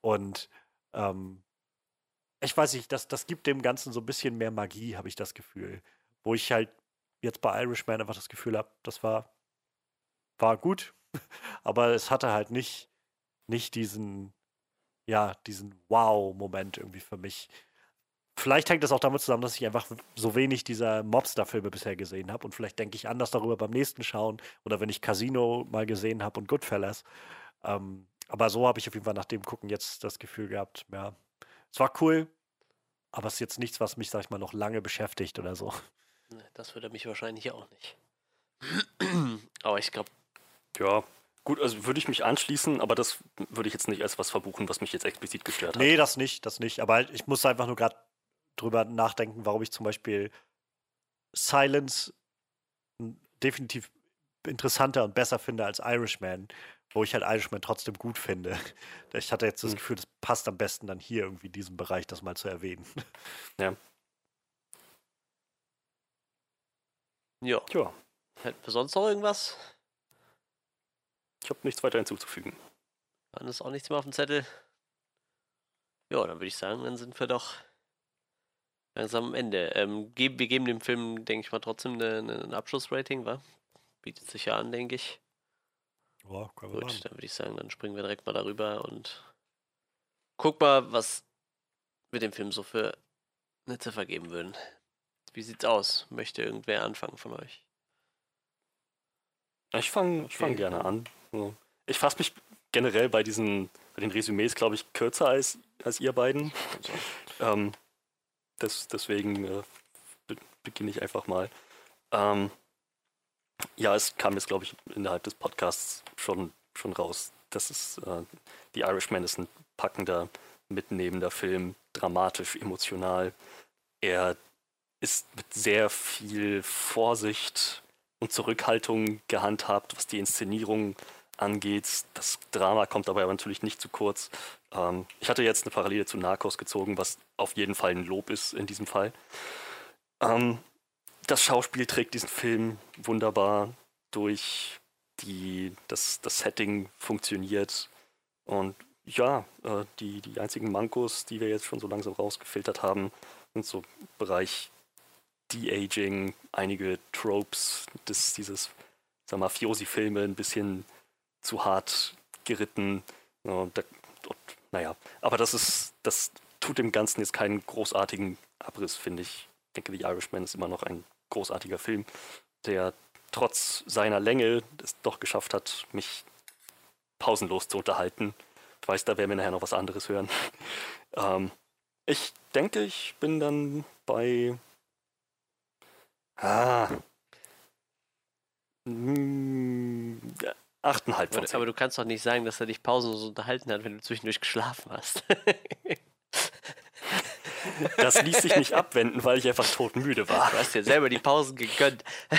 Und ähm, ich weiß nicht, das, das gibt dem Ganzen so ein bisschen mehr Magie, habe ich das Gefühl. Wo ich halt jetzt bei Irishman einfach das Gefühl habe, das war, war gut, aber es hatte halt nicht, nicht diesen, ja, diesen Wow-Moment irgendwie für mich. Vielleicht hängt das auch damit zusammen, dass ich einfach so wenig dieser Mobster-Filme bisher gesehen habe und vielleicht denke ich anders darüber beim nächsten Schauen oder wenn ich Casino mal gesehen habe und Goodfellas. Ähm, aber so habe ich auf jeden Fall nach dem Gucken jetzt das Gefühl gehabt, ja, es war cool, aber es ist jetzt nichts, was mich, sag ich mal, noch lange beschäftigt oder so. Das würde mich wahrscheinlich auch nicht. aber ich glaube, ja, gut, also würde ich mich anschließen, aber das würde ich jetzt nicht als was verbuchen, was mich jetzt explizit gestört hat. Nee, das nicht, das nicht. Aber ich muss einfach nur gerade drüber nachdenken, warum ich zum Beispiel Silence definitiv interessanter und besser finde als Irishman, wo ich halt Irishman trotzdem gut finde. Ich hatte jetzt das mhm. Gefühl, das passt am besten dann hier irgendwie in diesem Bereich, das mal zu erwähnen. Ja. Ja. Tja. Hätten wir sonst noch irgendwas? Ich habe nichts weiter hinzuzufügen. Dann ist auch nichts mehr auf dem Zettel. Ja, dann würde ich sagen, dann sind wir doch langsam am Ende. Ähm, wir geben dem Film, denke ich mal, trotzdem ein Abschlussrating, wa? Bietet sich ja an, denke ich. Ja, Gut, machen. dann würde ich sagen, dann springen wir direkt mal darüber und guck mal, was wir dem Film so für eine Ziffer geben würden. Wie sieht's aus? Möchte irgendwer anfangen von euch? Ich fange ich fang okay. gerne an. Ich fasse mich generell bei diesen, bei den Resümees, glaube ich, kürzer als, als ihr beiden. ähm, das, deswegen äh, be beginne ich einfach mal. Ähm, ja, es kam jetzt, glaube ich, innerhalb des Podcasts schon, schon raus. Das ist, äh, The Irishman ist ein packender, mitnehmender Film, dramatisch, emotional. Er ist mit sehr viel Vorsicht und Zurückhaltung gehandhabt, was die Inszenierung angeht. Das Drama kommt dabei aber natürlich nicht zu kurz. Ähm, ich hatte jetzt eine Parallele zu Narcos gezogen, was auf jeden Fall ein Lob ist in diesem Fall. Ähm, das Schauspiel trägt diesen Film wunderbar durch. Die, das, das Setting funktioniert. Und ja, äh, die, die einzigen Mankos, die wir jetzt schon so langsam rausgefiltert haben, sind so Bereich De-Aging, einige Tropes des, dieses Mafiosi-Filme ein bisschen zu hart geritten. Und, und, naja, aber das ist, das tut dem Ganzen jetzt keinen großartigen Abriss, finde ich. Ich denke, The Irishman ist immer noch ein großartiger Film, der trotz seiner Länge es doch geschafft hat, mich pausenlos zu unterhalten. Ich weiß, da werden wir nachher noch was anderes hören. ähm, ich denke, ich bin dann bei. Ah. Hm, 8,5 von 10. Aber du kannst doch nicht sagen, dass er dich pausenlos unterhalten hat, wenn du zwischendurch geschlafen hast. Das ließ sich nicht abwenden, weil ich einfach todmüde war. Du hast dir selber die Pausen gegönnt.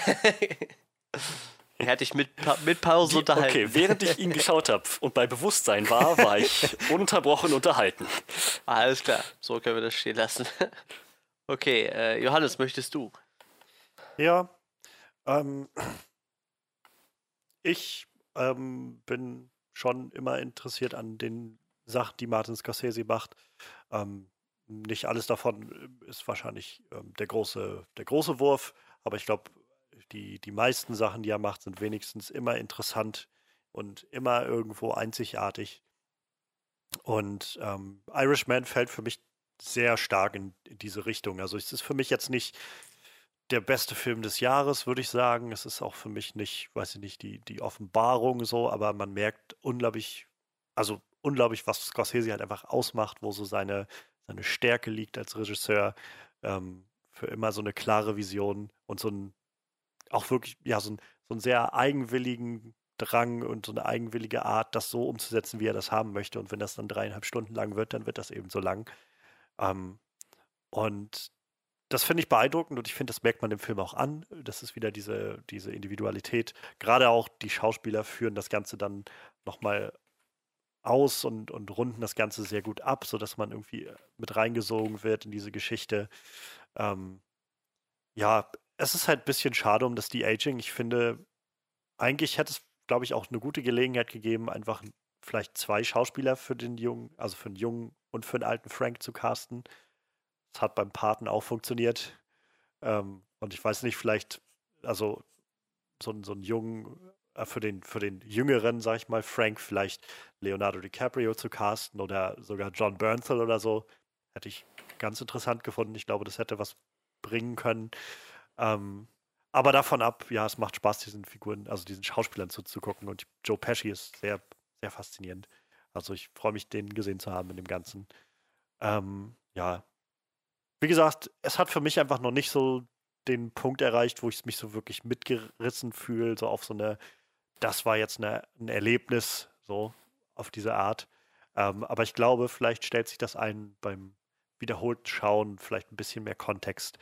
er hat dich mit, mit Pausen unterhalten. Okay, während ich ihn geschaut habe und bei Bewusstsein war, war ich ununterbrochen unterhalten. Alles klar, so können wir das stehen lassen. Okay, äh, Johannes, möchtest du? Ja, ähm, ich ähm, bin schon immer interessiert an den Sachen, die Martin Scorsese macht. Ähm, nicht alles davon ist wahrscheinlich ähm, der, große, der große Wurf, aber ich glaube, die, die meisten Sachen, die er macht, sind wenigstens immer interessant und immer irgendwo einzigartig. Und ähm, Irishman fällt für mich sehr stark in, in, diese Richtung. Also es ist für mich jetzt nicht der beste Film des Jahres, würde ich sagen. Es ist auch für mich nicht, weiß ich nicht, die, die Offenbarung so, aber man merkt unglaublich, also unglaublich, was Scorsese halt einfach ausmacht, wo so seine, seine Stärke liegt als Regisseur. Ähm, für immer so eine klare Vision und so ein, auch wirklich, ja, so ein, so einen sehr eigenwilligen Drang und so eine eigenwillige Art, das so umzusetzen, wie er das haben möchte. Und wenn das dann dreieinhalb Stunden lang wird, dann wird das eben so lang. Ähm, und das finde ich beeindruckend und ich finde, das merkt man dem Film auch an. Das ist wieder diese, diese Individualität. Gerade auch die Schauspieler führen das Ganze dann nochmal aus und, und runden das Ganze sehr gut ab, sodass man irgendwie mit reingesogen wird in diese Geschichte. Ähm, ja, es ist halt ein bisschen schade um das De-Aging. Ich finde, eigentlich hätte es, glaube ich, auch eine gute Gelegenheit gegeben, einfach vielleicht zwei Schauspieler für den jungen, also für den jungen und für den alten Frank zu casten. Das hat beim Paten auch funktioniert. Ähm, und ich weiß nicht, vielleicht, also so, so einen jungen, äh, für, den, für den jüngeren, sag ich mal, Frank, vielleicht Leonardo DiCaprio zu casten oder sogar John Bernthal oder so, hätte ich ganz interessant gefunden. Ich glaube, das hätte was bringen können. Ähm, aber davon ab, ja, es macht Spaß, diesen Figuren, also diesen Schauspielern zuzugucken. Und Joe Pesci ist sehr, sehr faszinierend. Also ich freue mich, den gesehen zu haben in dem Ganzen. Ähm, ja, wie gesagt, es hat für mich einfach noch nicht so den Punkt erreicht, wo ich mich so wirklich mitgerissen fühle, so auf so eine, das war jetzt eine, ein Erlebnis, so auf diese Art. Ähm, aber ich glaube, vielleicht stellt sich das ein beim wiederholten Schauen, vielleicht ein bisschen mehr Kontext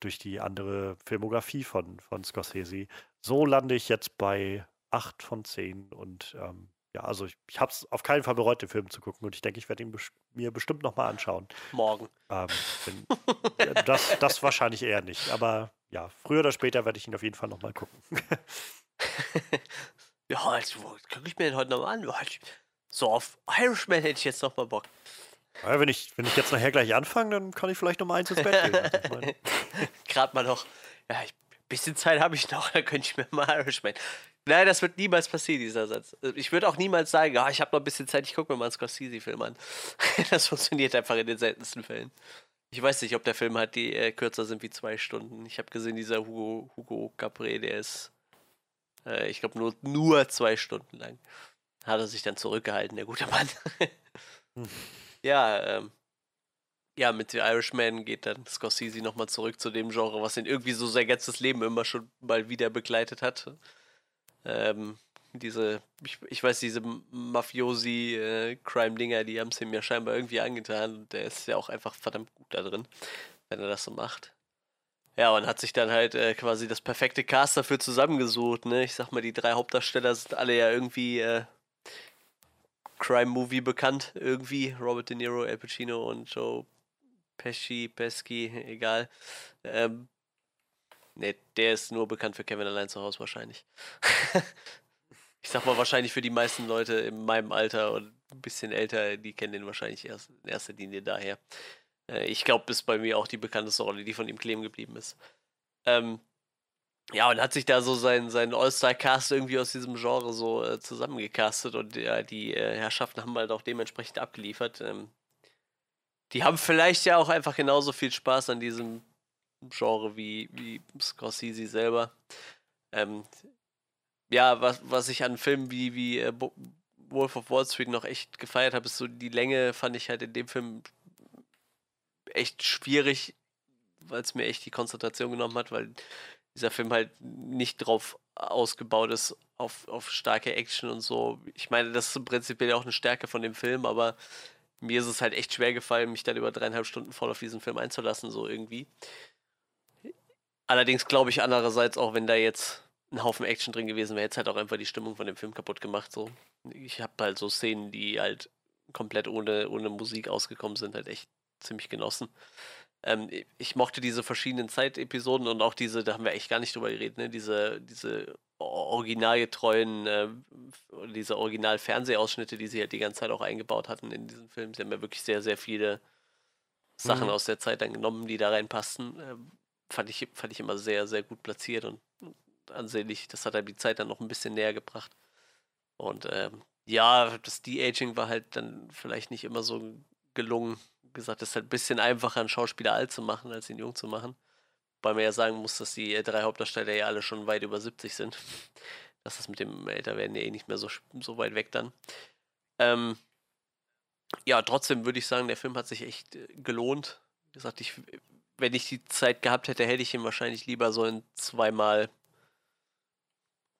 durch die andere Filmografie von, von Scorsese. So lande ich jetzt bei 8 von 10 und ähm, ja, also ich, ich habe es auf keinen Fall bereut, den Film zu gucken und ich denke, ich werde ihn bes mir bestimmt nochmal anschauen. Morgen. Ähm, wenn, das, das wahrscheinlich eher nicht, aber ja, früher oder später werde ich ihn auf jeden Fall nochmal gucken. ja, also, gucke ich mir den heute nochmal an. So, auf Irishman hätte ich jetzt nochmal Bock. Ja, wenn, ich, wenn ich jetzt nachher gleich anfange, dann kann ich vielleicht nochmal eins ins Bett gehen. Gerade mal noch. Ja, ein bisschen Zeit habe ich noch, dann könnte ich mir mal Irishman. Nein, das wird niemals passieren, dieser Satz. Ich würde auch niemals sagen, oh, ich habe noch ein bisschen Zeit, ich gucke mir mal einen Scorsese-Film an. das funktioniert einfach in den seltensten Fällen. Ich weiß nicht, ob der Film hat, die äh, kürzer sind wie zwei Stunden. Ich habe gesehen, dieser Hugo, Hugo Capre, der ist, äh, ich glaube, nur, nur zwei Stunden lang. Hat er sich dann zurückgehalten, der gute Mann. Ja, ähm, ja, mit The Irishman geht dann Scorsese nochmal zurück zu dem Genre, was ihn irgendwie so sein ganzes Leben immer schon mal wieder begleitet hat. Ähm, diese, ich, ich, weiß, diese Mafiosi-Crime-Dinger, äh, die haben es ihm ja scheinbar irgendwie angetan. Der ist ja auch einfach verdammt gut da drin, wenn er das so macht. Ja, und hat sich dann halt äh, quasi das perfekte Cast dafür zusammengesucht. Ne? Ich sag mal, die drei Hauptdarsteller sind alle ja irgendwie äh, Crime-Movie bekannt. Irgendwie. Robert De Niro, Al Pacino und Joe Pesci, Pesci, egal. Ähm, Ne, der ist nur bekannt für Kevin allein zu Hause wahrscheinlich. ich sag mal wahrscheinlich für die meisten Leute in meinem Alter und ein bisschen älter, die kennen den wahrscheinlich erst in erster Linie daher. Äh, ich glaube, ist bei mir auch die bekannteste Rolle, die von ihm kleben geblieben ist. Ähm, ja, und hat sich da so seinen, seinen All-Star-Cast irgendwie aus diesem Genre so äh, zusammengecastet und ja, die äh, Herrschaften haben halt auch dementsprechend abgeliefert. Ähm, die haben vielleicht ja auch einfach genauso viel Spaß an diesem Genre wie, wie Scorsese selber. Ähm, ja, was, was ich an Filmen wie, wie äh, Wolf of Wall Street noch echt gefeiert habe, ist so die Länge fand ich halt in dem Film echt schwierig, weil es mir echt die Konzentration genommen hat, weil dieser Film halt nicht drauf ausgebaut ist, auf, auf starke Action und so. Ich meine, das ist prinzipiell auch eine Stärke von dem Film, aber mir ist es halt echt schwer gefallen, mich dann über dreieinhalb Stunden voll auf diesen Film einzulassen, so irgendwie. Allerdings glaube ich andererseits auch, wenn da jetzt ein Haufen Action drin gewesen wäre, hätte es halt auch einfach die Stimmung von dem Film kaputt gemacht. So. Ich habe halt so Szenen, die halt komplett ohne, ohne Musik ausgekommen sind, halt echt ziemlich genossen. Ähm, ich mochte diese verschiedenen Zeitepisoden und auch diese, da haben wir echt gar nicht drüber geredet, ne? diese, diese originalgetreuen, äh, diese Original-Fernsehausschnitte, die sie halt die ganze Zeit auch eingebaut hatten in diesen Film. Sie haben ja wirklich sehr, sehr viele Sachen mhm. aus der Zeit dann genommen, die da reinpassten. Äh, fand, ich, fand ich immer sehr, sehr gut platziert und ansehnlich. Das hat halt die Zeit dann noch ein bisschen näher gebracht. Und ähm, ja, das De-Aging war halt dann vielleicht nicht immer so gelungen. Wie gesagt, es ist halt ein bisschen einfacher, einen Schauspieler alt zu machen, als ihn jung zu machen. Weil man ja sagen muss, dass die äh, drei Hauptdarsteller ja alle schon weit über 70 sind. Das ist mit dem Älterwerden ja eh nicht mehr so, so weit weg dann. Ähm, ja, trotzdem würde ich sagen, der Film hat sich echt äh, gelohnt. Wie gesagt, ich, wenn ich die Zeit gehabt hätte, hätte ich ihn wahrscheinlich lieber so in zweimal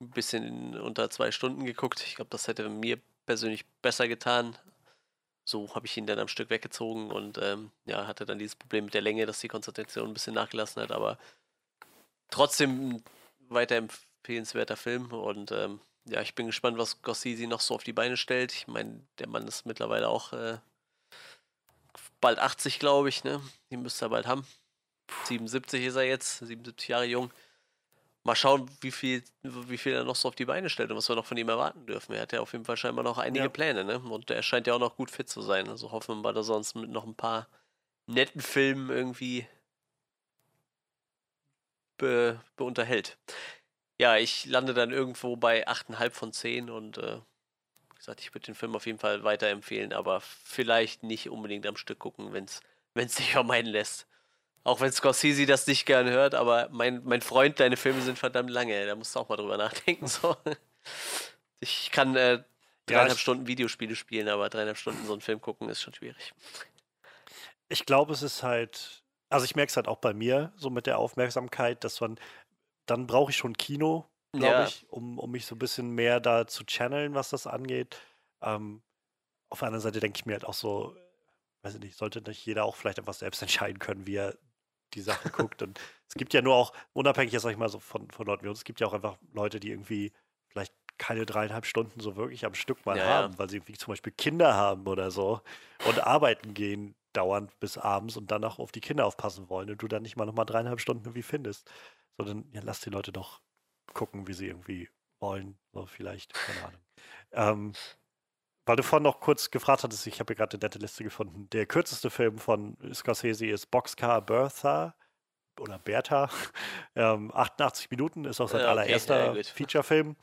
ein bisschen unter zwei Stunden geguckt. Ich glaube, das hätte mir persönlich besser getan. So habe ich ihn dann am Stück weggezogen und ähm, ja, hatte dann dieses Problem mit der Länge, dass die Konzentration ein bisschen nachgelassen hat, aber trotzdem ein weiter empfehlenswerter Film und ähm, ja, ich bin gespannt, was Gossisi noch so auf die Beine stellt. Ich meine, der Mann ist mittlerweile auch äh, bald 80, glaube ich, ne? Die müsste er bald haben. 77 ist er jetzt, 77 Jahre jung mal schauen, wie viel, wie viel er noch so auf die Beine stellt und was wir noch von ihm erwarten dürfen. Er hat ja auf jeden Fall scheinbar noch einige ja. Pläne, ne? Und er scheint ja auch noch gut fit zu sein. Also hoffen wir mal, dass er uns mit noch ein paar netten Filmen irgendwie be, beunterhält. Ja, ich lande dann irgendwo bei 8,5 von 10 und äh, wie gesagt, ich würde den Film auf jeden Fall weiterempfehlen, aber vielleicht nicht unbedingt am Stück gucken, wenn es sich vermeiden lässt. Auch wenn Scorsese das nicht gern hört, aber mein, mein Freund, deine Filme sind verdammt lange. Da musst du auch mal drüber nachdenken. So. Ich kann äh, dreieinhalb ja, Stunden Videospiele spielen, aber dreieinhalb Stunden so einen Film gucken ist schon schwierig. Ich glaube, es ist halt, also ich merke es halt auch bei mir, so mit der Aufmerksamkeit, dass man, dann brauche ich schon Kino, glaube ja. ich, um, um mich so ein bisschen mehr da zu channeln, was das angeht. Ähm, auf der anderen Seite denke ich mir halt auch so, weiß ich nicht, sollte nicht jeder auch vielleicht etwas selbst entscheiden können, wie er die Sachen guckt. Und es gibt ja nur auch, unabhängig jetzt sag ich mal so von, von Leuten wie uns, es gibt ja auch einfach Leute, die irgendwie vielleicht keine dreieinhalb Stunden so wirklich am Stück mal ja, haben, ja. weil sie irgendwie zum Beispiel Kinder haben oder so und arbeiten gehen dauernd bis abends und dann auch auf die Kinder aufpassen wollen und du dann nicht mal nochmal dreieinhalb Stunden irgendwie findest. Sondern ja, lass die Leute doch gucken, wie sie irgendwie wollen. So vielleicht, keine Ahnung. Ähm, weil du vorhin noch kurz gefragt hattest, ich habe hier gerade eine nette Liste gefunden. Der kürzeste Film von Scorsese ist Boxcar Bertha oder Bertha. Ähm, 88 Minuten ist auch sein okay, allererster Featurefilm.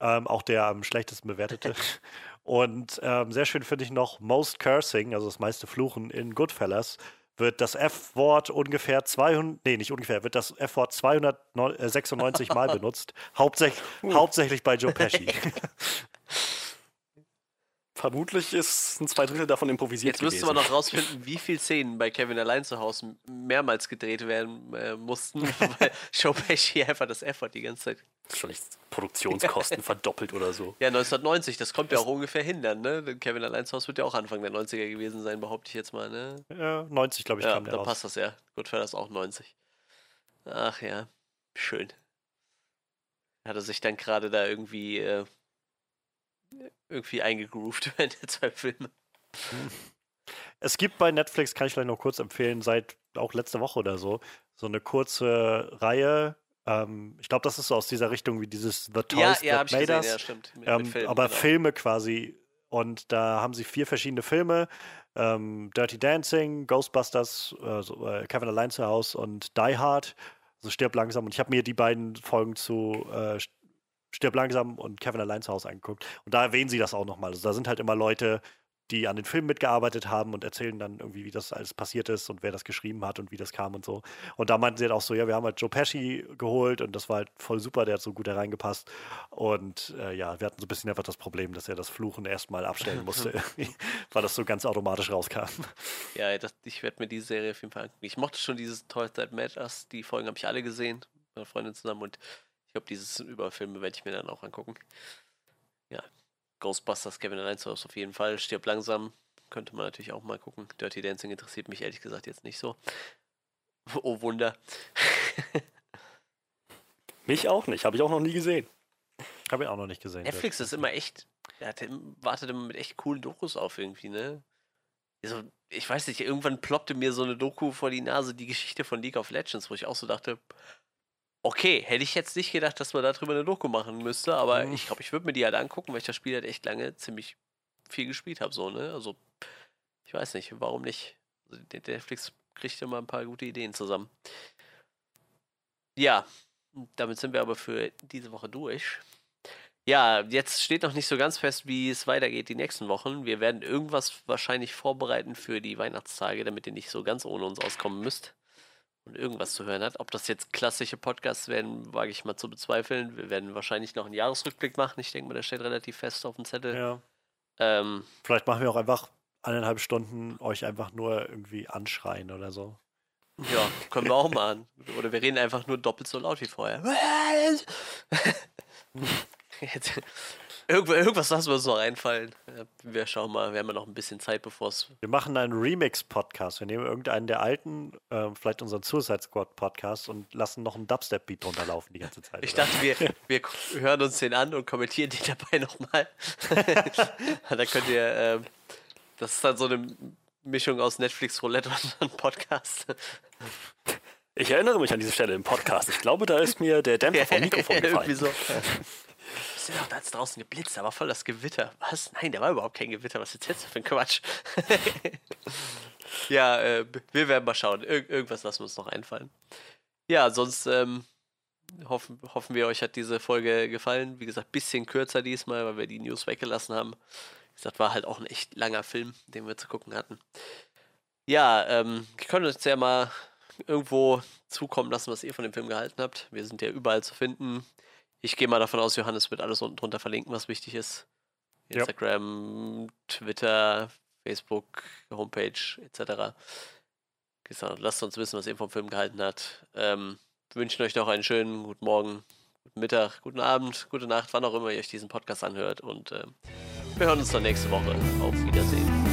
Ähm, auch der am schlechtesten bewertete. Und ähm, sehr schön finde ich noch Most Cursing, also das meiste Fluchen in Goodfellas, wird das F-Wort ungefähr 200, nee, nicht ungefähr, wird das F-Wort 296 Mal benutzt. Hauptsächlich, hauptsächlich bei Joe Pesci. Vermutlich ist ein zwei Drittel davon improvisiert Jetzt müsste man noch rausfinden, wie viele Szenen bei Kevin allein zu Hause mehrmals gedreht werden äh, mussten, weil Joe Pesci einfach das Effort die ganze Zeit. Wahrscheinlich Produktionskosten verdoppelt oder so. Ja, 1990, das kommt ja auch ungefähr hin dann, ne? Kevin allein zu Hause wird ja auch Anfang der 90er gewesen sein, behaupte ich jetzt mal, ne? Ja, 90, glaube ich, ja, kam der dann raus. passt das ja. Gut, für das auch 90. Ach ja, schön. Hat er sich dann gerade da irgendwie äh, irgendwie eingegroovt während der zwei Filme. Es gibt bei Netflix, kann ich vielleicht noch kurz empfehlen, seit auch letzte Woche oder so, so eine kurze Reihe. Ähm, ich glaube, das ist so aus dieser Richtung wie dieses The Toys ja, ja, That Made Us. Ja, stimmt. Mit, ähm, mit Filmen, aber genau. Filme quasi. Und da haben sie vier verschiedene Filme. Ähm, Dirty Dancing, Ghostbusters, also, äh, Kevin Allein zu Hause und Die Hard. Also stirb langsam. Und ich habe mir die beiden Folgen zu äh, Stirb langsam und Kevin allein zu Hause angeguckt. Und da erwähnen sie das auch nochmal. Also da sind halt immer Leute, die an den Filmen mitgearbeitet haben und erzählen dann irgendwie, wie das alles passiert ist und wer das geschrieben hat und wie das kam und so. Und da meinten sie halt auch so, ja, wir haben halt Joe Pesci geholt und das war halt voll super, der hat so gut hereingepasst. Und äh, ja, wir hatten so ein bisschen einfach das Problem, dass er das Fluchen erstmal abstellen musste, weil das so ganz automatisch rauskam. Ja, das, ich werde mir diese Serie auf jeden Fall angucken. Ich mochte schon dieses Toy That Mad Us, die Folgen habe ich alle gesehen, mit meiner Freundin zusammen und glaube, dieses Überfilme werde ich mir dann auch angucken. Ja. Ghostbusters, Kevin allein zu Hause auf jeden Fall. Stirb langsam. könnte man natürlich auch mal gucken. Dirty Dancing interessiert mich ehrlich gesagt jetzt nicht so. Oh Wunder. Mich auch nicht, habe ich auch noch nie gesehen. Habe ich auch noch nicht gesehen. Netflix ist immer echt, ja, wartet immer mit echt coolen Dokus auf irgendwie, ne? Also, ich weiß nicht, irgendwann ploppte mir so eine Doku vor die Nase, die Geschichte von League of Legends, wo ich auch so dachte, okay, hätte ich jetzt nicht gedacht, dass man darüber eine Doku machen müsste, aber Mhm. ich glaube, ich würde mir die halt angucken, weil ich das Spiel halt echt lange ziemlich viel gespielt habe, so, ne? Also, ich weiß nicht, warum nicht? Also, Netflix kriegt immer ein paar gute Ideen zusammen. Ja, damit sind wir aber für diese Woche durch. Ja, jetzt steht noch nicht so ganz fest, wie es weitergeht die nächsten Wochen. Wir werden irgendwas wahrscheinlich vorbereiten für die Weihnachtstage, damit ihr nicht so ganz ohne uns auskommen müsst und irgendwas zu hören hat. Ob das jetzt klassische Podcasts werden, wage ich mal zu bezweifeln. Wir werden wahrscheinlich noch einen Jahresrückblick machen. Ich denke mal, der steht relativ fest auf dem Zettel. Ja. Ähm, Vielleicht machen wir auch einfach eineinhalb Stunden euch einfach nur irgendwie anschreien oder so. ja, können wir auch machen. Oder wir reden einfach nur doppelt so laut wie vorher. Jetzt, irgendw- irgendwas lassen wir uns noch einfallen. Wir schauen mal, wir haben ja noch ein bisschen Zeit, bevor es Wir machen einen Remix-Podcast. Wir nehmen irgendeinen der alten, äh, vielleicht unseren Suicide Squad-Podcast und lassen noch einen Dubstep-Beat drunter laufen die ganze Zeit. Ich oder? dachte, wir, wir hören uns den an und kommentieren den dabei nochmal. da könnt ihr, ähm, das ist dann so eine Mischung aus Netflix Roulette und Podcast. Ich erinnere mich an diese Stelle im Podcast. Ich glaube, da ist mir der Dämpfer vom Mikrofon Irgendwie gefallen. so. Ja doch da ist draußen geblitzt, aber voll das Gewitter. Was? Nein, da war überhaupt kein Gewitter. Was ist jetzt für ein Quatsch? ja, äh, wir werden mal schauen. Ir irgendwas lassen wir uns noch einfallen. Ja, sonst ähm, hoffen, hoffen wir, euch hat diese Folge gefallen. Wie gesagt, bisschen kürzer diesmal, weil wir die News weggelassen haben. Wie gesagt, war halt auch ein echt langer Film, den wir zu gucken hatten. Ja, ähm, ihr könnt uns ja mal irgendwo zukommen lassen, was ihr von dem Film gehalten habt. Wir sind ja überall zu finden. Ich gehe mal davon aus, Johannes wird alles unten drunter verlinken, was wichtig ist. Ja. Instagram, Twitter, Facebook, Homepage etc. Gesagt, Lasst uns wissen, was ihr vom Film gehalten habt. Ähm, wünschen euch noch einen schönen guten Morgen, guten Mittag, guten Abend, gute Nacht, wann auch immer ihr euch diesen Podcast anhört. Und ähm, wir hören uns dann nächste Woche. Auf Wiedersehen.